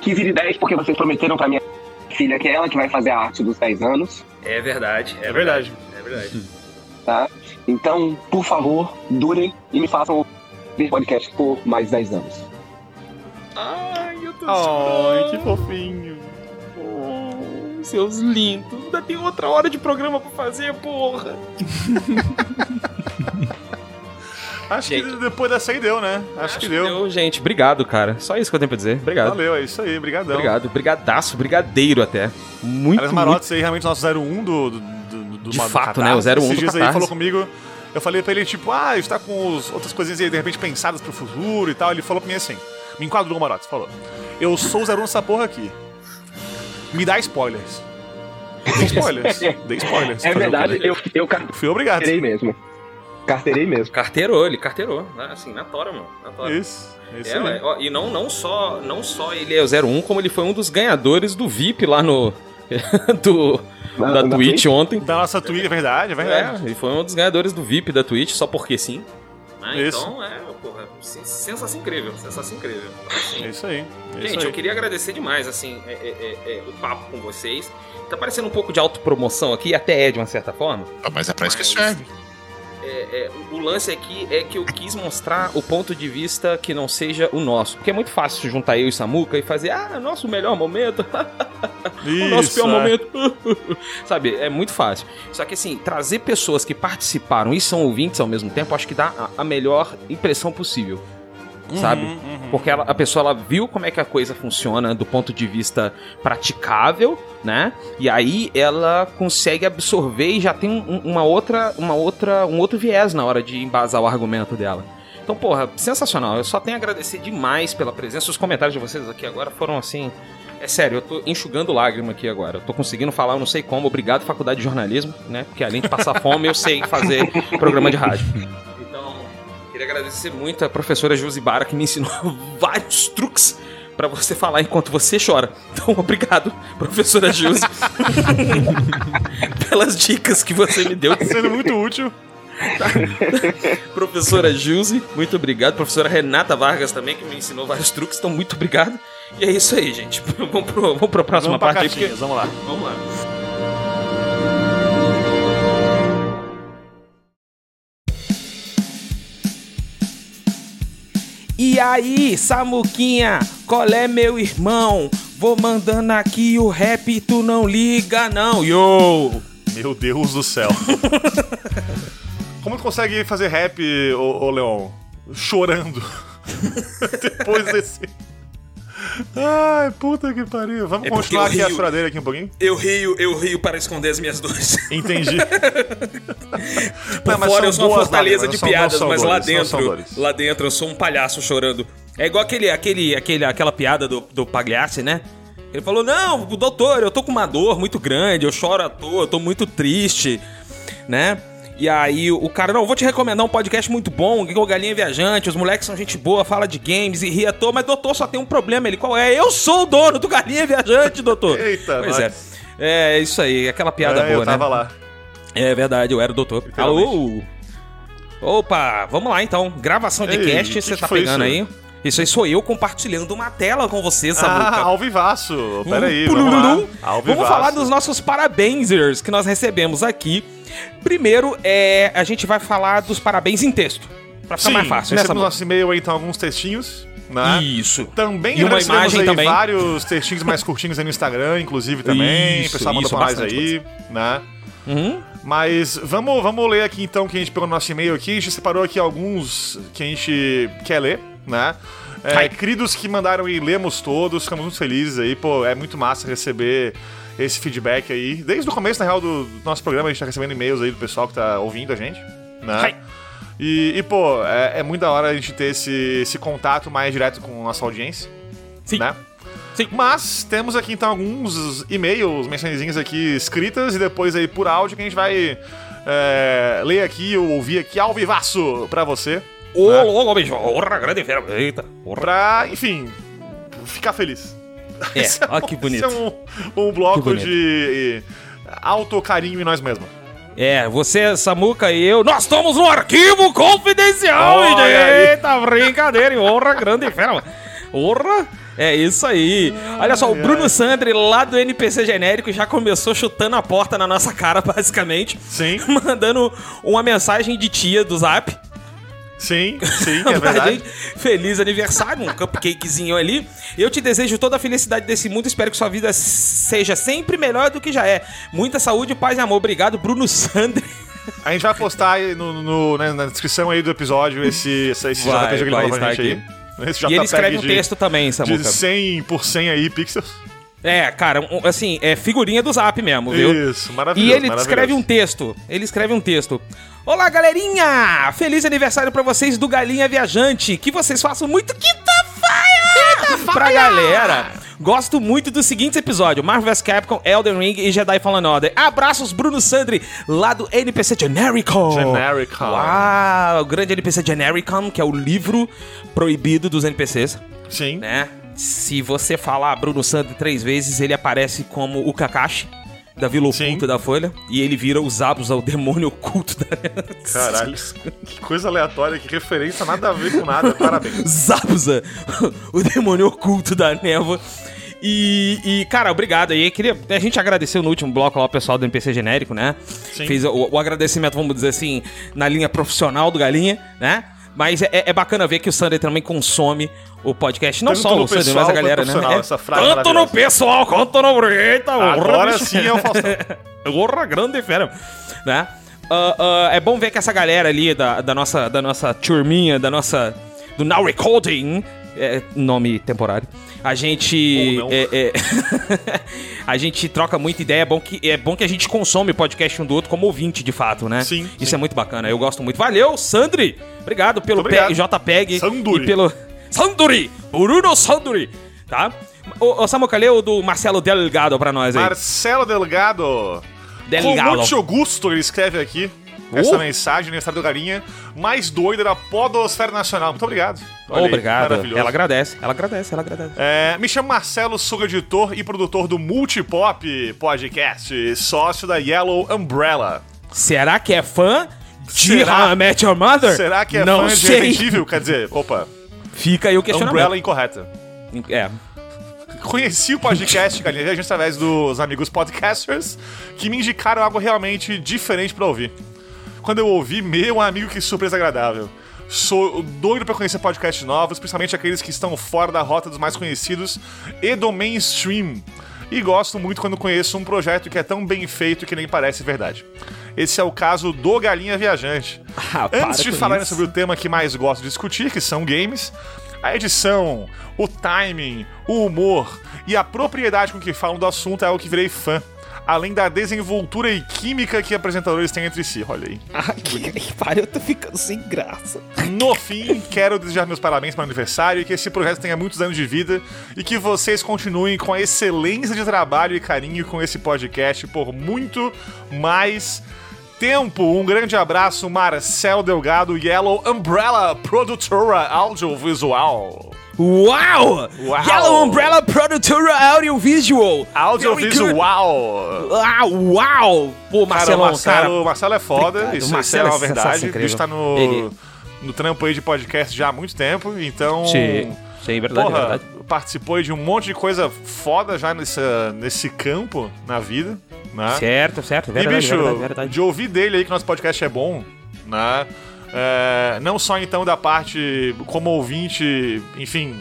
Que vire 10, porque vocês prometeram pra minha filha que é ela que vai fazer a arte dos 10 anos, É verdade, é, É verdade. É verdade. tá? Então, por favor, durem e me façam ouvir podcast por mais 10 anos. Ai, eu tô Ai, que fofinho. Seus lindos. Ainda tem outra hora de programa pra fazer, porra. (laughs) Acho Gente. que depois dessa aí deu, né? Acho, que deu. gente. Obrigado, cara. Só isso que eu tenho pra dizer. Obrigado. Valeu, é isso aí. Brigadão. Obrigado. Brigadaço, brigadeiro até. Muito, Aliás, muito. Marotes aí, realmente, nosso 01 do, do, do, do De do fato, Catarse. né? O 01 Esses do dias aí falou comigo. Eu falei pra ele, tipo, ah, está com os, outras coisinhas aí, de repente, pensadas pro futuro e tal. Ele falou pra mim assim, me enquadrou o Marotes, falou. Eu sou o 01 nessa porra aqui. Me dá spoilers. Dei spoilers. (laughs) Dei spoilers. É verdade, eu, eu Fui obrigado. carteirei mesmo. Carteirei mesmo. Carteirou, ele carteirou. né? Assim, na tora, mano. Na tora. Isso. Isso É, ué, ó, e não, não, só, não só ele é o 01, como ele foi um dos ganhadores do VIP lá no. (laughs) do, da na Twitch ontem. Da nossa Twitch, é verdade, é verdade. É, ele foi um dos ganhadores do VIP da Twitch, só porque sim. Né? Isso. Então, é, porra, sen- sensação incrível, sensação incrível. Assim, É isso aí. É Gente, isso aí. eu queria agradecer demais, assim, é, é, é, é, o papo com vocês. Tá parecendo um pouco de autopromoção aqui, até é de uma certa forma. Ah, mas é pra isso que serve. É, é, o- lance aqui é que eu quis mostrar o ponto de vista que não seja o nosso. Porque é muito fácil juntar eu e Samuca e fazer, ah, nosso melhor momento, (laughs) o nosso pior é. momento. (laughs) Sabe, é muito fácil. Só que assim, trazer pessoas que participaram e são ouvintes ao mesmo tempo, acho que dá a, a melhor impressão possível. Sabe? Porque ela- a pessoa ela viu como é que a coisa funciona do ponto de vista praticável, né? E aí ela consegue absorver e já tem um- uma outra, uma outra, um outro viés na hora de embasar o argumento dela. Então, porra, sensacional. Eu só tenho a agradecer demais pela presença. Os comentários de vocês aqui agora foram assim. É sério, eu tô enxugando lágrima aqui agora. Eu tô conseguindo falar, eu não sei como. Obrigado, Faculdade de Jornalismo, né? Porque além de passar fome, eu sei fazer programa de rádio. (laughs) Queria agradecer muito a professora Josibara que me ensinou (laughs) vários truques pra você falar enquanto você chora. Então, (laughs) obrigado, professora Josi, (laughs) pelas dicas que você me deu. Sendo muito útil. Professora Gilze, muito obrigado. Professora Renata Vargas também, que me ensinou vários truques, então muito obrigado. E é isso aí, gente. Vamos pro, vamos pra próxima Vamos parte vamos lá. Vamos lá. E aí, Samuquinha, qual é meu irmão? Vou mandando aqui o rap, tu não liga não, yo! Meu Deus do céu. (laughs) Como tu consegue fazer rap, ô, ô Leon? Chorando. (laughs) Depois desse. Ai, puta que pariu. Vamos É continuar aqui a rio. choradeira aqui um pouquinho? Eu rio, eu rio para esconder as minhas dores. Entendi. (laughs) Por Não, mas fora eu sou uma fortaleza de piadas, mas lá dores, dentro, lá dentro eu sou um palhaço chorando. É igual aquele, aquele, aquele, aquela piada do, do Pagliacci, né? Ele falou: Não, doutor, eu tô com uma dor muito grande, eu choro à toa, eu tô muito triste, né? E aí o cara, não, vou te recomendar um podcast muito bom, o Galinha Viajante, os moleques são gente boa, fala de games e ri à toa, mas doutor só tem um problema, ele qual é? Eu sou o dono do Galinha Viajante, doutor. Eita, pois nós. é. É, isso aí, aquela piada É, boa, eu tava né? lá. É verdade, eu era o doutor. Alô! Opa, vamos lá então. Gravação de Ei, cast, que você que tá pegando isso? aí? Isso aí sou eu compartilhando uma tela com você, Ah, Samuca. ao vivaço. Pera aí, Um vamos lá. Ao Vamos falar dos nossos parabénsers que nós recebemos aqui. Primeiro, é, a gente vai falar dos parabéns em texto. Pra ficar Sim, mais fácil, né, recebemos Samuca? nosso e-mail aí, então, alguns textinhos, né? Isso. Também E uma imagem aí também. vários textinhos mais curtinhos aí no Instagram, inclusive, também. Isso, o pessoal mandou pra bastante aí, né? Uhum. Mas vamos, vamos ler aqui então que a gente pegou no nosso e-mail aqui. A gente separou aqui alguns que a gente quer ler, né? É, queridos que mandaram e lemos todos, ficamos muito felizes aí, pô, é muito massa receber esse feedback aí. Desde o começo, na real, do, do nosso programa, a gente tá recebendo e-mails aí do pessoal que tá ouvindo a gente, né? E, e, pô, é, é muito da hora a gente ter esse, esse contato mais direto com a nossa audiência, Sim. né? Sim. Mas temos aqui então alguns e-mails, mensagenzinhas aqui escritas e depois aí por áudio que a gente vai é, ler aqui ou ouvir aqui ao vivaço pra você. Ô, né? louco, bicho. Porra, grande fera. Eita. Porra. Pra, enfim, ficar feliz. É, (laughs) ó que bonito. Esse é um, um bloco de autocarinho em nós mesmos. É, você, Samuca e eu, nós estamos no arquivo confidencial, Olha aí. Eita, brincadeira, hein? Honra grande fera, mano. Honra, é isso aí. Olha só, o Bruno Sandri, lá do NPC Genérico, já começou chutando a porta na nossa cara, (laughs) basicamente. Sim, Mandando uma mensagem de tia do Zap. Sim, sim, (laughs) é verdade. Feliz aniversário, um cupcakezinho ali. Eu te desejo toda a felicidade desse mundo. Espero que sua vida seja sempre melhor do que já é. Muita saúde, paz e amor. Obrigado, Bruno Sandri. (laughs) A gente vai postar aí no, no- né, na descrição aí do episódio esse, esse, esse Vai, JPG que ele mandou pra gente aqui. aí. Esse E ele escreve um de- texto também, de Samuca. 100 por 100 aí pixels. É, cara, um- assim, é figurinha do Zap mesmo, viu? Isso, maravilhoso. E ele maravilhoso. escreve um texto. Ele escreve um texto. Olá, galerinha! Feliz aniversário pra vocês do Galinha Viajante. Que vocês façam muito quinta-feira! Pra galera. Gosto muito dos seguintes episódios: Marvel vs Capcom, Elden Ring e Jedi Fallen Order. Abraços, Bruno Sandri, lá do NPC Genericon. Genericon. Uau, o grande NPC Genericon, que é o livro proibido dos NPCs Sim. né? Se você falar Bruno Sandri três vezes, ele aparece como o Kakashi da Vila. Oculta da Folha e ele vira o Zabuza, o demônio oculto da (laughs) Caralho. que coisa aleatória, que referência nada a ver com nada. Parabéns. (laughs) Zabuza, (laughs) o demônio oculto da névoa. E, e, cara, obrigado aí. Queria, a gente agradeceu no último bloco lá o pessoal do NPC genérico, né? Sim. Fez o, o agradecimento, vamos dizer assim, na linha profissional do Galinha, né? Mas é, é bacana ver que o Sander também consome o podcast. Não Tanto só o Sander, pessoal mas a galera, né? É, essa frase tanto no pessoal quanto no. Eita, Agora bicho. sim é o Faustão. (laughs) Porra, grande fera. Né? Ah, ah, é bom ver que essa galera ali da, da, nossa, da nossa turminha, da nossa do Now Recording, é, nome temporário. A gente. É, é, (laughs) a gente troca muita ideia. É bom, que, é bom que a gente consome o podcast um do outro como ouvinte, de fato, né? Sim, Isso sim. é muito bacana. Eu gosto muito. Valeu, Sandri! Obrigado pelo obrigado. JPEG Sanduri. e pelo. (laughs) Sanduri! Bruno Sanduri! Tá? Ô, ô Samuca, lê o do Marcelo Delgado pra nós aí. Marcelo Delgado. Delgado. Com muito gosto, ele escreve aqui. Essa Oh. mensagem, aniversário do Galinha, mais doida da Podosfera Nacional. Muito obrigado. Olha aí, Obrigado. maravilhoso. Ela agradece, ela agradece, ela agradece. É, me chamo Marcelo, sou editor e produtor do Multipop Podcast, sócio da Yellow Umbrella. Será que é fã de Será? How I Met Your Mother? Será que é Não fã de sei. Resident Evil? Quer dizer, opa, Fica aí o questionamento. Umbrella incorreta. É. Conheci o podcast Viajante (laughs) através dos amigos podcasters que me indicaram algo realmente diferente pra ouvir. Quando eu ouvi, meu amigo, que surpresa agradável. Sou doido pra conhecer podcasts novos, principalmente aqueles que estão fora da rota dos mais conhecidos e do mainstream. E gosto muito quando conheço um projeto que é tão bem feito que nem parece verdade. Esse é o caso do Galinha Viajante. (laughs) Ah, Antes de com falar isso. sobre o tema que mais gosto de discutir, que são games, a edição, o timing, o humor e a propriedade com que falam do assunto é algo que virei fã. Além da desenvoltura e química que apresentadores têm entre si. Olha aí. Ai, que pariu, eu tô ficando sem graça. No fim, quero desejar meus parabéns para o aniversário e que esse projeto tenha muitos anos de vida e que vocês continuem com a excelência de trabalho e carinho com esse podcast por muito mais tempo. Um grande abraço, Marcel Delgado, Yellow Umbrella, produtora audiovisual. Uau! Uau! Yellow Umbrella Produtora Audiovisual. Audiovisual. Ah, uau! Pô, Cara, Marcelão, o Marcelo, cara. o Marcelo é foda, Obrigado. isso, isso Marcelo é uma é verdade. O bicho tá no, incrível. no trampo aí de podcast já há muito tempo, então. Sim, sim, verdade, Porra, verdade. participou aí de um monte de coisa foda já nessa, nesse campo na vida, né? Certo, certo, verdade, e, bicho, verdade, verdade. de ouvir dele aí que nosso podcast é bom, né? É, não só então da parte como ouvinte, enfim,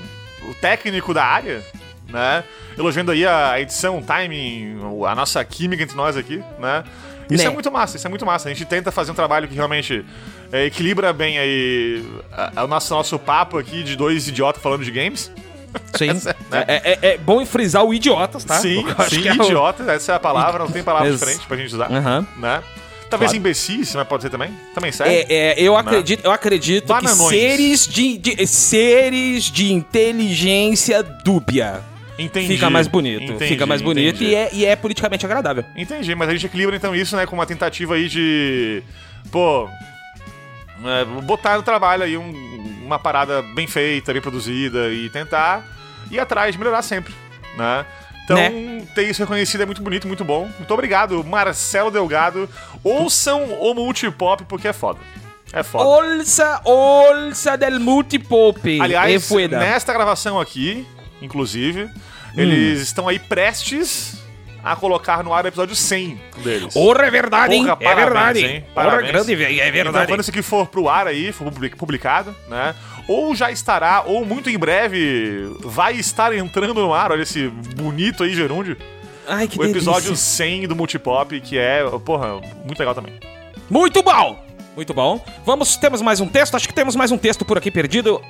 o técnico da área, né? Elogiando aí a edição, o timing, a nossa química entre nós aqui, né? Isso Né. é muito massa, isso é muito massa. A gente tenta fazer um trabalho que realmente é, equilibra bem aí o nosso, nosso papo aqui de dois idiotas falando de games. Sim. É, é- é bom frisar o idiotas, tá? Sim, sim, que é o- idiota, essa é a palavra, não tem palavra Ex- diferente pra gente usar, Aham. né? Talvez Claro. imbecis, mas pode ser também? Também serve? É, é, eu acredito, eu acredito que seres de, de- seres de inteligência dúbia Entendi. fica mais bonito, Entendi, fica mais bonito entendi. e é, e é politicamente agradável. Entendi, mas a gente equilibra então isso, né, com uma tentativa aí de. Pô. é, botar no trabalho aí um- uma parada bem feita, bem produzida e tentar ir atrás melhorar sempre, né? Então, Né? ter isso reconhecido é muito bonito, muito bom. Muito obrigado, Marcelo Delgado. Ouçam o Multipop porque é foda. É foda. Olsa, olsa del multipop. Aliás, nesta gravação aqui, inclusive, Hum. eles estão aí prestes a colocar no ar o episódio 100 deles. Porra, é verdade, hein? Porra, é parabéns, verdade. hein? Porra, Parabéns. grande, velho, é Então, verdade. quando isso aqui for pro ar aí, for publi- publicado, né? Ou já estará, ou muito em breve vai estar entrando no ar, olha esse bonito aí gerúndio, Ai, que o episódio delícia. 100 do Multipop, que é, porra, muito legal também. Muito bom! Muito bom. Vamos, temos mais um texto? Acho que temos mais um texto por aqui perdido.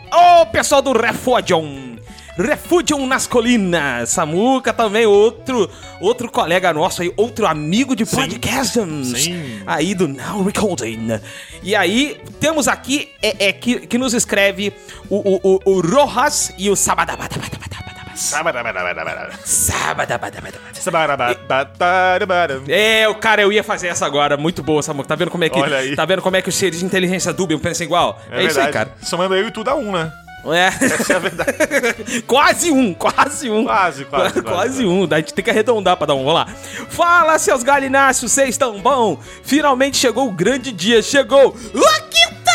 Ô, pessoal do Refugion! Refugion nas colinas. Samuca também, outro outro colega nosso aí, outro amigo de podcast. Sim. Aí do Now Recording. E aí, temos aqui, é, é que, que nos escreve o, o, o, o Rojas e o. Sabadabadabadabadabas. É, o cara, eu ia fazer essa agora. Muito boa, Samuca. Tá vendo como é que. Tá vendo como é que os seres de inteligência dúbia pensam igual? É, isso aí, cara. Somando eu e tu dá um, né? É. Essa é a verdade. (laughs) quase um, quase um. (laughs) Quase, quase, quase. um. A gente tem que arredondar pra dar um. Vamos lá. Fala, seus galináceos, vocês estão bom? Finalmente chegou o grande dia. Chegou a quinta-feira!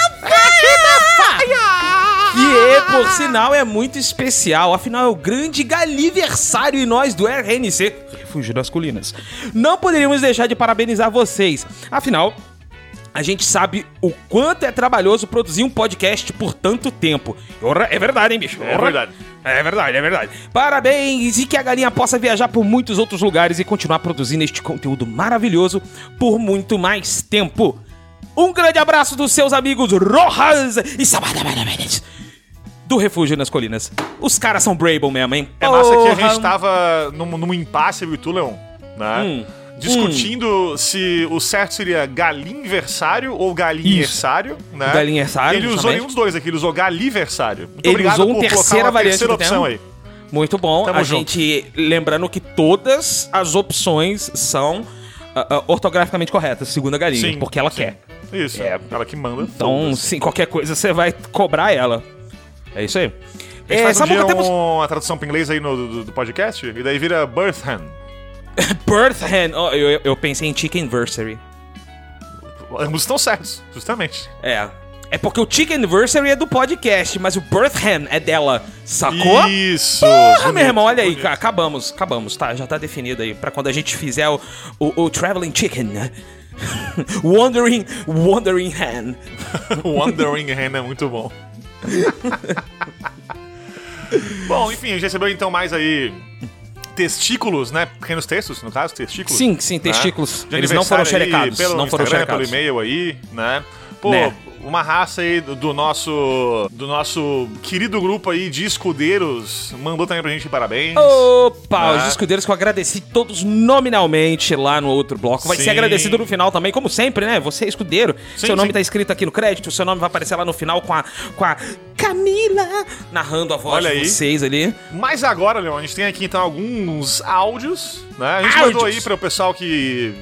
Que, por sinal, é muito especial. Afinal, é o grande galiversário e nós do RNC, Refúgio das Colinas. Não poderíamos deixar de parabenizar vocês. Afinal, a gente sabe o quanto é trabalhoso produzir um podcast por tanto tempo. É verdade, hein, bicho? É verdade. É verdade, é verdade. Parabéns e que a galinha possa viajar por muitos outros lugares e continuar produzindo este conteúdo maravilhoso por muito mais tempo. Um grande abraço dos seus amigos Rojas e Sabadabadabades. do Refúgio nas Colinas. Os caras são Brable mesmo, hein? É massa que a gente tava num, num impasse, e tu, Leon, né? Hum. Discutindo se o certo seria galinversário ou galinhersário, né? Galinhersário, Ele usou justamente. nenhum dos dois aqui, ele usou galiversário. Muito Ele obrigado usou colocar terceira uma variante terceira opção aí. Muito bom. Tamo a junto. gente. Lembrando que todas as opções são ah, ah, ortograficamente corretas, segundo a galinha, Sim, porque ela sim. quer. Isso, É. ela que manda. Então, sim, qualquer coisa você vai cobrar ela. É isso aí. A gente É, faz um dia temos uma tradução pra inglês aí no, do, do podcast, e daí vira birth hand. (laughs) Birth Hand. Oh, eu, eu pensei em Chickenversary. Ambos estão certos, justamente. É. É porque o Chickenversary é do podcast, mas o Birth Hand é dela. Sacou? Isso! Porra, bonito, meu irmão, olha aí, bonito. ca- acabamos, acabamos, tá? Já tá definido aí. Pra quando a gente fizer o, o, o Traveling Chicken, né? (laughs) Wandering, Wandering Hand. (laughs) Wandering Hand é muito bom. bom, enfim, a gente recebeu então mais aí testículos, né? Pequenos textos, no caso, testículos. Sim, sim, né? testículos. De Eles não foram xerecados. Pelo Não foram xerecados. pelo e-mail aí, né? Pô, Né. Uma raça aí do, do nosso do nosso querido grupo aí de escudeiros mandou também pra gente parabéns. Opa, Né? os escudeiros que eu agradeci todos nominalmente lá no outro bloco. Vai Sim. ser agradecido no final também, como sempre, né? Você é escudeiro. Sim, seu nome sim. tá escrito aqui no crédito, seu nome vai aparecer lá no final com a, com a Camila narrando a voz Olha de aí. vocês ali. Mas agora, Leon, a gente tem aqui então alguns áudios, né? A gente Áudios. mandou aí para o pessoal que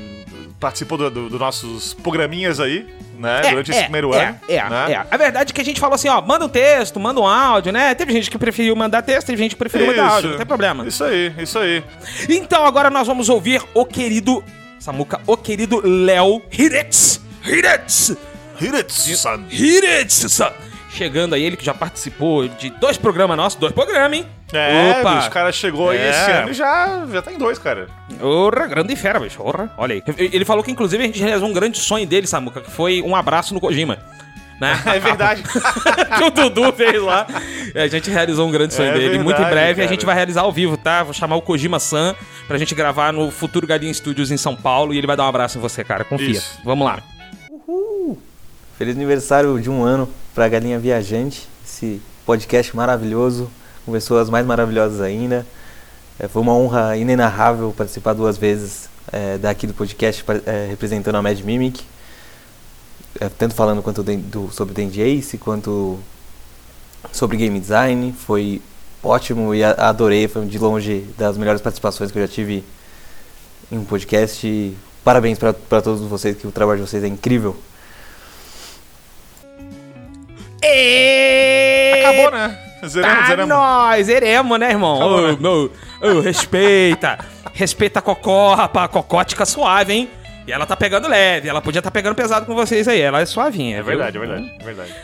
participou dos do, do nossos programinhas aí, né? durante esse primeiro é, ano. É, né? é. A verdade é que a gente falou assim, ó, manda um texto, manda um áudio, né? Teve gente que preferiu mandar texto, teve gente que preferiu mandar áudio, não tem problema. Isso aí, isso aí. Então agora nós vamos ouvir o querido Samuca, o querido Léo Hiretz. Hiretz. Hiretsu-san. Hiretz. Chegando aí, ele que já participou de dois programas nossos, dois programas, hein? É, Opa. bicho, o cara chegou aí É. esse ano e já, já tá em dois, cara. Ora, grande fera, bicho. Ora, olha aí. Ele falou que inclusive a gente realizou um grande sonho dele, Samuca, que foi um abraço no Kojima. Né? (laughs) É verdade. (laughs) que o Dudu fez lá. A gente realizou um grande sonho É dele. Muito em verdade, breve a cara. gente vai realizar ao vivo, tá? Vou chamar o Kojima-san pra gente gravar no futuro Galinha Studios em São Paulo e ele vai dar um abraço em você, cara. Confia. Isso. Vamos lá. Feliz aniversário de um ano pra Galinha Viajante, esse podcast maravilhoso, com pessoas mais maravilhosas ainda. É, foi uma honra inenarrável participar duas vezes é, daqui do podcast é, representando a Mad Mimic, É, tanto falando quanto do, do- sobre Dandy Ace, quanto sobre game design. Foi ótimo e a- adorei, foi de longe das melhores participações que eu já tive em um podcast. Parabéns pra todos vocês, que o trabalho de vocês é incrível. Acabou, né? Zeramos, Tá zeramos. nós, zeremos, né, irmão? Ô, né? meu, ô, respeita. respeita a Cocó, rapaz. A Cocótica suave, hein? E ela tá pegando leve. Ela podia tá pegando pesado com vocês aí. Ela é suavinha, É viu? verdade, é verdade, é verdade.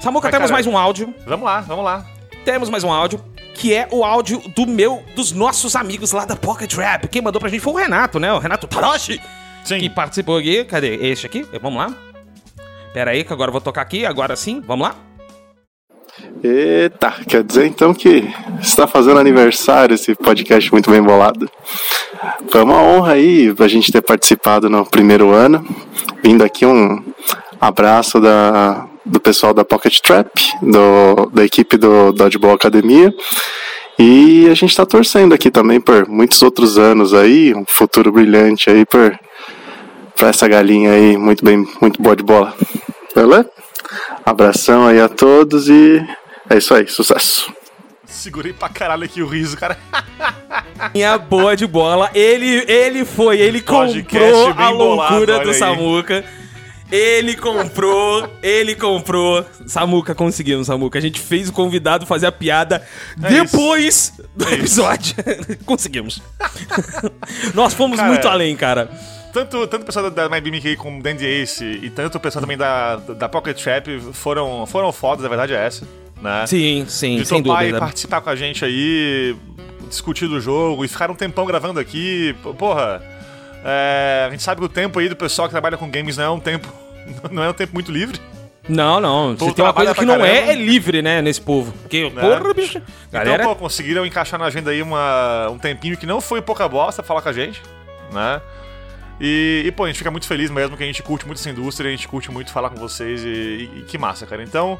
Samuca, Mas, temos cara- mais um áudio. Vamos lá, vamos lá. Temos mais um áudio. Que é o áudio do meu, dos nossos amigos lá da Pocket Rap. Quem mandou pra gente foi o Renato, né? O Renato Taroshi. Sim. Que participou aqui. Cadê? Este aqui? Vamos lá. Pera aí, que agora eu vou tocar aqui. Agora sim. Vamos lá. Eita, quer dizer então que está fazendo aniversário esse podcast muito bem bolado. Foi uma honra aí a gente ter participado no primeiro ano. Vindo aqui um abraço da, do pessoal da Pocket Trap, do, da equipe do Dodgeball Academia. E a gente está torcendo aqui também por muitos outros anos aí, um futuro brilhante aí para essa galinha aí, muito bem, muito boa de bola. Beleza? Abração aí a todos e é isso aí, sucesso. Segurei pra caralho aqui o riso, cara. (laughs) Minha boa de bola. Ele, ele foi, ele comprou a bolado, loucura olha do aí. Samuca. Ele comprou, ele comprou. Samuca, conseguimos, Samuca. A gente fez o convidado fazer a piada É depois do episódio. (laughs) conseguimos. (laughs) Nós fomos Cara, muito além, cara. Tanto, tanto o pessoal da My Beam aí como o Dandy Ace e tanto o pessoal também da, da Pocket Trap foram, foram fodas, a verdade é essa. Né? Sim, sim, de sem topar e dúvida. participar com a gente aí, discutir do jogo e ficar um tempão gravando aqui. Porra, é, a gente sabe que o tempo aí do pessoal que trabalha com games não é um tempo. (laughs) Não é um tempo muito livre. Não, não. Se tem uma coisa que não é, caramba. é livre, né, nesse povo. Porque, Né? porra, bicho. Galera, Então, pô, conseguiram encaixar na agenda aí uma, um tempinho que não foi pouca bosta pra falar com a gente, né? E, e, pô, a gente fica muito feliz mesmo que a gente curte muito essa indústria, a gente curte muito falar com vocês e, e- e que massa, cara. Então,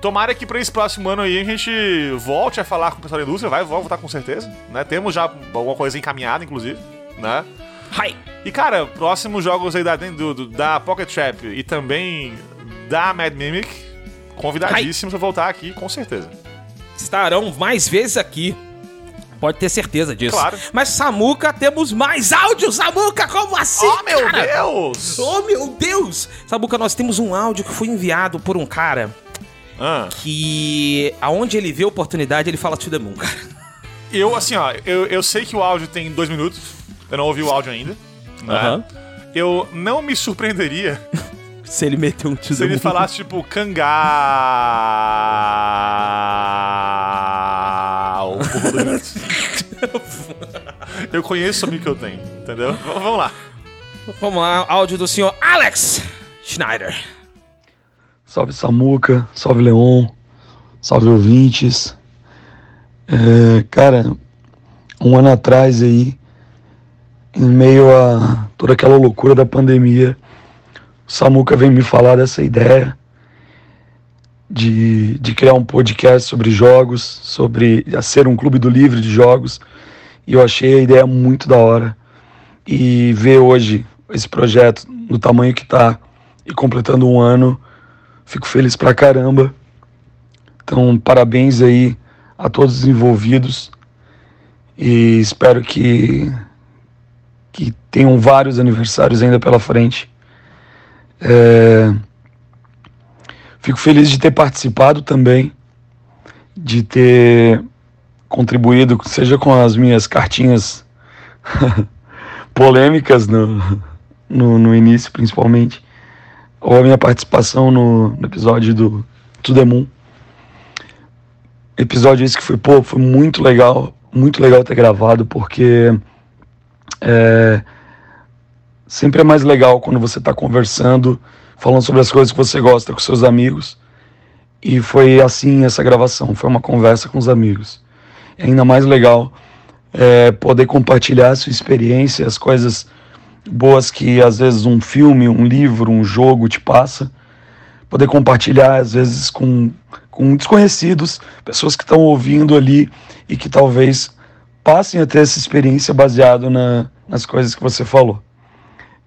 Tomara que pra esse próximo ano aí a gente volte a falar com o pessoal da indústria, vai voltar com certeza, né? Temos já alguma coisa encaminhada, inclusive, né? Hi. E cara, próximos jogos aí da, do, do- da Pocket Trap e também da Mad Mimic, convidadíssimos a voltar aqui, com certeza. Estarão mais vezes aqui. Pode ter certeza disso. Claro. Mas Samuca, temos mais áudio, Samuca, como assim? Oh, meu cara? Deus! Oh, meu Deus! Samuca, nós temos um áudio que foi enviado por um cara Ah, que, aonde ele vê oportunidade, ele fala to the moon, cara. eu, assim, ó, eu, eu sei que o áudio tem dois minutos, eu não ouvi o áudio ainda. né? Eu não me surpreenderia (laughs) Se ele meteu um to se ele falasse, tipo, Por dois minutos. Eu conheço o amigo que eu tenho, entendeu? V- Vamos lá. Vamos lá, áudio do senhor Alex Schneider. Salve Samuca, salve Leon, salve ouvintes. É, cara, um ano atrás aí, em meio a toda aquela loucura da pandemia, o Samuca veio me falar dessa ideia de, de criar um podcast sobre jogos, sobre ser um clube do livre de jogos, e eu achei a ideia muito da hora. E ver hoje esse projeto no tamanho que tá e completando um ano, Fico feliz pra caramba. Então, parabéns aí a todos os envolvidos. E espero que, que tenham vários aniversários ainda pela frente. É, Fico feliz de ter participado também, de ter contribuído, seja com as minhas cartinhas (laughs) polêmicas no, no, no início, principalmente, ou a minha participação no, no episódio do To The Moon. Episódio esse que foi, pô, foi muito legal, muito legal ter gravado, porque é, sempre é mais legal quando você está conversando, falando sobre as coisas que você gosta com seus amigos. E foi assim essa gravação, foi uma conversa com os amigos. E ainda mais legal é, poder compartilhar a sua experiência, as coisas boas que às vezes um filme, um livro, um jogo te passa. Poder compartilhar, às vezes, com, com desconhecidos, pessoas que estão ouvindo ali e que talvez passem a ter essa experiência baseado na, nas coisas que você falou.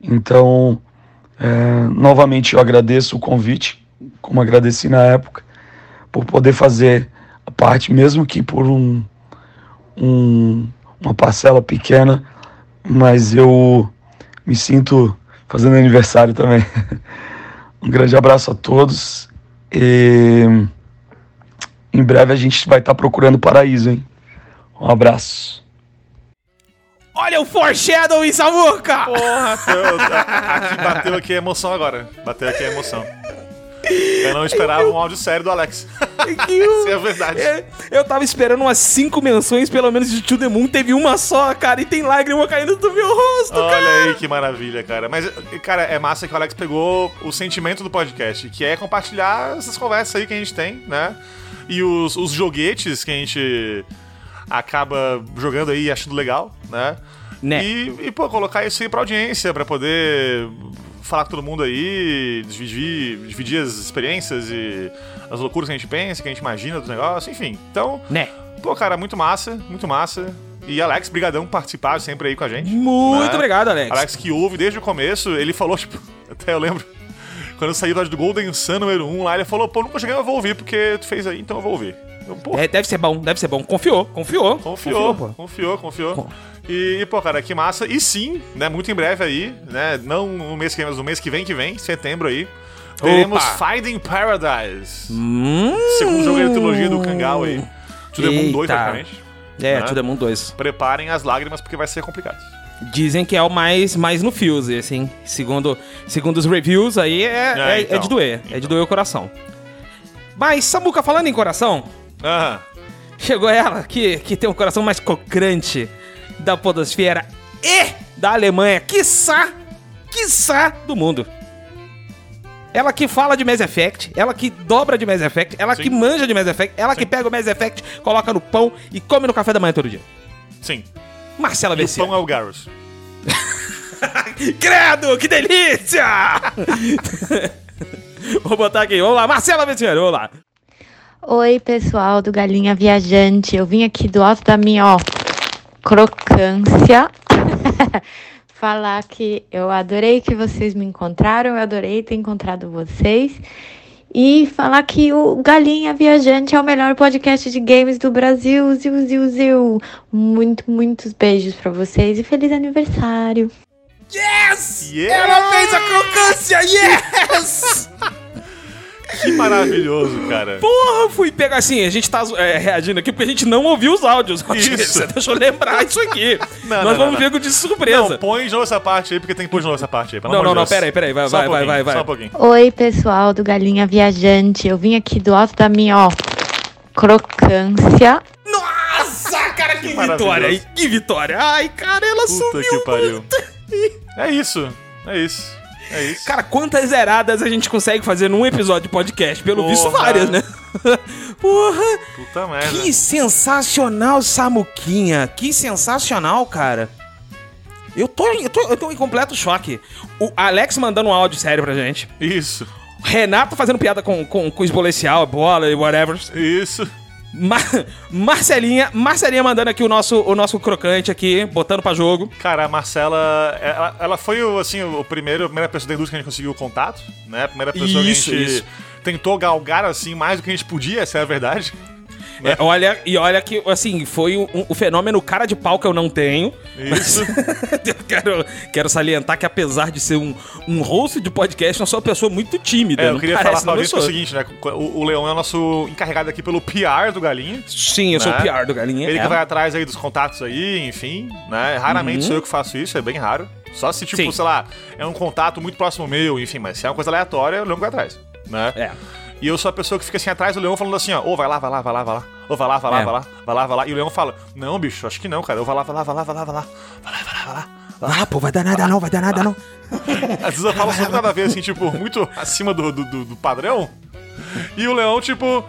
Então, é, novamente, eu agradeço o convite, como agradeci na época, por poder fazer a parte, mesmo que por um, um, uma parcela pequena, mas eu me sinto fazendo aniversário também. (laughs) Um grande abraço a todos e em breve a gente vai estar procurando paraíso, hein? Um abraço. Olha o foreshadowing, Samuca! Porra, eu- aqui bateu aqui a emoção agora. Bateu aqui a emoção. Eu não esperava um áudio sério do Alex. (laughs) Isso é verdade. É, Eu tava esperando umas cinco menções, pelo menos, de To The Moon. Teve uma só, cara, e tem lágrima caindo do meu rosto, Olha cara. aí que maravilha, cara. Mas, cara, é massa que o Alex pegou o sentimento do podcast, que é compartilhar essas conversas aí que a gente tem, né? E os, os joguetes que a gente acaba jogando aí e achando legal, né? Né. E, e, pô, colocar isso aí pra audiência, pra poder falar com todo mundo aí, dividir, dividir as experiências e as loucuras que a gente pensa, que a gente imagina dos negócios, enfim. Então, Né. pô, cara, muito massa, muito massa. E Alex, brigadão por participar sempre aí com a gente. Muito né? obrigado, Alex. Alex que ouve desde o começo, ele falou, tipo, (laughs) até eu lembro, quando eu saí do do Golden Sun número 1 lá, ele falou, pô, nunca cheguei, eu vou ouvir, porque tu fez aí, então eu vou ouvir. É, deve ser bom, deve ser bom. Confiou, confiou. confiou, pô. confiou, confiou. Com- E, pô, cara, que massa. E sim, né, muito em breve aí, né, não no mês que vem, mas no mês que vem, que vem, setembro aí, teremos Opa. Finding Paradise. Hum. Segundo jogo da trilogia do Kangal aí. To the Moon 2, Eita. praticamente. É, né? To The Moon 2. Preparem as lágrimas, porque vai ser complicado. Dizem que é o mais, mais no fuse, assim. Segundo, segundo os reviews aí, é, É, é, é então. de doer. É de doer o coração. Mas, Samuca, falando em coração, Aham. chegou ela que, que tem um coração mais cocrante da podosfera e da Alemanha, quiçá, quiçá do mundo. Ela que fala de Mass Effect, ela que dobra de Mass Effect, ela Sim. que manja de Mass Effect, ela que pega o Mass Effect, coloca no pão e come no café da manhã todo dia. Sim. Marcela E o pão é o Garrus. (laughs) Credo, que delícia! (laughs) Vou botar aqui, vamos lá, Marcela Vecina, vamos lá. Oi, pessoal do Galinha Viajante. Eu vim aqui do alto da minha, ó, crocância. (laughs) Falar que eu adorei que vocês me encontraram, eu adorei ter encontrado vocês. E falar que o Galinha Viajante é o melhor podcast de games do Brasil. Ziu, ziu, ziu. Muito, muitos beijos pra vocês e feliz aniversário. Yes! Yeah! Ela fez a crocância! Yes! (laughs) Que maravilhoso, cara. Porra, fui pegar assim, a gente tá é, reagindo aqui porque a gente não ouviu os áudios. (laughs) Isso. (laughs) Deixa eu lembrar isso aqui. Não, Nós não, vamos não, ver com de surpresa. Não, põe de novo essa parte aí, porque tem que pôr de novo essa parte aí. pelo Não, amor não, de não, Deus. peraí, peraí, vai, Só um vai, vai, vai, vai. Só um pouquinho. Oi, pessoal do Galinha Viajante. Eu vim aqui do alto da minha, ó, crocância. Nossa, cara, que, maravilhoso. vitória! Que vitória! Ai, cara, ela Puta sumiu. que pariu. É isso, é isso, é isso. Cara, quantas zeradas a gente consegue fazer num episódio de podcast? Pelo Porra. visto, várias, né? (laughs) Porra! Puta merda. Que sensacional, Samuquinha! Que sensacional, cara! Eu tô, eu, tô, eu tô em completo choque. O Alex mandando um áudio sério pra gente. Isso, Renato fazendo piada com, com, com esbolecial, bola e whatever. isso. Mar- Marcelinha, Marcelinha mandando aqui o nosso, o nosso crocante aqui, botando pra jogo. Cara, a Marcela, ela, ela foi o, assim, o primeiro, a primeira pessoa da indústria que a gente conseguiu contato, né? A primeira pessoa Isso, que a gente isso. tentou galgar, assim, mais do que a gente podia, essa é a verdade. É, olha, e olha que, assim, foi o, o fenômeno cara de pau que eu não tenho. Isso. (laughs) eu quero, quero salientar que apesar de ser um, um host de podcast, eu sou uma pessoa muito tímida. É, eu queria parece, falar pra eu que é o seguinte, né? O, o Leão é o nosso encarregado aqui pelo PR do Galinha. Sim, eu sou o né? PR do Galinha. Ele é. que vai atrás aí dos contatos aí, enfim, né? Raramente Uhum. sou eu que faço isso, é bem raro. Só se, tipo, Sim. sei lá, é um contato muito próximo meu, enfim, mas se é uma coisa aleatória, o Leão vai atrás, né? É. E eu sou a pessoa que fica assim atrás do Leão falando assim, ó, ô, vai lá, vai lá, vai lá, vai lá. Ô, vai lá, vai lá, É. vai lá, vai lá, vai lá. E o Leão fala, não, bicho, acho que não, cara. Eu vai lá, vai lá, vai lá, vai lá, vai lá. Vai lá, vai lá, vai lá. Ah, pô, vai dar nada não, vai dar nada não. (laughs) Às vezes eu falo sobre nada a ver, assim, tipo, muito acima do, do, do- do padrão. E o Leão, tipo,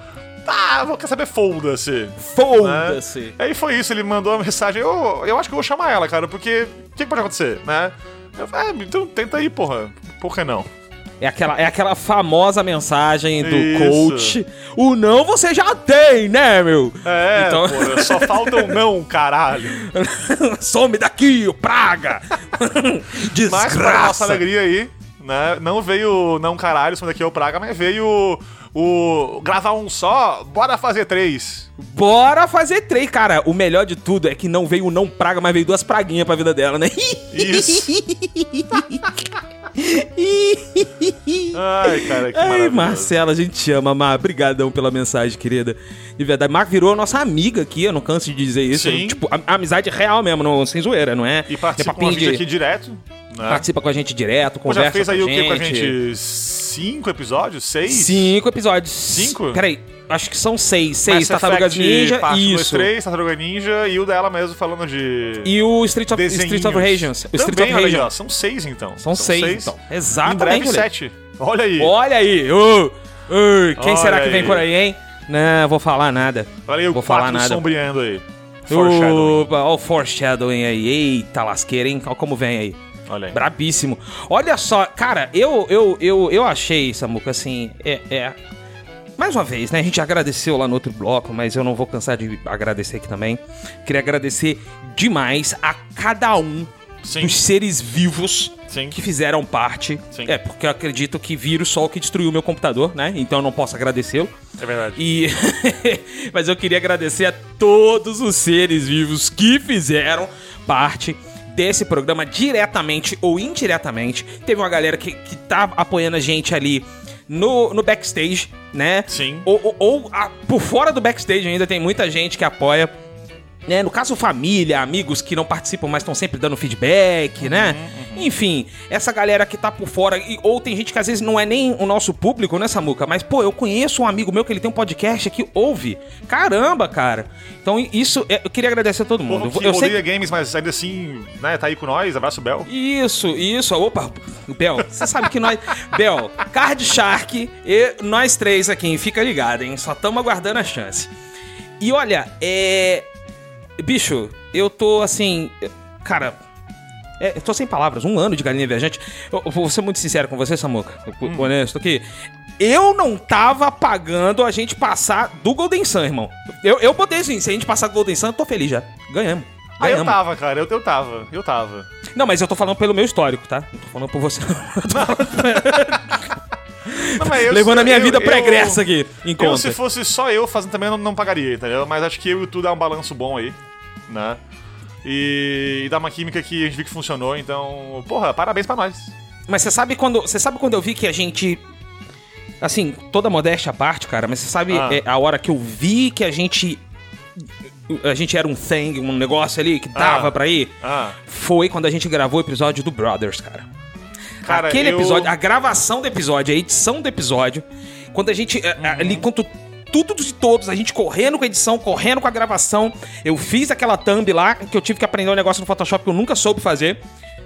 tá, vou quer saber, foda-se. Foda-se. Aí foi isso, ele mandou uma mensagem, eu, eu acho que eu vou chamar ela, cara, porque o que, que pode acontecer, né? Eu falei, ah, então tenta aí, porra. Por que não? É aquela, é aquela famosa mensagem do Isso. coach. O não você já tem, né, meu? É, Então- porra, só falta um (laughs) (laughs) não, caralho. Some daqui, ô praga! Mas para nossa Desgraça! alegria aí, né? Não veio não caralho, isso daqui o Praga, mas veio o gravar um só, bora fazer três. Bora fazer três, cara. O melhor de tudo é que não veio o não praga, mas veio duas praguinhas pra vida dela, né? (laughs) Isso. Ai, cara, que Ai. Marcela, a gente te ama, Mar. Obrigadão pela mensagem, querida. De verdade, Mar virou nossa amiga aqui, eu não canso de dizer isso. Tipo, a, a amizade real mesmo, não, sem zoeira, não é? E é participa com papinho a gente de- aqui direto. Né? Participa com a gente direto, conversa já fez aí com o que com a gente? Cinco episódios? Seis? Cinco episódios. Cinco? Peraí, acho que são seis. Seis Mass Tartarugas Effect, Ninja, isso. três, Tartaruga Ninja e o dela mesmo falando de... E o Street of, desenhinhos. Street of Rage. O Street of olha Rage. ó, são seis então. São seis, então. Exatamente, Em breve olha sete. Olha aí. Olha aí. ô, ô, quem Olha será que vem aí. por aí, hein? Não, vou falar nada. Olha aí o vou falar nada. sombreando aí. Foreshadowing. Opa, Ó o foreshadowing aí. Eita lasqueira, hein? Olha como vem aí. Olha aí. Brabíssimo. Olha só, cara, eu eu, eu, eu achei, Samuca, assim, é, é... Mais uma vez, né? A gente agradeceu lá no outro bloco, mas eu não vou cansar de agradecer aqui também. Queria agradecer demais a cada um Sim. dos seres vivos Sim. que fizeram parte. Sim. É, porque eu acredito que vírus só o que destruiu meu computador, né? Então eu não posso agradecê-lo. É verdade. E (laughs) mas eu queria agradecer a todos os seres vivos que fizeram parte desse programa diretamente ou indiretamente. Teve uma galera que, que tá apoiando a gente ali no, no backstage, né? Sim. Ou, ou- ou, a- por fora do backstage ainda tem muita gente que apoia. Né? No caso, família, amigos que não participam, mas estão sempre dando feedback, né? Enfim, essa galera que tá por fora, e, ou tem gente que às vezes não é nem o nosso público, né, Samuca? Mas, pô, eu conheço um amigo meu que ele tem um podcast que ouve. Caramba, cara. Então, isso, é, eu queria agradecer a todo mundo. Povo que Eu sei games, mas ainda assim, né, tá aí com nós. Abraço, Bel. isso, isso. Opa, Bel, você sabe que nós. Bel, Card Shark e nós três aqui, hein? fica ligado, hein? Só estamos aguardando a chance. E olha, é. Bicho, eu tô assim. Cara. É, eu tô sem palavras, um ano de galinha viajante. Eu, eu vou ser muito sincero com você, Samuca. Hum. Honesto aqui. eu não tava pagando a gente passar do Golden Sun, irmão. Eu, eu botei assim, se a gente passar do Golden Sun, eu tô feliz já. Ganhamos. Ah, eu tava, cara, eu, eu tava, eu tava. Não, mas eu tô falando pelo meu histórico, tá? Não tô falando por você. (laughs) Não, eu- (laughs) Levando a minha eu- vida eu- pregressa aqui em Eu, conta. se fosse só eu fazendo também, eu não, não pagaria, entendeu? Mas acho que eu e tu dá um balanço bom aí, né? E, e dá uma química que a gente viu que funcionou, então, porra, parabéns pra nós. Mas você sabe quando. Você sabe quando eu vi que a gente. Assim, toda modéstia à parte, cara, mas você sabe Ah. é, a hora que eu vi que a gente. A gente era um thing, um negócio ali que dava Ah. pra ir. Ah. Foi quando a gente gravou o episódio do Brothers, cara. Cara, Aquele eu- episódio, a gravação do episódio, a edição do episódio, quando a gente. é, é, Ali, quando tudo de todos, a gente correndo com a edição, correndo com a gravação. Eu fiz aquela thumb lá, que eu tive que aprender um negócio no Photoshop que eu nunca soube fazer,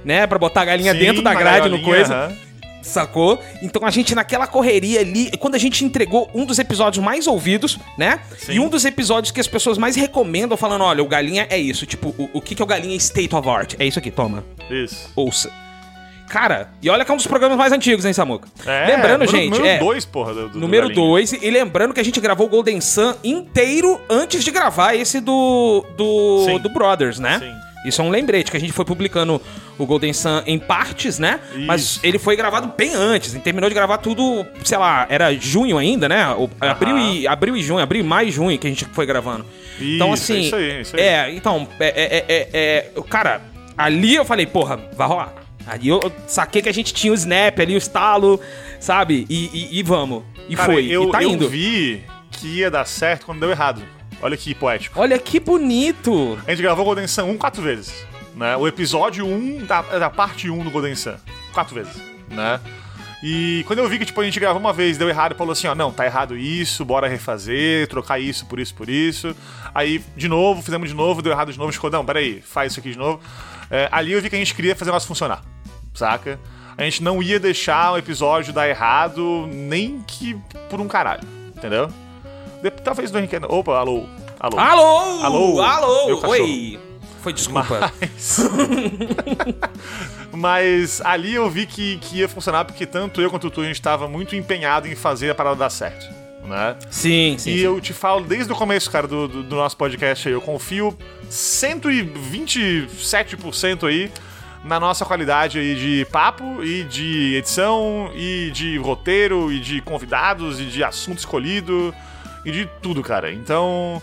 né? Pra botar a galinha Sim, dentro da grade no coisa. aham. Sacou? Então a gente naquela correria ali, quando a gente entregou um dos episódios mais ouvidos, né? E um dos episódios que as pessoas mais recomendam, falando: olha, o Galinha é isso. Tipo, o, o que, que é o Galinha State of Art? É isso aqui, toma. Isso. Ouça. Cara, e olha que é um dos programas mais antigos, hein, Samuca? É, lembrando, número- gente. número é, dois, porra, do- do número Galinha. 2. E lembrando que a gente gravou o Golden Sun inteiro antes de gravar esse do. do, do Brothers, né? Isso é um lembrete, que a gente foi publicando o Golden Sun em partes, né? Mas ele foi gravado bem antes. A gente terminou de gravar tudo, sei lá, era junho ainda, né? O- abril, e, abril e junho, abril, e junho que a gente foi gravando. então, Isso, assim. isso aí, isso aí. É, então, é, é, é, é, é- Cara, ali eu falei, porra, vai rolar. Ali eu saquei que a gente tinha o snap ali, o estalo, sabe? E, e- e vamos. E Cara, foi. Eu, e tá eu indo. vi que ia dar certo quando deu errado. Olha que poético. Olha que bonito! A gente gravou Golden Sun 1 quatro vezes. Né? O episódio 1 da, da parte 1 do Golden Sun. Quatro vezes. Né? E quando eu vi que tipo, a gente gravou uma vez, deu errado, falou assim, ó, não, tá errado isso, bora refazer, trocar isso por isso, por isso. Aí, de novo, fizemos de novo, deu errado de novo, ficou, não, peraí, faz isso aqui de novo. É, ali eu vi que a gente queria fazer o negócio funcionar, saca? A gente não ia deixar o episódio dar errado, nem que por um caralho, entendeu? De- talvez do Henrique... Opa, alô, alô. Alô! Alô! Alô! Oi! Foi desculpa. Mas... (laughs) Mas ali eu vi que, que ia funcionar porque tanto eu quanto tu a gente estava muito empenhado em fazer a parada dar certo, né? Sim, sim. E sim. eu te falo desde o começo, cara, do, do, do nosso podcast aí, eu confio 127% aí na nossa qualidade aí de papo e de edição e de roteiro e de convidados e de assunto escolhido e de tudo, cara. Então,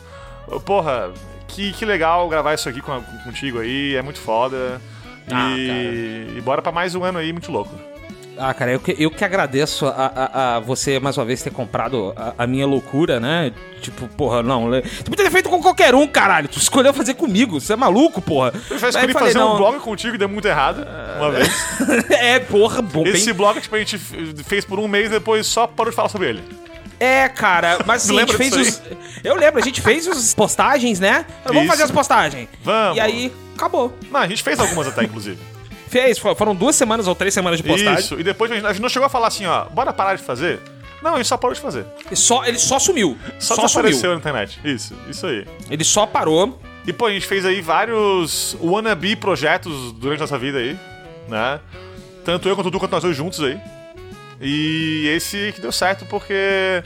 porra, que, que legal gravar isso aqui com, contigo aí, é muito foda. Ah, e, e bora pra mais um ano aí, muito louco. Ah, cara, eu que, eu que agradeço a, a- a você mais uma vez ter comprado a, a minha loucura, né? Tipo, porra, não. Tu podia ter feito com qualquer um, caralho. Tu escolheu fazer comigo. Você é maluco, porra. Eu já escolhi falei, fazer não. um blog contigo e deu muito errado, uma vez. (laughs) é, porra, bom. Esse bem- blog, tipo, a gente fez por um mês e depois só parou de falar sobre ele. É, cara, mas (laughs) assim, a gente fez os. Eu lembro, a gente fez as postagens, né? Vamos fazer as postagens. Vamos. E aí, acabou. Não, a gente fez algumas até, inclusive. Fez, fo- foram duas semanas ou três semanas de postagem. Isso, e depois a gente, a não chegou a falar assim, ó, bora parar de fazer? Não, a gente só parou de fazer. E só, ele só sumiu. Só, Só desapareceu sumiu. na internet. Isso, isso aí. Ele só parou. E, pô, a gente fez aí vários wannabe projetos durante nossa vida aí, né? Tanto eu quanto tu, quanto nós dois juntos aí. E esse que deu certo porque...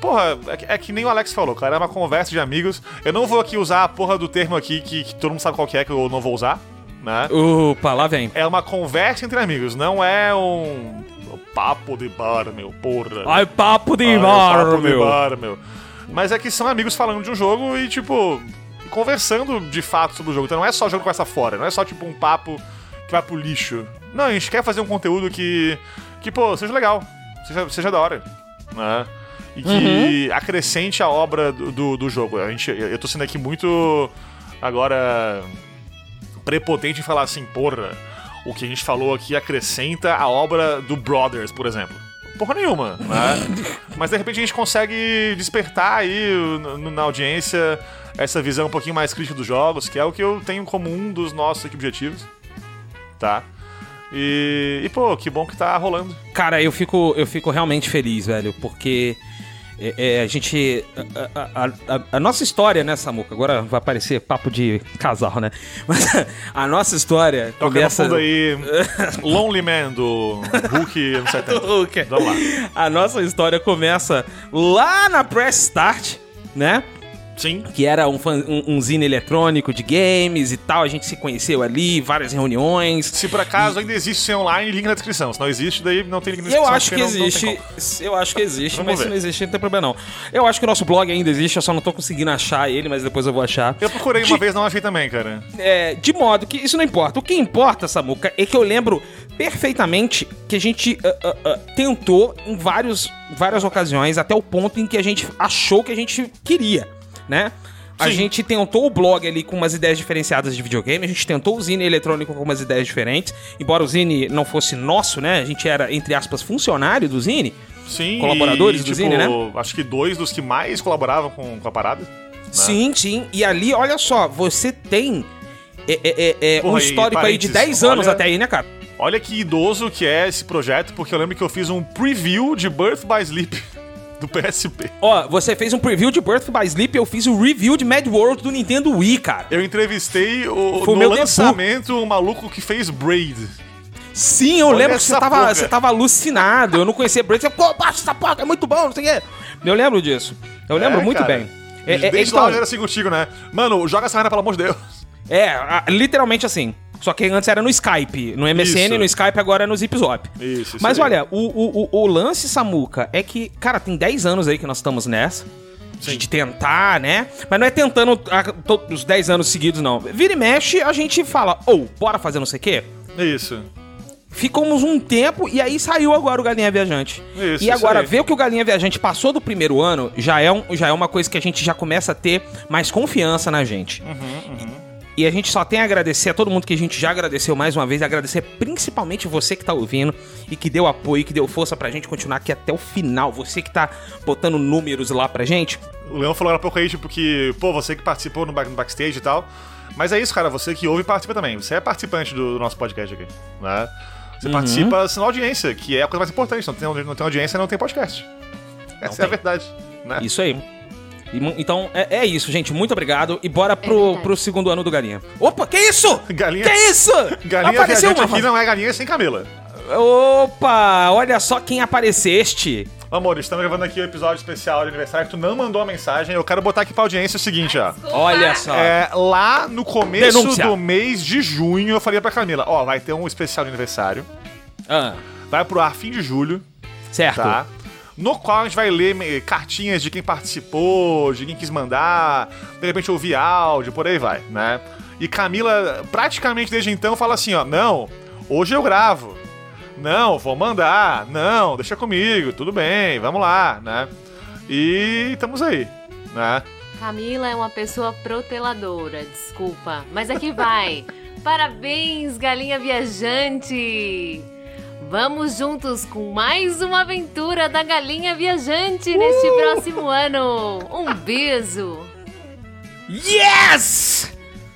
Porra, é que, é que nem o Alex falou, cara, é uma conversa de amigos. Eu não vou aqui usar a porra do termo aqui que, que todo mundo sabe qual que é, que eu não vou usar, né? Opa, lá vem. É uma conversa entre amigos, não é um papo de bar, meu, porra. Ai, papo de Ai, bar, papo de meu. bar, meu. Mas é que são amigos falando de um jogo e, tipo, conversando de fato sobre o jogo. Então não é só jogo conversa fora, não é só, tipo, um papo que vai pro lixo. Não, a gente quer fazer um conteúdo que, que pô, seja legal, seja, seja da hora, né? E que acrescente a obra do, do, do jogo. A gente, eu tô sendo aqui muito, agora, prepotente em falar assim, porra, o que a gente falou aqui acrescenta a obra do Brothers, por exemplo. Porra nenhuma, né? (laughs) Mas de repente a gente consegue despertar aí na audiência essa visão um pouquinho mais crítica dos jogos, que é o que eu tenho como um dos nossos objetivos, tá? E, e pô, que bom que tá rolando. Cara, eu fico, eu fico realmente feliz, velho, porque É, é, a gente. A, a- a- a nossa história, né, Samuca? Agora vai aparecer papo de casal, né? (laughs) Mas a nossa história Toca começa. no fundo aí, (laughs) Lonely Man, do Hulk anos 70. Do Hulk. Vamos lá. A nossa história começa lá na Press Start, né? Sim. Que era um, fan- um, um zine eletrônico de games e tal. A gente se conheceu ali, várias reuniões. Se por acaso ainda existe sem online, link na descrição. Se não existe, daí não tem link na Eu descrição. acho que não- não existe. como. eu acho que existe, Vamos mas se ver. não existe, não tem problema não. Eu acho que o nosso blog ainda existe, eu só não tô conseguindo achar ele, mas depois eu vou achar. Eu procurei uma vez, não achei também, cara. É, de modo que isso não importa. O que importa, Samuca, é que eu lembro perfeitamente que a gente ah, ah, ah, tentou em vários, várias ocasiões, até o ponto em que a gente achou que a gente queria, né? A Sim. gente tentou o blog ali com umas ideias diferenciadas de videogame, a gente tentou o Zine eletrônico com umas ideias diferentes, embora o Zine não fosse nosso, né? A gente era, entre aspas, funcionário do Zine. Sim. Colaboradores e, do tipo, Zine, né? Acho que dois dos que mais colaboravam com, com a parada. Sim, sim. E ali, olha só, você tem é, é, é, é, um Porra, e histórico aí de parênteses, 10 anos olha- até aí, né, cara? Olha que idoso que é esse projeto, porque eu lembro que eu fiz um preview de Birth by Sleep do PSP. Ó, você fez um preview de Birth by Sleep, eu fiz o review de Mad World do Nintendo Wii, cara. Eu entrevistei o, Foi no meu lançamento o maluco que fez Braid. Sim, eu Olha lembro que você essa tava, você tava alucinado. Eu não conhecia Braid. Você, pô, baixa essa porra, é muito bom, não sei o quê. Eu lembro disso. Eu lembro É, muito cara. bem. É, é, Desde então, lá eu era assim contigo, né? Mano, joga essa merda, pelo amor de Deus. é, literalmente assim. Só que antes era no Skype. No MSN, Isso. no Skype, agora é no Zip Zop. Isso, isso Mas aí. olha, o, o, o, lance, Samuca, é que, cara, tem 10 anos aí que nós estamos nessa. De, de tentar, né? Mas não é tentando ah, todos os 10 anos seguidos, não. Vira e mexe, a gente fala, ou, bora fazer não sei o quê? Isso. Ficamos um tempo e aí saiu agora o Galinha Viajante. Isso, e isso agora, aí. ver que o Galinha Viajante passou do primeiro ano já é, um, já é uma coisa que a gente já começa a ter mais confiança na gente. Uhum, E a gente só tem a agradecer a todo mundo que a gente já agradeceu mais uma vez, e agradecer principalmente você que tá ouvindo e que deu apoio, que deu força pra gente continuar aqui até o final. Você que tá botando números lá pra gente. O Leão falou há pouco aí, tipo, que, pô, você que participou no, back- no backstage e tal. Mas é isso, cara, você que ouve participa também. Você é participante do nosso podcast aqui, né? Você Uhum. participa sendo audiência, que é a coisa mais importante. Não tem, não tem audiência, não tem podcast. Essa é a verdade, né? Isso aí. E Então é, é isso, gente. Muito obrigado. E bora pro, pro segundo ano do Galinha. Opa, que isso? Galinha. Que isso? Galinha Apareceu uma- aqui não é galinha sem Camila. Opa, olha só quem apareceste. Amor, estamos gravando aqui o episódio especial de aniversário. Tu não mandou a mensagem. Eu quero botar aqui pra audiência o seguinte, ó. Olha só. É, lá no começo Denúncia. do mês de junho, eu falei pra Camila: Ó, vai ter um especial de aniversário. Ah, Vai pro ar fim de julho. certo. Tá? No qual a gente vai ler me- cartinhas de quem participou, de quem quis mandar, de repente ouvir áudio, por aí vai, né? E Camila, praticamente desde então, fala assim: ó, não, hoje eu gravo. Não, vou mandar. Não, deixa comigo, tudo bem, vamos lá, né? E estamos aí, né? Camila é uma pessoa proteladora, desculpa. Mas aqui vai. (laughs) Parabéns, galinha viajante! Vamos juntos com mais uma aventura da galinha viajante neste próximo ano. Um beijo! Yes!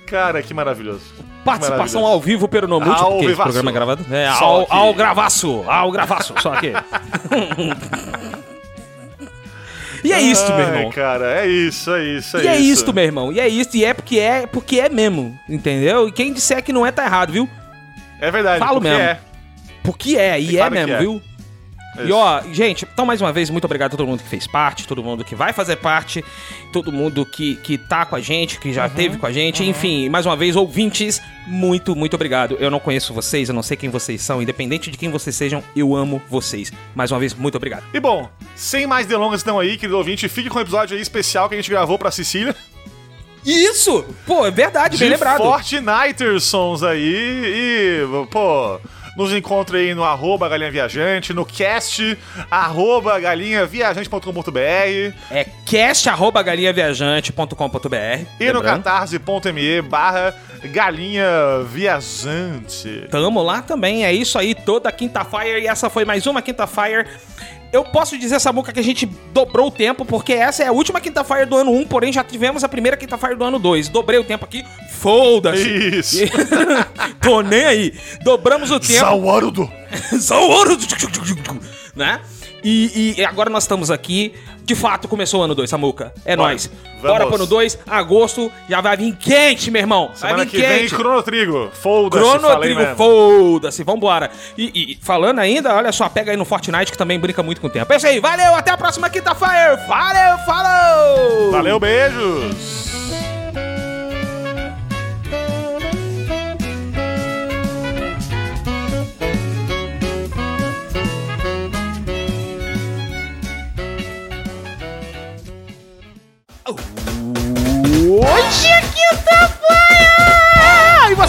Cara, que maravilhoso. Participação Maravilhoso. ao vivo pelo No Multi, Ao porque esse vivaço. programa é gravado. É, ao, aqui. ao gravaço, ao gravaço, só aqui. (laughs) e é isso, meu Ai, irmão. cara, é isso, é isso, é e é isso. isso, meu irmão. E é isso, e é porque é porque é mesmo, entendeu? E quem disser que não é, tá errado, viu? É verdade, Falo mesmo. é. Porque é, e é claro mesmo, é. viu? E ó, gente, então mais uma vez, muito obrigado a todo mundo que fez parte, todo mundo que vai fazer parte, todo mundo que, que tá com a gente, que já Uhum, teve com a gente, enfim, mais uma vez, ouvintes, muito, muito obrigado. Eu não conheço vocês, eu não sei quem vocês são, independente de quem vocês sejam, eu amo vocês. Mais uma vez, muito obrigado. E bom, sem mais delongas então aí, querido ouvinte, fique com o episódio aí especial que a gente gravou pra Sicília. Isso! Pô, é verdade, bem de lembrado. Fortnitersons aí e, pô, nos encontre aí no arroba galinha viajante, no cast arroba galinhaviajante.com.br É cast.galinhaviajante.com.br e no catarse.me barra galinha viajante. Tamo lá também, é isso aí, toda quinta-feira, e essa foi mais uma quinta-feira. Eu posso dizer, Samuca, que a gente dobrou o tempo, porque essa é a última quinta-feira do ano 1, porém já tivemos a primeira quinta-feira do ano 2. Dobrei o tempo aqui, foda-se. Isso. (laughs) Tô nem aí. Dobramos o tempo. Sauarudo. Sauarudo. (laughs) (laughs) Né? E, e agora nós estamos aqui. De fato, começou o ano 2, Samuca. É Bora. nóis. Vamos. Bora pro ano 2, agosto, já vai vir quente, meu irmão. Vai Semana vir que vem, quente. Chrono Trigo. Foda-se, falei Cronotrigo, foda-se, vambora. E, e falando ainda, olha só, pega aí no Fortnite que também brinca muito com o tempo. É isso aí, valeu, até a próxima quinta-feira. Valeu, falou! Valeu, beijos!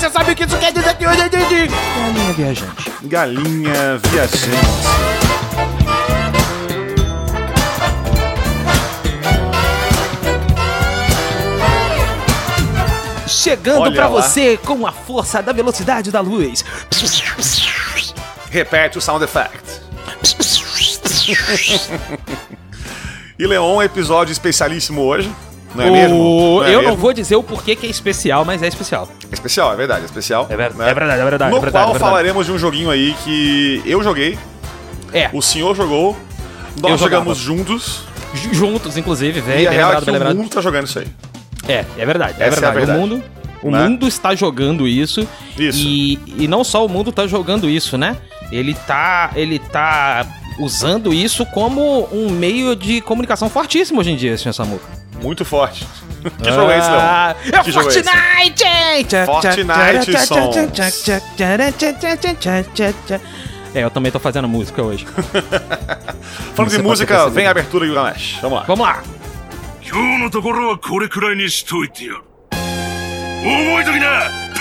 Você sabe o que isso quer dizer que hoje é dia de... Galinha viajante. Galinha viajante. Chegando lá. você com a força da velocidade da luz. Repete o sound effect. (laughs) e Leon, episódio especialíssimo hoje. Não é O- mesmo? Não é eu mesmo? não vou dizer o porquê que é especial, mas é especial. É especial, é verdade, é especial. É, ver- é verdade, é verdade, No é verdade, qual é verdade. falaremos de um joguinho aí que eu joguei. É. O senhor jogou. Nós Eu jogava. jogamos juntos. J- Juntos, inclusive, velho. e a real é lembrado, que bem o mundo tá jogando isso aí. É, é verdade, é Essa é verdade. verdade. O mundo, o Né? mundo está jogando isso. Isso. E, e não só o mundo tá jogando isso, né? Ele tá, ele tá usando isso como um meio de comunicação fortíssimo hoje em dia, senhor Samuca Muito forte. que jogo é esse, Leon? Ah, É Que jogo é esse? Fortnite! Fortnite, som. É, eu também tô fazendo música hoje. Falando Você de pode música, perceber. vem a abertura do Ganesh. Vamos lá. Vamos lá. 今日のところはこれくらいにしといてやる覚えときな P!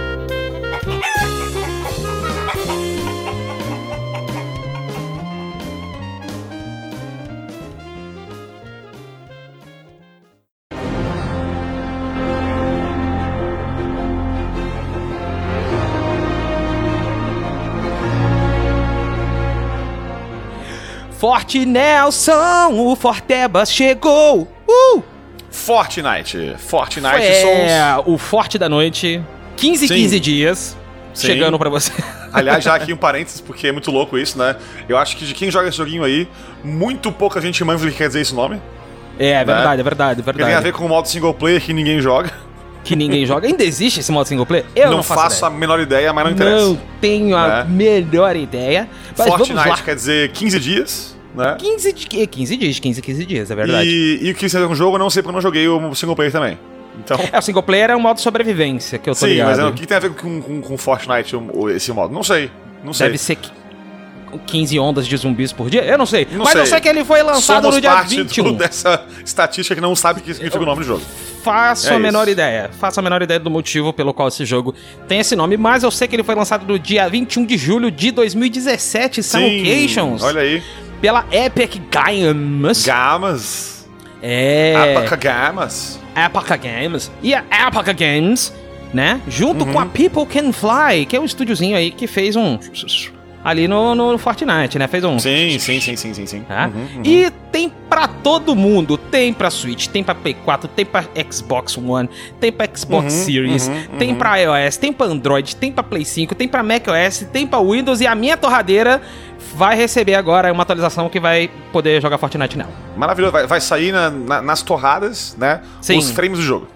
Forte Nelson, o Fortebas chegou! Uh! Fortnite. Fortnite é, sons. o Forte da Noite. 15 Sim. 15 dias. Sim. Chegando pra você. (laughs) Aliás, já aqui um parênteses, porque é muito louco isso, né? Eu acho que de quem joga esse joguinho aí, muito pouca gente manja o que quer dizer esse nome. É, é verdade, é verdade, é Porque tem a verdade. ver com o modo single player que ninguém joga. Que ninguém joga. Ainda existe esse modo single player? Eu não, não faço, faço a menor ideia, mas não interessa. Não tenho a Né? melhor ideia. Fortnite quer dizer 15 dias, né? 15, de, 15 dias, 15, 15 dias, é verdade. E, o que você tem um jogo, eu não sei porque eu não joguei o single player também. Então. É, o single player é um modo de sobrevivência, que eu tô Sim, ligado. mas é, o que tem a ver com, com, com Fortnite esse modo? Não sei. Não sei. Deve ser qui- 15 ondas de zumbis por dia? Eu não sei. Não mas eu sei. sei que ele foi lançado Somos no dia parte 21. do- (laughs) dessa estatística que não sabe que significa o nome do jogo. Faço É a menor isso. ideia. Faço a menor ideia do motivo pelo qual esse jogo tem esse nome, mas eu sei que ele foi lançado no dia 21 de julho de 2017, Simulcations. olha aí. Pela Epic Games. Gamas. É. Apaca Gamas. Epic Games. E a Epic Games, né? Junto Uhum. com a People Can Fly, que é um estúdiozinho aí que fez um. Ali no, no Fortnite, né? Fez um. Sim, sim, sim, sim, sim, sim. Tá? Uhum, uhum. E tem pra todo mundo. Tem pra Switch, tem pra Play 4, tem pra Xbox One, tem pra Xbox Uhum, Series, uhum, tem uhum. pra iOS, tem pra Android, tem pra Play 5, tem pra macOS, tem pra Windows e a minha torradeira vai receber agora uma atualização que vai poder jogar Fortnite nela. Maravilhoso. Vai, vai sair na- na- nas torradas, né? Sim. Os frames do jogo.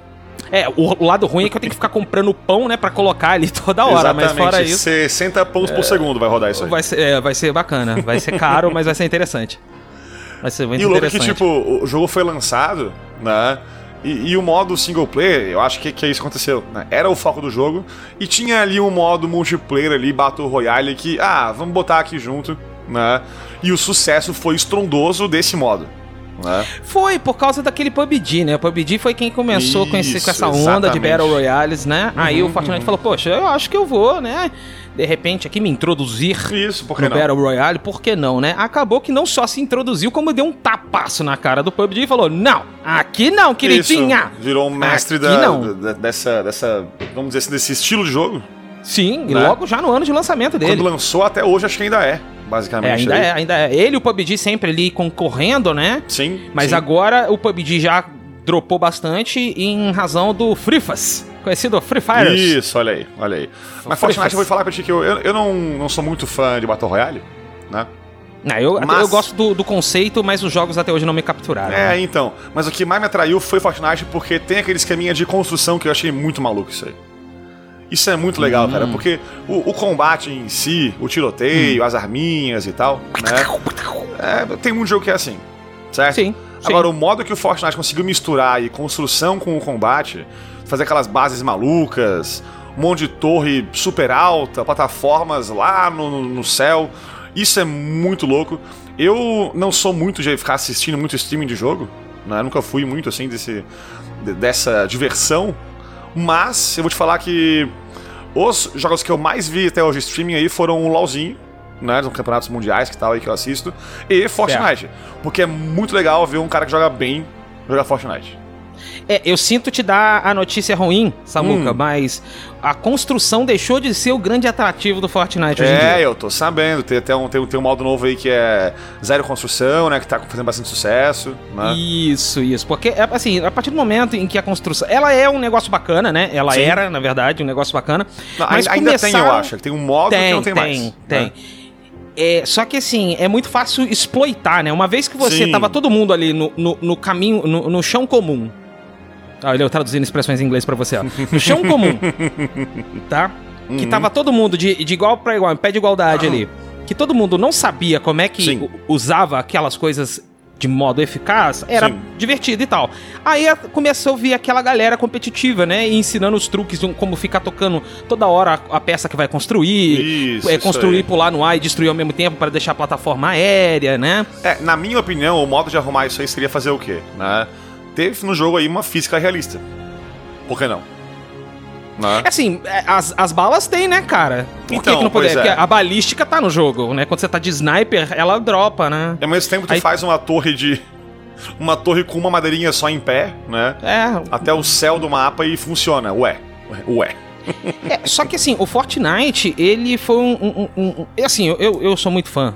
É, o, o lado ruim é que eu tenho que ficar comprando pão, né, pra colocar ali (laughs) toda hora, mas fora isso... 60 pães por segundo vai rodar isso aí. Vai ser, é, vai ser bacana. Vai ser caro, mas vai ser interessante. Vai ser muito E o louco é que, interessante. tipo, o jogo foi lançado, né? E, e o modo single player, eu acho que, que é isso que aconteceu. Né? Era o foco do jogo. E tinha ali um modo multiplayer ali, Battle Royale, que, ah, vamos botar aqui junto, né? E o sucesso foi estrondoso desse modo. Né? Foi por causa daquele PUBG, né? O PUBG foi quem começou com, esse, com Isso, essa onda de. Battle Royales, né? Aí Uhum, o Fortnite uhum. falou, poxa, eu acho que eu vou, né? de repente, aqui me introduzir Isso, no não? Battle Royale, por que não, né? Acabou que não só se introduziu, como deu um tapaço na cara do PUBG e falou: Não, aqui não, queridinha! Isso, virou um mestre da, da- dessa, dessa, vamos dizer assim, desse estilo de jogo. Sim, e Né? logo já no ano de lançamento dele. Quando lançou até hoje, acho que ainda é, basicamente. É, ainda aí. é, ainda é. Ele e o PUBG sempre ali concorrendo, né? Sim. Mas sim. agora o PUBG já dropou bastante em razão do FreeFas, conhecido Free Fire. Isso, olha aí, olha aí. Mas Fortnite, eu vou falar pra ti que eu, eu, eu não, não sou muito fã de Battle Royale, né? Não, eu, Mas- eu gosto do, do conceito, mas os jogos até hoje não me capturaram. É, então. Mas o que mais me atraiu foi Fortnite porque tem aquele esqueminha de construção que eu achei muito maluco isso aí. Isso é muito legal, Hum. cara, porque o, o combate em si, o tiroteio, Hum. as arminhas e tal, né? É, tem muito jogo que é assim, certo? Sim. Agora, o modo que o Fortnite conseguiu misturar aí construção com o combate, fazer aquelas bases malucas, um monte de torre super alta, plataformas lá no, no- céu, isso é muito louco. Eu não sou muito de ficar assistindo muito streaming de jogo, né? Nunca fui muito assim desse, de- dessa diversão, mas eu vou te falar que os jogos que eu mais vi até hoje streaming aí foram o LoLzinho, né, nos campeonatos mundiais que tal aí que eu assisto, e Fortnite, porque é muito legal ver um cara que joga bem jogar Fortnite. É, eu sinto te dar a notícia ruim, Samuca, Hum. mas a construção deixou de ser o grande atrativo do Fortnite hoje em dia. É, eu tô sabendo, tem até um, tem, tem um modo novo aí que é zero construção, né, que tá fazendo bastante sucesso, né? Isso, isso. Porque, é, assim, a partir do momento em que a construção. Ela é um negócio bacana, né? Ela Sim. era, na verdade, um negócio bacana. Não, mas ainda, ainda tem, eu começaram- acho, tem um modo que não tem, mais. Tem, né? tem. É, só que assim, é muito fácil exploitar, né? Uma vez que você Sim. tava todo mundo ali no, no, no caminho, no, no chão comum. Olha, eu traduzindo expressões em inglês pra você, ó. No chão comum, (laughs) tá? Que Uhum. tava todo mundo de, de igual pra igual, em pé de igualdade ali. Que todo mundo não sabia como é que Sim. usava aquelas coisas de modo eficaz, era Sim. divertido e tal. Aí começou a vir aquela galera competitiva, né? E ensinando os truques de como ficar tocando toda hora a, peça que vai construir, Isso, é, isso construir, aí. pular no ar e destruir ao mesmo tempo para deixar a plataforma aérea, né? É, na minha opinião, o modo de arrumar isso aí seria fazer o quê? Né? Teve no jogo aí uma física realista. Por que não? Né? Assim, é, as, as balas tem, né, cara? Por que Então, que não poder? é. Porque a balística tá no jogo, né? Quando você tá de sniper, ela dropa, né? E ao mesmo tempo tu Aí- faz uma torre de. Uma torre com uma madeirinha só em pé, né? É, Até o céu do mapa e funciona. Ué. Ué. É, só que assim, o Fortnite, ele foi um. um- um- um- assim, eu, eu sou muito fã.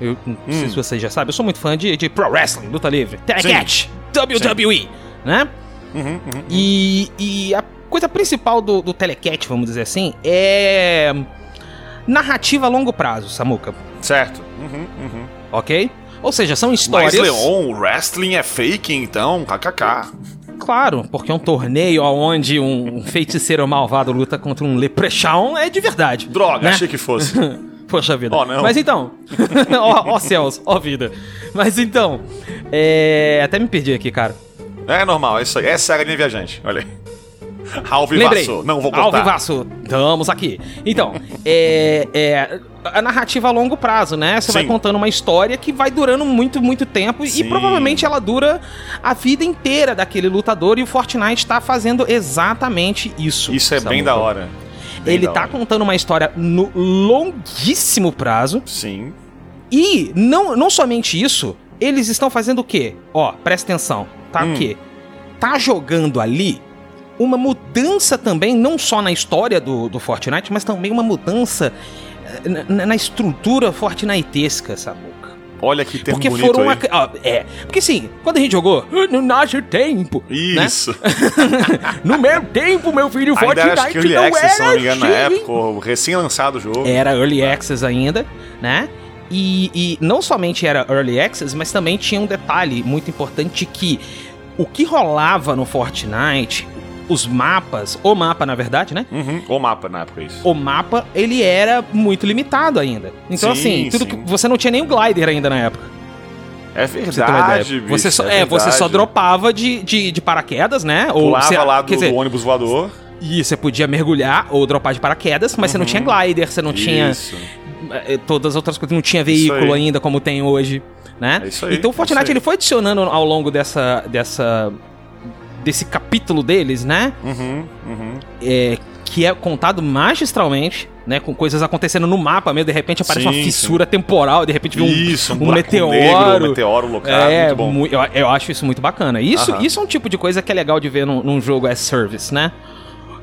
Eu não sei Hum. se vocês já sabem, eu sou muito fã de, de Pro Wrestling, luta livre, Telecatch, WWE, né? Uhum, uhum. E, e a coisa principal do, do Telecatch, vamos dizer assim, é. narrativa a longo prazo, Samuca, Certo. Uhum, uhum. ok? Ou seja, são Mas histórias. Leon, o wrestling é fake então? KKK. Claro, porque um torneio onde um feiticeiro malvado luta contra um leprechaun é de verdade. Droga, né? achei que fosse. (laughs) Poxa vida. Oh, não. Mas então. (laughs) ó, ó céus, ó vida. Mas então. É. Até me perdi aqui, cara. É normal, é isso aí. Essa é a viajante. Olha aí. (laughs) Alvivaço. Não vou contar. Alvivaço. Estamos aqui. Então, é, é. A narrativa a longo prazo, né? Você vai contando uma história que vai durando muito, muito tempo. E Sim. provavelmente ela dura a vida inteira daquele lutador. E o Fortnite tá fazendo exatamente isso. Isso é bem Samuca. da hora. Bem Ele tá contando uma história no longuíssimo prazo. Sim. E não, não somente isso, eles estão fazendo o quê? Ó, presta atenção. Tá Hum. o quê? Tá jogando ali uma mudança também, não só na história do, do Fortnite, mas também uma mudança eh, na, na estrutura fortnitesca, sabuca. Olha que termo Porque bonito foram. aí. a- ó, é. Porque assim, quando a gente jogou, "Ah, no nosso tempo. né? Isso. (laughs) No meu tempo, meu filho, Ainda era acho Fortnite que Early não Access, se não me era engano, na época. Recém-lançado o jogo. Era Early Access ainda, né? E, e não somente era Early Access, mas também tinha um detalhe muito importante que o que rolava no Fortnite, os mapas, o mapa na verdade, né? Uhum. O mapa na época, isso. O mapa, ele era muito limitado ainda. Então Sim, assim, tudo sim. que você não tinha nem o glider ainda na época. É pra você verdade, bicho, Você só, é é, você só verdade. dropava de, de, de paraquedas, né? Ou Pulava você, lá do, dizer, do ônibus voador. e você podia mergular ou dropar de paraquedas, mas você não tinha glider, você não tinha Uhum. Isso. eh, todas as outras coisas, não tinha veículo ainda como tem hoje, né? É isso aí, então o Fortnite isso ele foi adicionando ao longo dessa dessa desse capítulo deles, né? Uhum, uhum. É, que é contado magistralmente, né? Com coisas acontecendo no mapa mesmo, de repente aparece Sim, uma fissura temporal, de repente vem um, Isso, um um meteoro. negro, um meteoro locado, é, muito bom. eu, eu acho isso muito bacana. Isso, Aham. isso é um tipo de coisa que é legal de ver num, num jogo as service, né?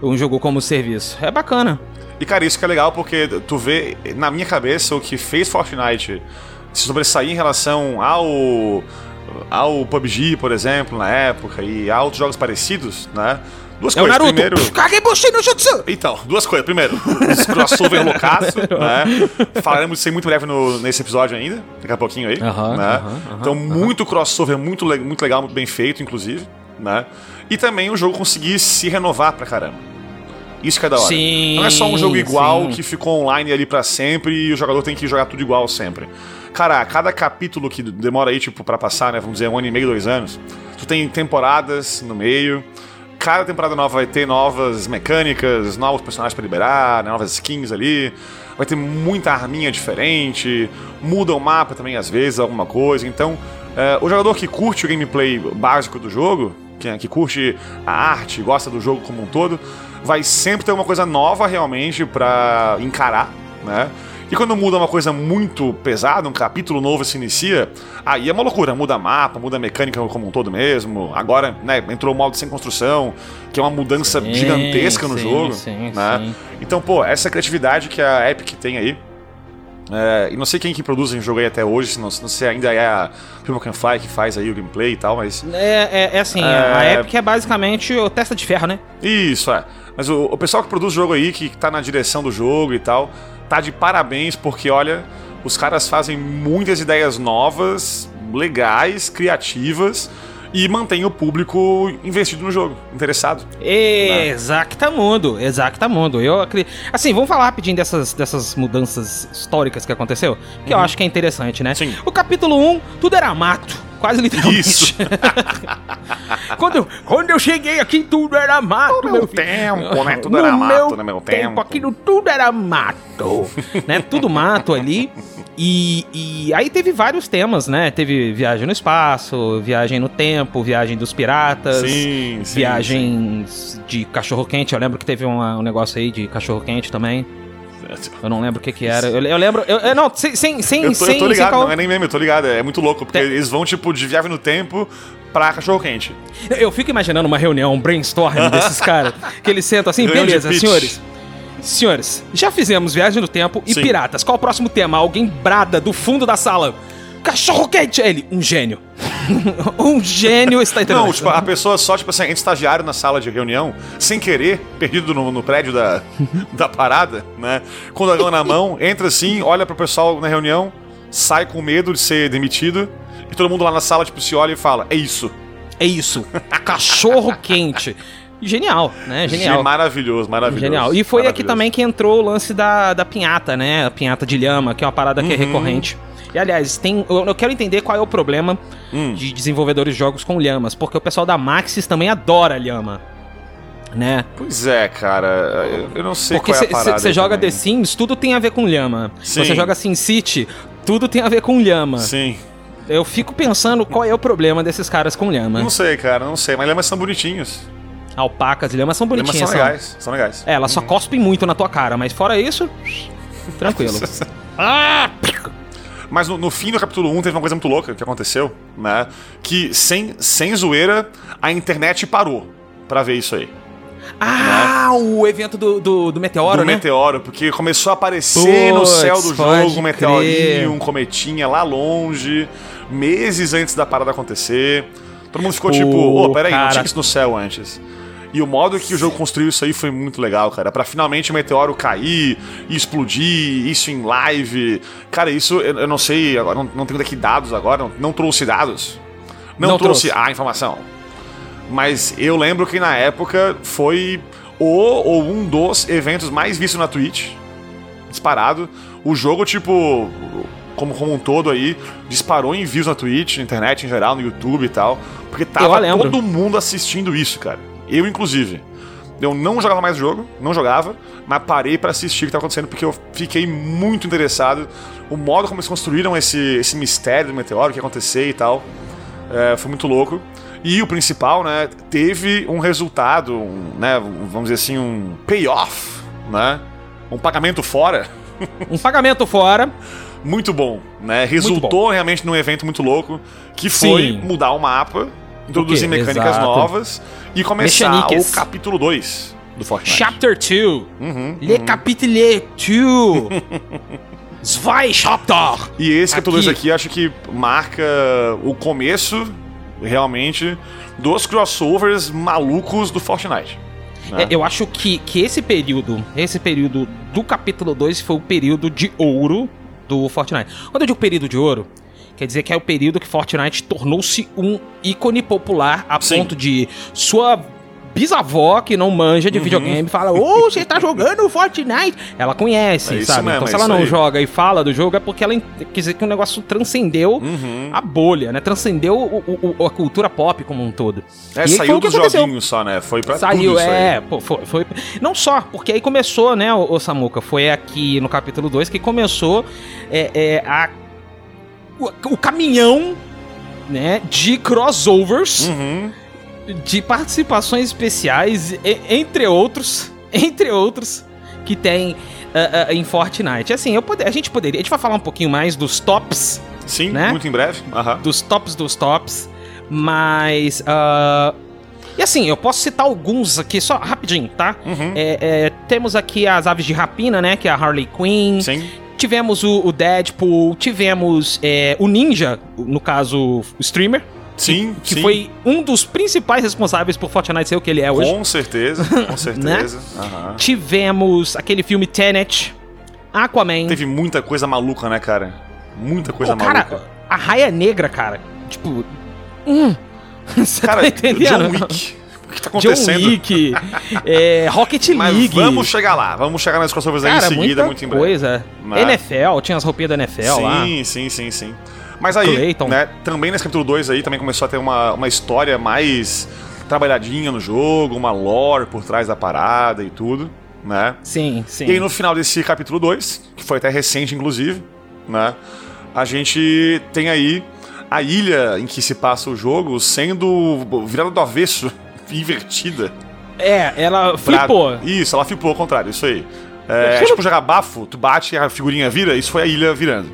Um jogo como serviço. É bacana. E, cara, isso que é legal porque tu vê, na minha cabeça, o que fez Fortnite se sobressair em relação ao, ao PUBG, por exemplo, na época, e a outros jogos parecidos, né? Duas É o coisas. Naruto. Primeiro. Kagebushi no Jutsu! Então, duas coisas. Primeiro, os crossover loucaço, (laughs) né? Falaremos disso aí muito breve no, nesse episódio ainda, daqui a pouquinho aí. Aham, né? aham, aham, então, muito crossover, muito, le- muito legal, muito bem feito, inclusive, né? E também o jogo conseguir se renovar pra caramba. Isso que é da hora. Sim, Não é só um jogo igual sim. que ficou online ali pra sempre e o jogador tem que jogar tudo igual sempre. Cara, cada capítulo que demora aí, tipo, pra passar, né? Vamos dizer, um ano e meio, dois anos. Tu tem temporadas no meio. Cada temporada nova vai ter novas mecânicas, novos personagens pra liberar, né, novas skins ali. Vai ter muita arminha diferente. Muda o mapa também, às vezes, alguma coisa. Então, é, o jogador que curte o gameplay básico do jogo, que, que curte a arte, gosta do jogo como um todo, vai sempre ter uma coisa nova realmente pra encarar, né? E quando muda uma coisa muito pesada, um capítulo novo se inicia, aí é uma loucura. Muda mapa, muda mecânica como um todo mesmo. Agora, né, entrou o modo sem construção, que é uma mudança Sim, gigantesca no sim, jogo. sim, né? sim. Então, pô, essa criatividade que a Epic tem aí. é, e não sei quem que produz o jogo aí até hoje, se não, se não sei ainda é a People Can Fly que faz aí o gameplay e tal, mas. É, é, é assim, É. a Epic é basicamente o testa de ferro, né? Isso, é. Mas o, o pessoal que produz o jogo aí, que tá na direção do jogo e tal, tá de parabéns, porque olha, os caras fazem muitas ideias novas, legais, criativas e mantém o público investido no jogo, interessado. Exactamundo, exactamundo. Eu acredito. Assim, vamos falar rapidinho dessas, dessas mudanças históricas que aconteceu, que eu Uhum. acho que é interessante, né? O capítulo 1, tudo era mato. Quase literalmente. Isso. (laughs) quando, eu, quando eu cheguei aqui, tudo era mato. No meu filho. tempo, né? Tudo no era mato meu no meu tempo. tempo. Aquilo tudo era mato. né? Tudo mato ali. E, e aí teve vários temas, né? Teve viagem no espaço, viagem no tempo, viagem dos piratas, Sim, sim, viagens de cachorro-quente. Eu lembro que teve uma- um negócio aí de cachorro-quente também. Eu não lembro o que que era. Eu, eu lembro... Eu, eu- não, sem... sem, sem, Eu tô, sem, eu tô sem ligado, cal- não é nem meme, eu tô ligado. É muito louco, porque eles vão, tipo, de viagem no tempo pra cachorro-quente. Eu fico imaginando uma reunião, um brainstorm desses (laughs) caras, que eles sentam assim, Grande beleza, pitch. senhores. Senhores, já fizemos Viagem no Tempo e Sim. Piratas. Qual o próximo tema? Alguém brada do fundo da sala. Cachorro quente! Ele, um gênio. (laughs) um gênio está entendendo. Não, tipo, a pessoa só, tipo assim, entra estagiário na sala de reunião, sem querer, perdido no, no prédio da, (laughs) da parada, né? Com o dragão na mão, entra assim, olha pro pessoal na reunião, sai com medo de ser demitido, e todo mundo lá na sala, tipo, se olha e fala, é isso. É isso. Cachorro quente. Genial, né? Genial. Maravilhoso, maravilhoso. Genial. E foi aqui também que entrou o lance da, da pinhata, né? A pinhata de lhama, que é uma parada que é Uhum. recorrente. E aliás, tem, eu, eu quero entender qual é o problema Hum. de desenvolvedores de jogos com lhamas, porque o pessoal da Maxis também adora lhama. Né? Pois é, cara, eu, eu não sei Porque qual é parada. você joga também. The Sims, tudo tem a ver com lhama. Sim. Você joga SimCity, tudo tem a ver com lhama. Sim. Eu fico pensando qual é o problema desses caras com lhama. Não sei, cara, não sei, mas lhamas são bonitinhos. Alpacas e lhamas são Lhamas bonitinhas. são legais, são legais. É, elas só cospem muito na tua cara, mas fora isso, (laughs) tranquilo. ah! (laughs) Mas no, no fim do capítulo 1 teve uma coisa muito louca que aconteceu, né? Que sem, sem zoeira, a internet parou pra ver isso aí. Ah, o evento do, do, do Meteoro, do né? meteoro, porque começou a aparecer no Puts, céu do jogo um meteorinho, um cometinha lá longe, meses antes da parada acontecer. Todo mundo ficou Pô, tipo, ô, peraí, não cara. tinha isso no céu antes. E o modo que o jogo construiu isso aí foi muito legal, cara. Pra finalmente o meteoro cair e explodir, isso em live. Cara, isso eu, eu não sei, agora não, não tenho daqui dados agora, não, não trouxe dados. Não, Não trouxe trouxe. a informação. Mas eu lembro que na época foi o ou um dos eventos mais vistos na Twitch. Disparado. O jogo, tipo, como, como um todo aí, disparou em views na Twitch, na internet em geral, no YouTube e tal. Porque tava todo mundo assistindo isso, cara. Eu, inclusive. Eu não jogava mais o jogo, não jogava, mas parei pra assistir o que tava acontecendo porque eu fiquei muito interessado. O modo como eles construíram esse, esse mistério do meteoro, o que ia acontecer e tal. É, foi muito louco. E o principal, né, teve um resultado, um, né, vamos dizer assim, um payoff, né, um pagamento fora. (laughs) Um pagamento fora. Muito bom, né? Resultou realmente num evento muito louco, que foi Sim. mudar o mapa, introduzir mecânicas Exato. novas e começar Mechaniques. o capítulo 2 do Fortnite. Chapter 2. Uhum, Le uhum. Capitule 2. (laughs) Zwei Chapter. E esse capítulo 2 Aqui. aqui acho que marca o começo, realmente, dos crossovers malucos do Fortnite. né? É, eu acho que, que esse período, esse período do capítulo 2 foi o período de ouro do Fortnite. Quando eu digo período de ouro, quer dizer que é o período que Fortnite tornou-se um ícone popular a ponto de sua bisavó que não manja Uhum. de videogame fala: "Ô, você tá jogando Fortnite?". Ela conhece, É sabe? mesmo, então é se ela isso não aí. joga e fala do jogo é porque ela quer dizer que o negócio transcendeu Uhum. a bolha, né? Transcendeu o- o- o- a cultura pop como um todo. É, E saiu o dos aconteceu. joguinhos só, né? Foi pra Saiu, é, pô, foi, foi- Não só, porque aí começou, né, o, Samuca? Foi aqui no capítulo 2 que começou é, é, a, o, o caminhão, né, de crossovers, Uhum. de participações especiais, e- entre outros, (laughs) entre outros, que tem ah, ah, em Fortnite. Assim, eu pode- a gente poderia. A gente vai falar um pouquinho mais dos tops. Sim, né? muito em breve. Aham. Dos tops dos tops. Mas. ah, e assim, eu posso citar alguns aqui, só rapidinho, tá? Uhum. É, é, temos aqui as aves de rapina, né? Que é a Harley Quinn. Sim. Tivemos o, o Deadpool, tivemos é, o Ninja, no caso, o streamer. Sim, que sim. foi um dos principais responsáveis por Fortnite ser o que ele é hoje. Com certeza, (laughs) Né? com certeza. Aham. Tivemos aquele filme Tenet, Aquaman. Teve muita coisa maluca, né, cara? Muita coisa cara, maluca. a raia negra, cara. Tipo. Hum. (laughs) Você Cara, tá entendendo? John Wick. O que tá John acontecendo? Wick, (laughs) é, Rocket Mas League. vamos chegar lá. Vamos chegar nas crossovers aí Cara, em seguida, muita muito em breve. coisa. Né? NFL, tinha as roupinhas da NFL lá. Sim, sim, sim, sim. Mas aí, Clayton. né, também nesse capítulo 2 aí, também começou a ter uma, uma história mais trabalhadinha no jogo, uma lore por trás da parada e tudo, né? Sim, sim. E aí no final desse capítulo 2, que foi até recente inclusive, né, a gente tem aí a ilha em que se passa o jogo sendo virada do avesso, invertida. É, ela pra- flipou. Isso, ela flipou ao contrário, isso aí. É, Aquilo- tipo jogar bafo, tu bate e a figurinha vira, isso foi a ilha virando.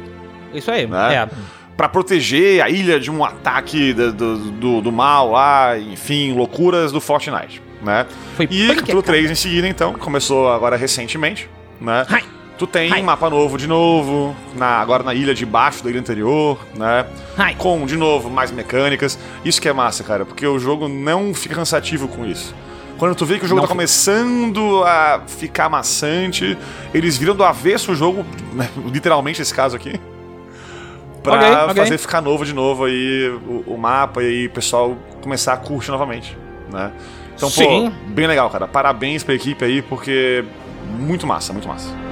Isso aí, Né? é. Pra proteger a ilha de um ataque do, do, do- mal lá, enfim, loucuras do Fortnite, né? Foi e capítulo 3 em seguida, então, começou agora recentemente, né? Tu tem um mapa novo de novo, na, agora na ilha de baixo da ilha anterior, né? Com, de novo, mais mecânicas. Isso que é massa, cara, porque o jogo não fica cansativo com isso. Quando tu vê que o jogo Não tá começando a ficar maçante, eles viram do avesso o jogo, né, literalmente esse caso aqui, pra Ok, ok. fazer ficar novo de novo aí o, o mapa e aí o pessoal começar a curtir novamente, né? Então, Sim. pô, bem legal, cara. Parabéns pra equipe aí, porque muito massa, muito massa.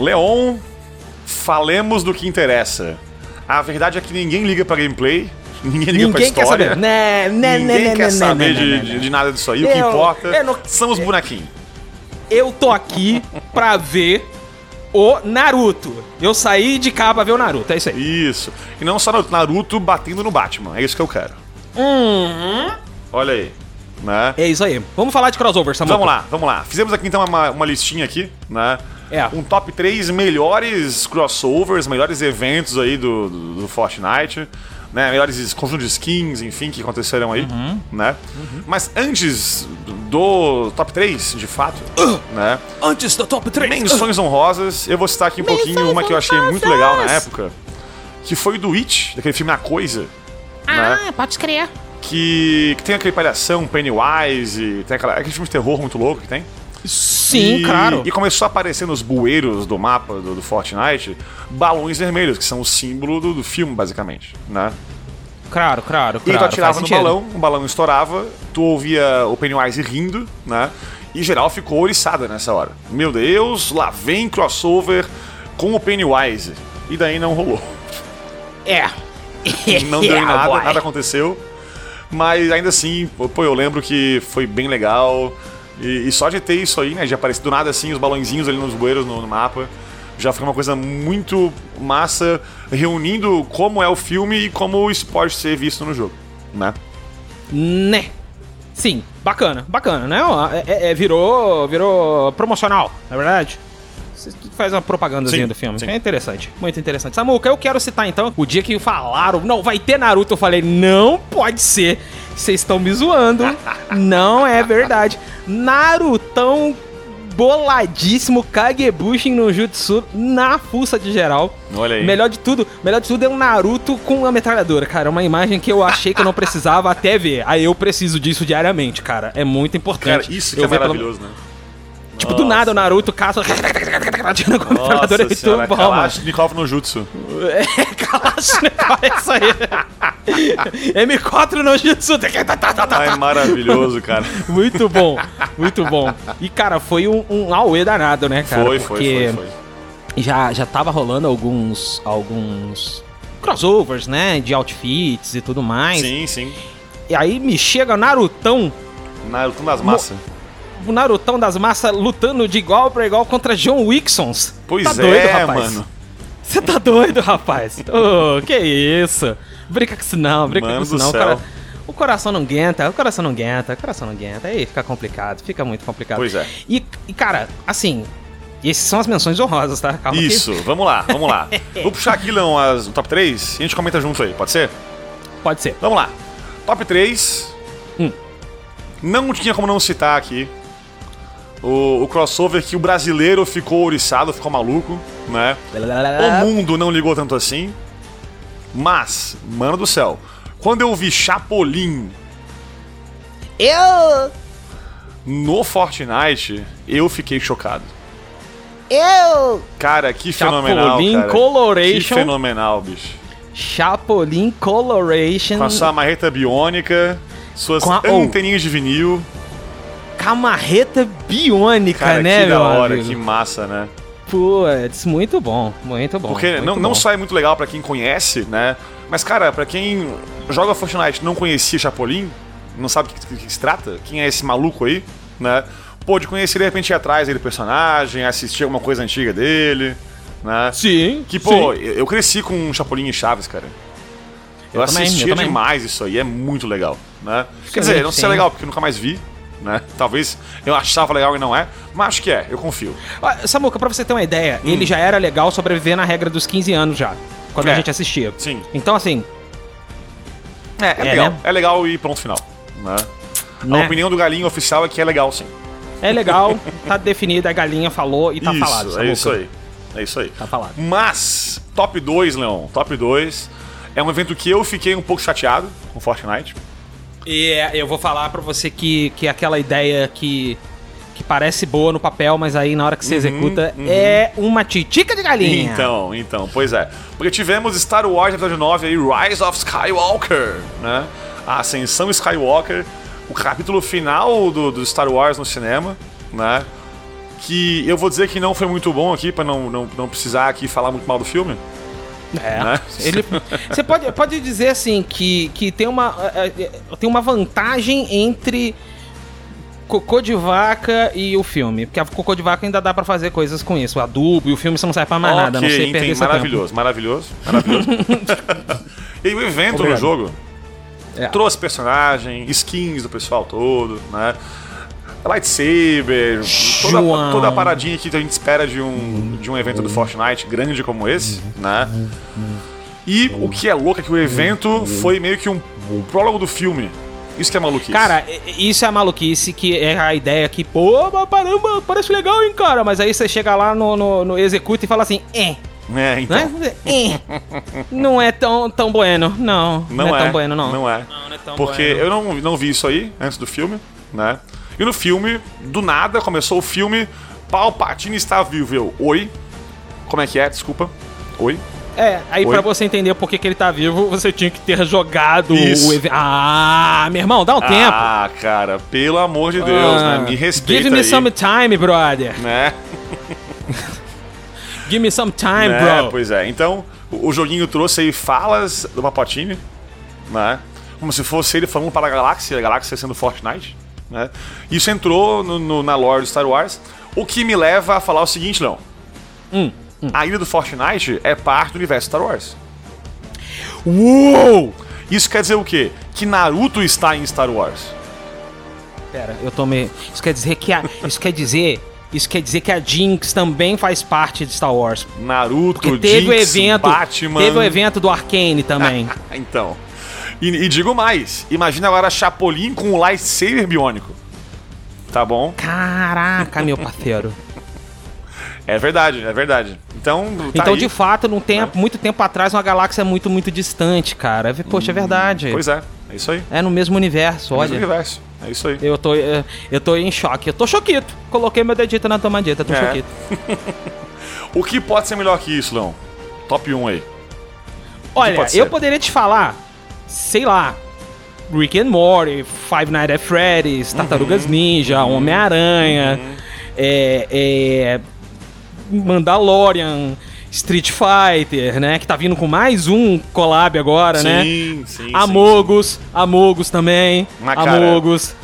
Leon, falemos do que interessa. A verdade é que ninguém liga pra gameplay, (laughs) ninguém liga pra Ninguém quer história. saber. Né, né, ninguém né, quer né, saber né, de, né, de- né. de nada disso aí. o que Eu- importa eu não- são os bonequinhos. Eu tô aqui (laughs) pra ver o Naruto. Eu saí de cá pra ver o Naruto, é isso aí. Isso. E não só Naruto, Naruto batendo no Batman. É isso que eu quero. Uhum. Olha aí. Né? É isso aí. Vamos falar de crossover, Samuel. Vamos lá, vamos lá. Fizemos aqui então uma, uma listinha aqui, né? É. Um top 3 melhores crossovers, melhores eventos aí do, do, do Fortnite, né? Melhores conjuntos de skins, enfim, que aconteceram aí, Uhum. né? Mas antes do top 3, de fato, né? Antes do top 3. Menções honrosas, eu vou citar aqui um pouquinho uma que eu achei muito legal na época, que foi do It, daquele filme A Coisa, né? Ah, pode crer. que, que tem aquele palhação, Pennywise, tem aquela, aquele filme de terror muito louco que tem. Sim, E- claro. E começou a aparecer nos bueiros do mapa do, do Fortnite balões vermelhos, que são o símbolo do, do filme, basicamente, né? Claro, claro, E claro. tu atirava no sentido. balão, o balão estourava, tu ouvia o Pennywise rindo, né? E geral ficou oriçada nessa hora. Meu Deus, lá vem crossover com o Pennywise. E daí não rolou. É. Não (laughs) deu em nada, boy. nada aconteceu. Mas ainda assim, pô, eu lembro que foi bem legal. E, e só de ter isso aí, né? De aparecer do nada assim, os balãozinhos ali nos bueiros no, no mapa. Já foi uma coisa muito massa, reunindo como é o filme e como isso pode ser visto no jogo, né? Né? Sim, bacana, bacana, né? É- é- virou, virou promocional, na verdade. Faz uma propagandazinha Sim, do filme. sim. É interessante, muito interessante. Samuca, eu quero citar então o dia que falaram, não, vai ter Naruto. Eu falei, não pode ser. Vocês estão me zoando. (laughs) não é verdade. Narutão boladíssimo, Kagebushin no Jutsu na fuça de geral. Olha aí. Melhor de tudo, melhor de tudo é um Naruto com uma metralhadora, cara. Uma imagem que eu achei que eu não precisava até ver. Aí eu preciso disso diariamente, cara. É muito importante. Cara, isso que Eu é maravilhoso, né? Tipo, do nada o Naruto caça. Tirando com a metralhadora Nossa e senhora, tudo bom, mano. Kalashnikov no Jutsu. É, (laughs) Kalashnikov, é isso aí. (laughs) M4 no Jutsu. Ai, maravilhoso, cara. (laughs) Muito bom, muito bom. E, cara, foi um, um auê danado, né, cara? Foi, foi, Porque foi, foi. Já, já tava rolando alguns, alguns crossovers, né, de outfits e tudo mais. Sim, sim. E aí me chega Narutão, Naruto das massas. O Narutão das massas lutando de igual pra igual contra John Wicksons. Pois tá é, doido, rapaz? mano. Você tá doido, rapaz? Ô, que isso? Brinca com isso não, brinca Mano com isso não. Cara, o coração não aguenta, o coração não aguenta, o coração não aguenta. Aí fica complicado, fica muito complicado. Pois é. E, e, cara, assim, essas são as menções honrosas, tá? Calma que- Isso, vamos lá, vamos lá. (laughs) Vou puxar aqui, Leão, as, top 3 e a gente comenta junto aí, pode ser? Pode ser. Vamos lá. Top 3. Hum. Não tinha como não citar aqui o, o crossover que o brasileiro ficou ouriçado, ficou maluco, né? O mundo não ligou tanto assim. Mas, mano do céu, quando eu vi Chapolin Eu! no Fortnite, eu fiquei chocado. Eu! Cara, que Chapolin fenomenal. Que Coloration. fenomenal, bicho. Chapolin Coloration. Com a sua marreta biônica, suas a- oh. anteninhas de vinil. Camarreta biônica, Cara, né, que da hora, amigo? que massa, né? Putz, muito bom, muito bom. Porque muito não, não bom. só é muito legal pra quem conhece, né? Mas, cara, pra quem joga Fortnite não conhecia Chapolin, não sabe do que, que se trata, quem é esse maluco aí, né? Pode conhecer de repente ir atrás dele personagem, assistir alguma coisa antiga dele, né? Sim. Que, pô, eu eu cresci com Chapolin e Chaves, cara. Eu, Eu também, assistia eu também. demais isso aí, é muito legal, né? Sim, Quer dizer, não sei se é sim. legal, porque eu nunca mais vi, né? Talvez eu achava legal e não é, mas acho que é, eu confio. Ó, Samuca, pra você ter uma ideia, Hum. ele já era legal sobreviver na regra dos 15 anos já. Quando É. a gente assistia. Sim. Então, assim. É, é, É, legal, né? é legal e pronto, final. Né? Né? A opinião do galinho oficial é que é legal, sim. É legal, (laughs) tá definido, a galinha falou e tá isso, falado. é Samuca. isso aí. É isso aí. Tá falado. Mas, top 2, Leão, top 2. É um evento que eu fiquei um pouco chateado com Fortnite. E é, eu vou falar pra você que, que aquela ideia que, que parece boa no papel, mas aí na hora que você executa é uma titica de galinha. Então, então, pois é. Porque tivemos Star Wars episódio 9 aí, Rise of Skywalker, né? A Ascensão Skywalker, o capítulo final do, do Star Wars no cinema, né? Que eu vou dizer que não foi muito bom aqui, pra não, não, não precisar aqui falar muito mal do filme. É. Né? Ele, você pode, pode dizer assim que, que tem, uma, é, é, tem uma vantagem entre cocô de vaca e o filme. Porque a cocô de vaca ainda dá pra fazer coisas com isso. O adubo e o filme você não serve pra mais nada, a não sei entendi. perder maravilhoso, maravilhoso, maravilhoso. (laughs) e o evento no Obrigado. jogo É. trouxe personagem, skins do pessoal todo, né? Lightsaber, toda, toda a paradinha que a gente espera de um, de um evento do Fortnite grande como esse, né? E o que é louco é que o evento foi meio que um prólogo do filme. Isso que é maluquice. Cara, isso é a maluquice, que é a ideia que, pô, caramba, parece legal, hein, cara. Mas aí você chega lá no, no, no Execute e fala assim, é. É, então. Né? É. Não é tão, tão bueno, não. Não, é, tão bueno, não. Não é. Não, não é tão Porque bueno. eu não, não vi isso aí antes do filme, né? E no filme, do nada, começou o filme, Palpatine está vivo. Eu, oi? Como é que é? Desculpa. Oi? É, aí Oi? pra você entender por que, que ele tá vivo, você tinha que ter jogado Isso. o evento. Ah, meu irmão, dá um tempo. Ah, cara, pelo amor de Deus, Ah, né? Me respeita Give me aí, some time, brother. né? (laughs) Give me some time, Né? bro. Pois é. Então, o, o joguinho trouxe aí falas do Palpatine, né? Como se fosse ele falando para a galáxia, a galáxia sendo Fortnite, Né? Isso entrou no- no- na lore do Star Wars, o que me leva a falar o seguinte, Leão. Hum, A ilha do Fortnite é parte do universo Star Wars. Uou! Isso quer dizer o quê? Que Naruto está em Star Wars. Pera, eu tomei. Isso quer dizer que a. (laughs) Isso quer dizer. Isso quer dizer que a Jinx também faz parte de Star Wars. Naruto, Porque teve o Jinx, evento. Batman. Teve o evento do Arcane também. (laughs) então. E, e digo mais, imagina agora Chapolin com o lightsaber biônico. Tá bom? Caraca, meu parceiro. É verdade, é verdade. Então, tá então, aí. de fato, não tem muito tempo atrás uma galáxia muito, muito distante, cara. Poxa, é verdade. Pois é, é isso aí. É no mesmo universo, É olha. mesmo universo. É isso aí. Eu tô, é, eu tô em choque. Eu tô choquito. Coloquei meu dedito na tomadita, tô É. choquito. (laughs) O que pode ser melhor que isso, Leão? Top 1 aí. Olha, eu poderia te falar, sei lá, Rick and Morty, Five Nights at Freddy's, Tartarugas Uhum. Ninja, Homem-Aranha, é, é, Mandalorian, Street Fighter, né? Que tá vindo com mais um collab agora, né? Sim, sim, Amogus, Amogus também, Mas, cara, Amogus.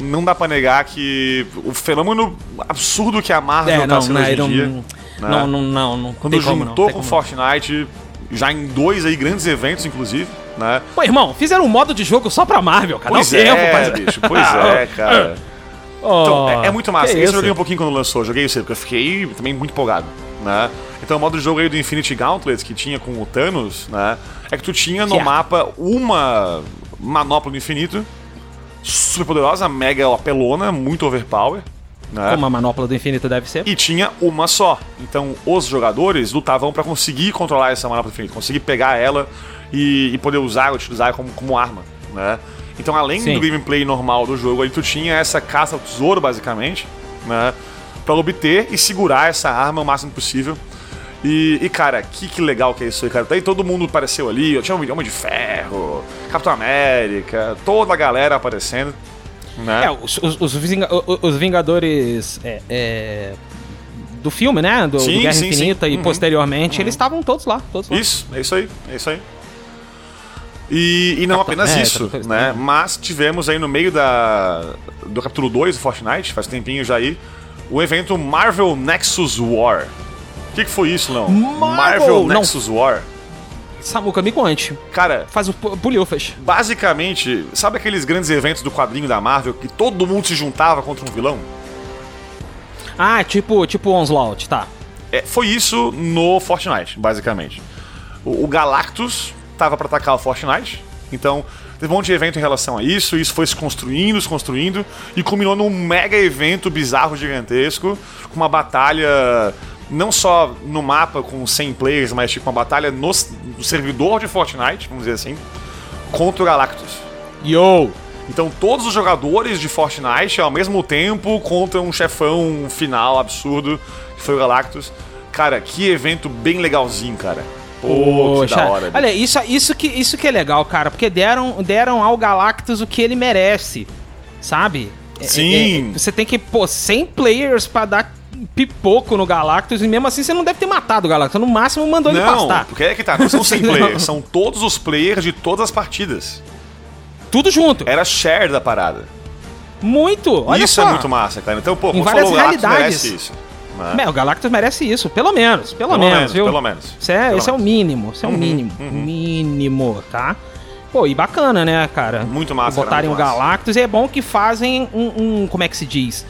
Não dá pra negar que o fenômeno absurdo que a Marvel É, tá não, sendo não, hoje em não, dia. não, né? não, não, não, não Quando tem como não, juntou com como Fortnite, já em dois aí grandes eventos, inclusive, né? Pô, irmão, fizeram um modo de jogo só pra Marvel, cara. Pois Dá um é, tempo, parceiro. bicho, pois é, cara. Oh, Então, é, é muito massa. Esse eu joguei um pouquinho quando lançou, joguei isso, porque eu fiquei também muito empolgado, né? Então o modo de jogo aí do Infinity Gauntlet que tinha com o Thanos, né? É que tu tinha no Certo. mapa uma manopla do infinito, super poderosa, mega apelona, muito overpower, né? Como a manopla do infinito deve ser. E tinha uma só. Então os jogadores lutavam pra conseguir controlar essa manopla do infinito, conseguir pegar ela e, e poder usar, utilizar como, como arma, né? Então além Sim. do gameplay normal do jogo, aí tu tinha essa caça ao tesouro basicamente, né? Pra obter e segurar essa arma o máximo possível. E, e, cara, que, que legal que é isso aí, cara. Daí todo mundo apareceu ali, eu tinha um Homem de Ferro, Capitão América, toda a galera aparecendo. Né? É, os, os- os Vinga- os- os Vingadores é, é, do filme, né? Do, do Sim, Guerra sim, Infinita sim. e Uhum. posteriormente, eles estavam todos lá, todos lá. Isso, é isso aí, é isso aí. E, e não Capitão apenas América, isso, Capitão né? América. Mas tivemos aí no meio da, do capítulo 2 do Fortnite, faz tempinho já aí, o evento Marvel Nexus War. O que, que foi isso, não? Marvel, não. Nexus War. Samuca, me conte. Cara, faz o Pulhufas. Basicamente, sabe aqueles grandes eventos do quadrinho da Marvel que todo mundo se juntava contra um vilão? Ah, tipo, tipo Onslaught, tá. É, foi isso no Fortnite, basicamente. O, o Galactus tava pra atacar o Fortnite, então teve um monte de evento em relação a isso, isso foi se construindo, se construindo, e culminou num mega evento bizarro, gigantesco, com uma batalha não só no mapa com 100 players, mas tipo uma batalha no, no servidor de Fortnite, vamos dizer assim, contra o Galactus. Yo! Então todos os jogadores de Fortnite ao mesmo tempo contra um chefão final absurdo que foi o Galactus. Cara, que evento bem legalzinho, cara. Pô, que da hora. Olha, isso, isso, que, isso que é legal, cara, porque deram, deram ao Galactus o que ele merece, sabe? É- Sim. é- é- você tem que, pô, 100 players pra dar pipoco no Galactus e mesmo assim você não deve ter matado o Galactus, no máximo mandou ele Não, pastar. porque é que tá, não são 100 (laughs) Não. players, são todos os players de todas as partidas. Tudo junto. Era share da parada. Muito, olha isso só. é muito massa, cara. Então, pô, Em como várias falou, o Galactus realidades. merece isso. Né? É, o Galactus merece isso, pelo menos, pelo, Pelo menos, menos, viu? pelo menos. Isso é, esse é o mínimo, isso é o Uhum, mínimo, mínimo, tá? Pô, e bacana, né, cara? Muito massa, Botarem o massa. Galactus e é bom que fazem um, um- como é que se diz?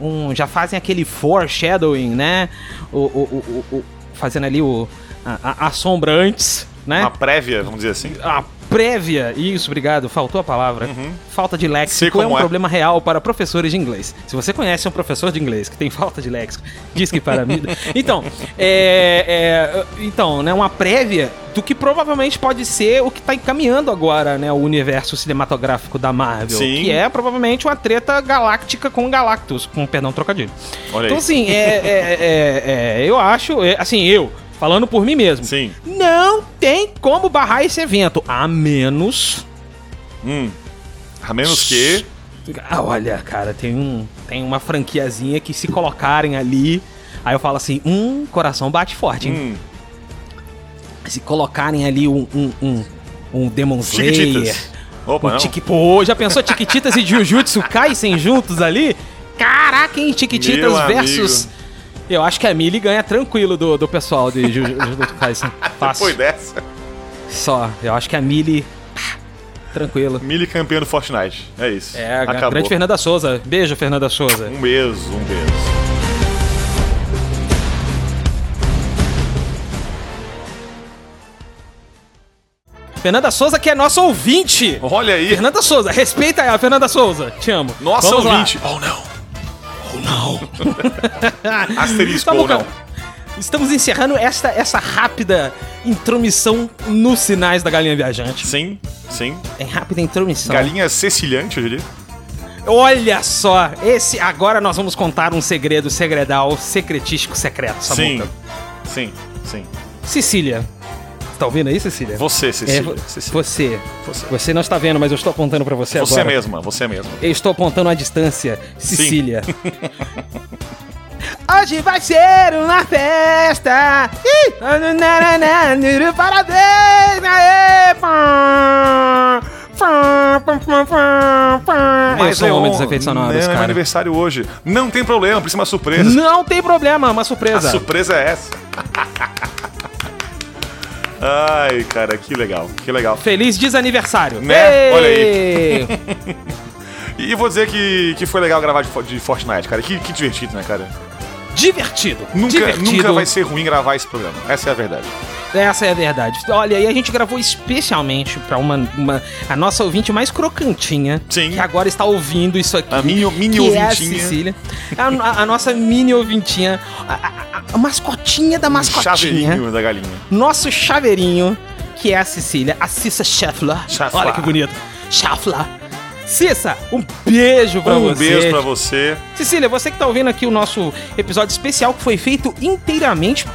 Um, já fazem aquele foreshadowing, né? O, o, o, o- o- fazendo ali o, a, a- a sombra antes, né? Uma prévia, vamos dizer assim. A prévia, isso, obrigado, faltou a palavra. Falta de léxico é um é. problema real para professores de inglês. Se você conhece um professor de inglês que tem falta de léxico, diz que para mim. (laughs) Então, é, é, então, né, uma prévia do que provavelmente pode ser o que está encaminhando agora, né, o universo cinematográfico da Marvel, Sim. que é provavelmente uma treta galáctica com Galactus, com perdão trocadilho. Olha aí. Então, assim, é, é- é- é, eu acho, assim, eu falando por mim mesmo, Sim. não tem como barrar esse evento, a menos Hum. A menos que. ah, olha, cara, tem, um, tem uma franquiazinha que se colocarem ali. Aí eu falo assim: hum, coração bate forte, hein? Hum. Se colocarem ali um, um, um, um Demon Slayer. Opa, Um tique- Pô, já pensou Tiquititas e Jujutsu Kaisen juntos ali? Caraca, hein? Tiquititas Meu versus... Eu acho que a Millie ganha tranquilo do, do pessoal de Ju- Jujutsu Kaisen. Fácil. Depois dessa. Só, eu acho que a Millie... pá, Tranquilo. Millie campeã do Fortnite. É isso. É, Acabou. grande Fernanda Souza. Beijo, Fernanda Souza. Um beijo, um beijo. Fernanda Souza, que é nossa ouvinte. Olha aí. Fernanda Souza, respeita ela, Fernanda Souza. Te amo. Nossa Vamos lá. ouvinte. Oh, não. Oh, não. (laughs) Asterisco, ou não. Estamos encerrando esta, essa rápida intromissão nos sinais da galinha viajante. Sim, sim. É rápida intromissão. Galinha ceciliante, eu diria. Olha só, esse agora nós vamos contar um segredo segredal, secretístico secreto, Sim, Samuca. sim, sim. Cecília. Tá ouvindo aí, Cecília? Você, Cecília. É, vo- Cecília. Você. Você. Você não está vendo, mas eu estou apontando pra você, Você agora. mesma, você mesma. Eu estou apontando a distância. Cecília. (laughs) Hoje vai ser uma festa! Ih! Parabéns! Aê! Pá! Pá. Eu sou um homem dos efeitos sonoros, não, é meu cara. aniversário hoje. Não tem problema, isso é uma surpresa. Não tem problema, uma A surpresa. surpresa é essa. (laughs) Ai, cara, que legal, que legal. Feliz desaniversário. Né? Ei! Olha aí. (laughs) E vou dizer que, que foi legal gravar de, de Fortnite, cara. Que, que divertido, né, cara? Divertido. Nunca, divertido. nunca vai ser ruim gravar esse programa. Essa é a verdade. Essa é a verdade. Olha, e a gente gravou especialmente pra uma, uma a nossa ouvinte mais crocantinha, Sim. que agora está ouvindo isso aqui. A minha mini que é a ouvintinha. Cecília. A, a- a nossa mini ouvintinha, a, a- mascotinha da mascotinha. Chaveirinho da galinha. Nosso chaveirinho, que é a Cecília, a Cissa. Scheffler. Olha que bonito. Scheffler. Cissa, um beijo pra um você. beijo pra você. Cecília, você que tá ouvindo aqui o nosso episódio especial que foi feito inteiramente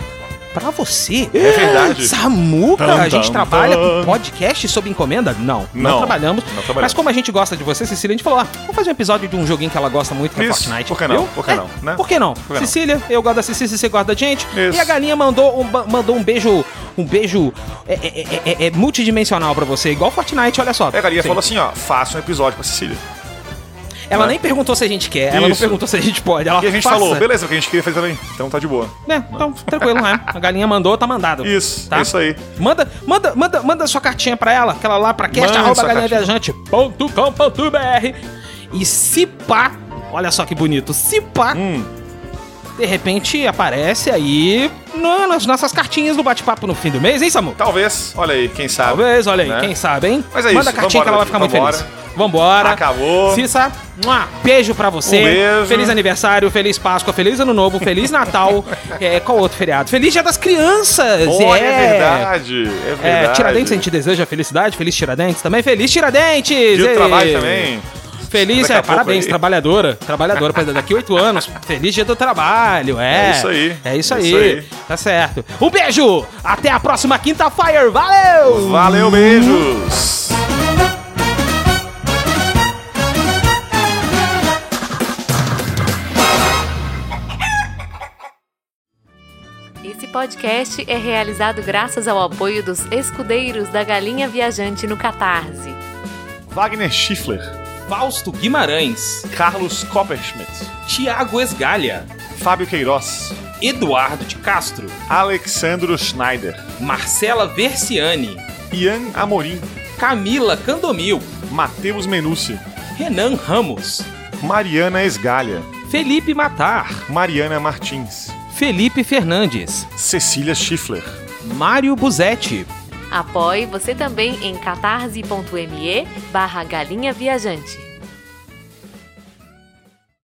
pra você. É verdade. Samuca, Tam, a gente tam, trabalha tam. com podcast sob encomenda? Não, não, Não, trabalhamos. não trabalhamos. Mas como a gente gosta de você, Cecília, a gente falou, ah, vamos fazer um episódio de um joguinho que ela gosta muito, que é Isso, Fortnite. por que não? Por que É, não, né? Por que não? Por que não? Cecília, eu gosto da Cecília, você gosta da gente. Isso. E a galinha mandou um, mandou um beijo, um beijo é, é, é, é- é multidimensional pra você, igual Fortnite, olha só. É, a galinha Sim. falou assim, ó, faça um episódio pra Cecília. Ela nem perguntou se a gente quer, ela não Isso. perguntou se a gente pode. Ela E a gente faça. falou, beleza, porque a gente queria fazer também. Então tá de boa. É, então, tranquilo, né? A galinha mandou, tá mandado. Isso, Tá? é isso aí. Manda, manda, manda, manda sua cartinha pra ela, aquela lá pra cast, Manda arroba sua galinhaviajante.com.br E se pá, olha só que bonito, se pá, Hum. De repente aparece aí nas nossas cartinhas do bate-papo no fim do mês, hein, Samu? Talvez, olha aí, quem sabe. Talvez, olha aí, né? quem sabe, hein? Mas é Manda isso, a cartinha que ela vai ficar muito vambora. feliz. Vambora. Acabou. Cissa, mua, beijo pra você. Um beijo. Feliz aniversário, feliz Páscoa, feliz Ano Novo, feliz Natal. (laughs) é, qual outro feriado? Feliz Dia das Crianças! Pô, é verdade, é É, verdade. Tiradentes, a gente deseja felicidade. Feliz Tiradentes também. Feliz Tiradentes! Dia do trabalho também. Feliz, é, parabéns, aí. trabalhadora. Trabalhadora, (laughs) daqui oito anos. Feliz dia do trabalho, é. É isso aí. É isso É aí. isso aí. Tá certo. Um beijo! Até a próxima quinta-feira. Valeu! Valeu, beijos! Esse podcast é realizado graças ao apoio dos escudeiros da Galinha Viajante no Catarse. Wagner Schiffler, Fausto Guimarães, Carlos Copperschmidt, Tiago Esgalha, Fábio Queiroz, Eduardo de Castro, Alexandro Schneider, Marcela Versiani, Ian Amorim, Camila Candomil, Matheus Menucci, Renan Ramos, Mariana Esgalha, Felipe Matar, Mariana Martins, Felipe Fernandes, Cecília Schiffler, Mário Buzetti, Apoie você também em catarse.me barra Galinha Viajante.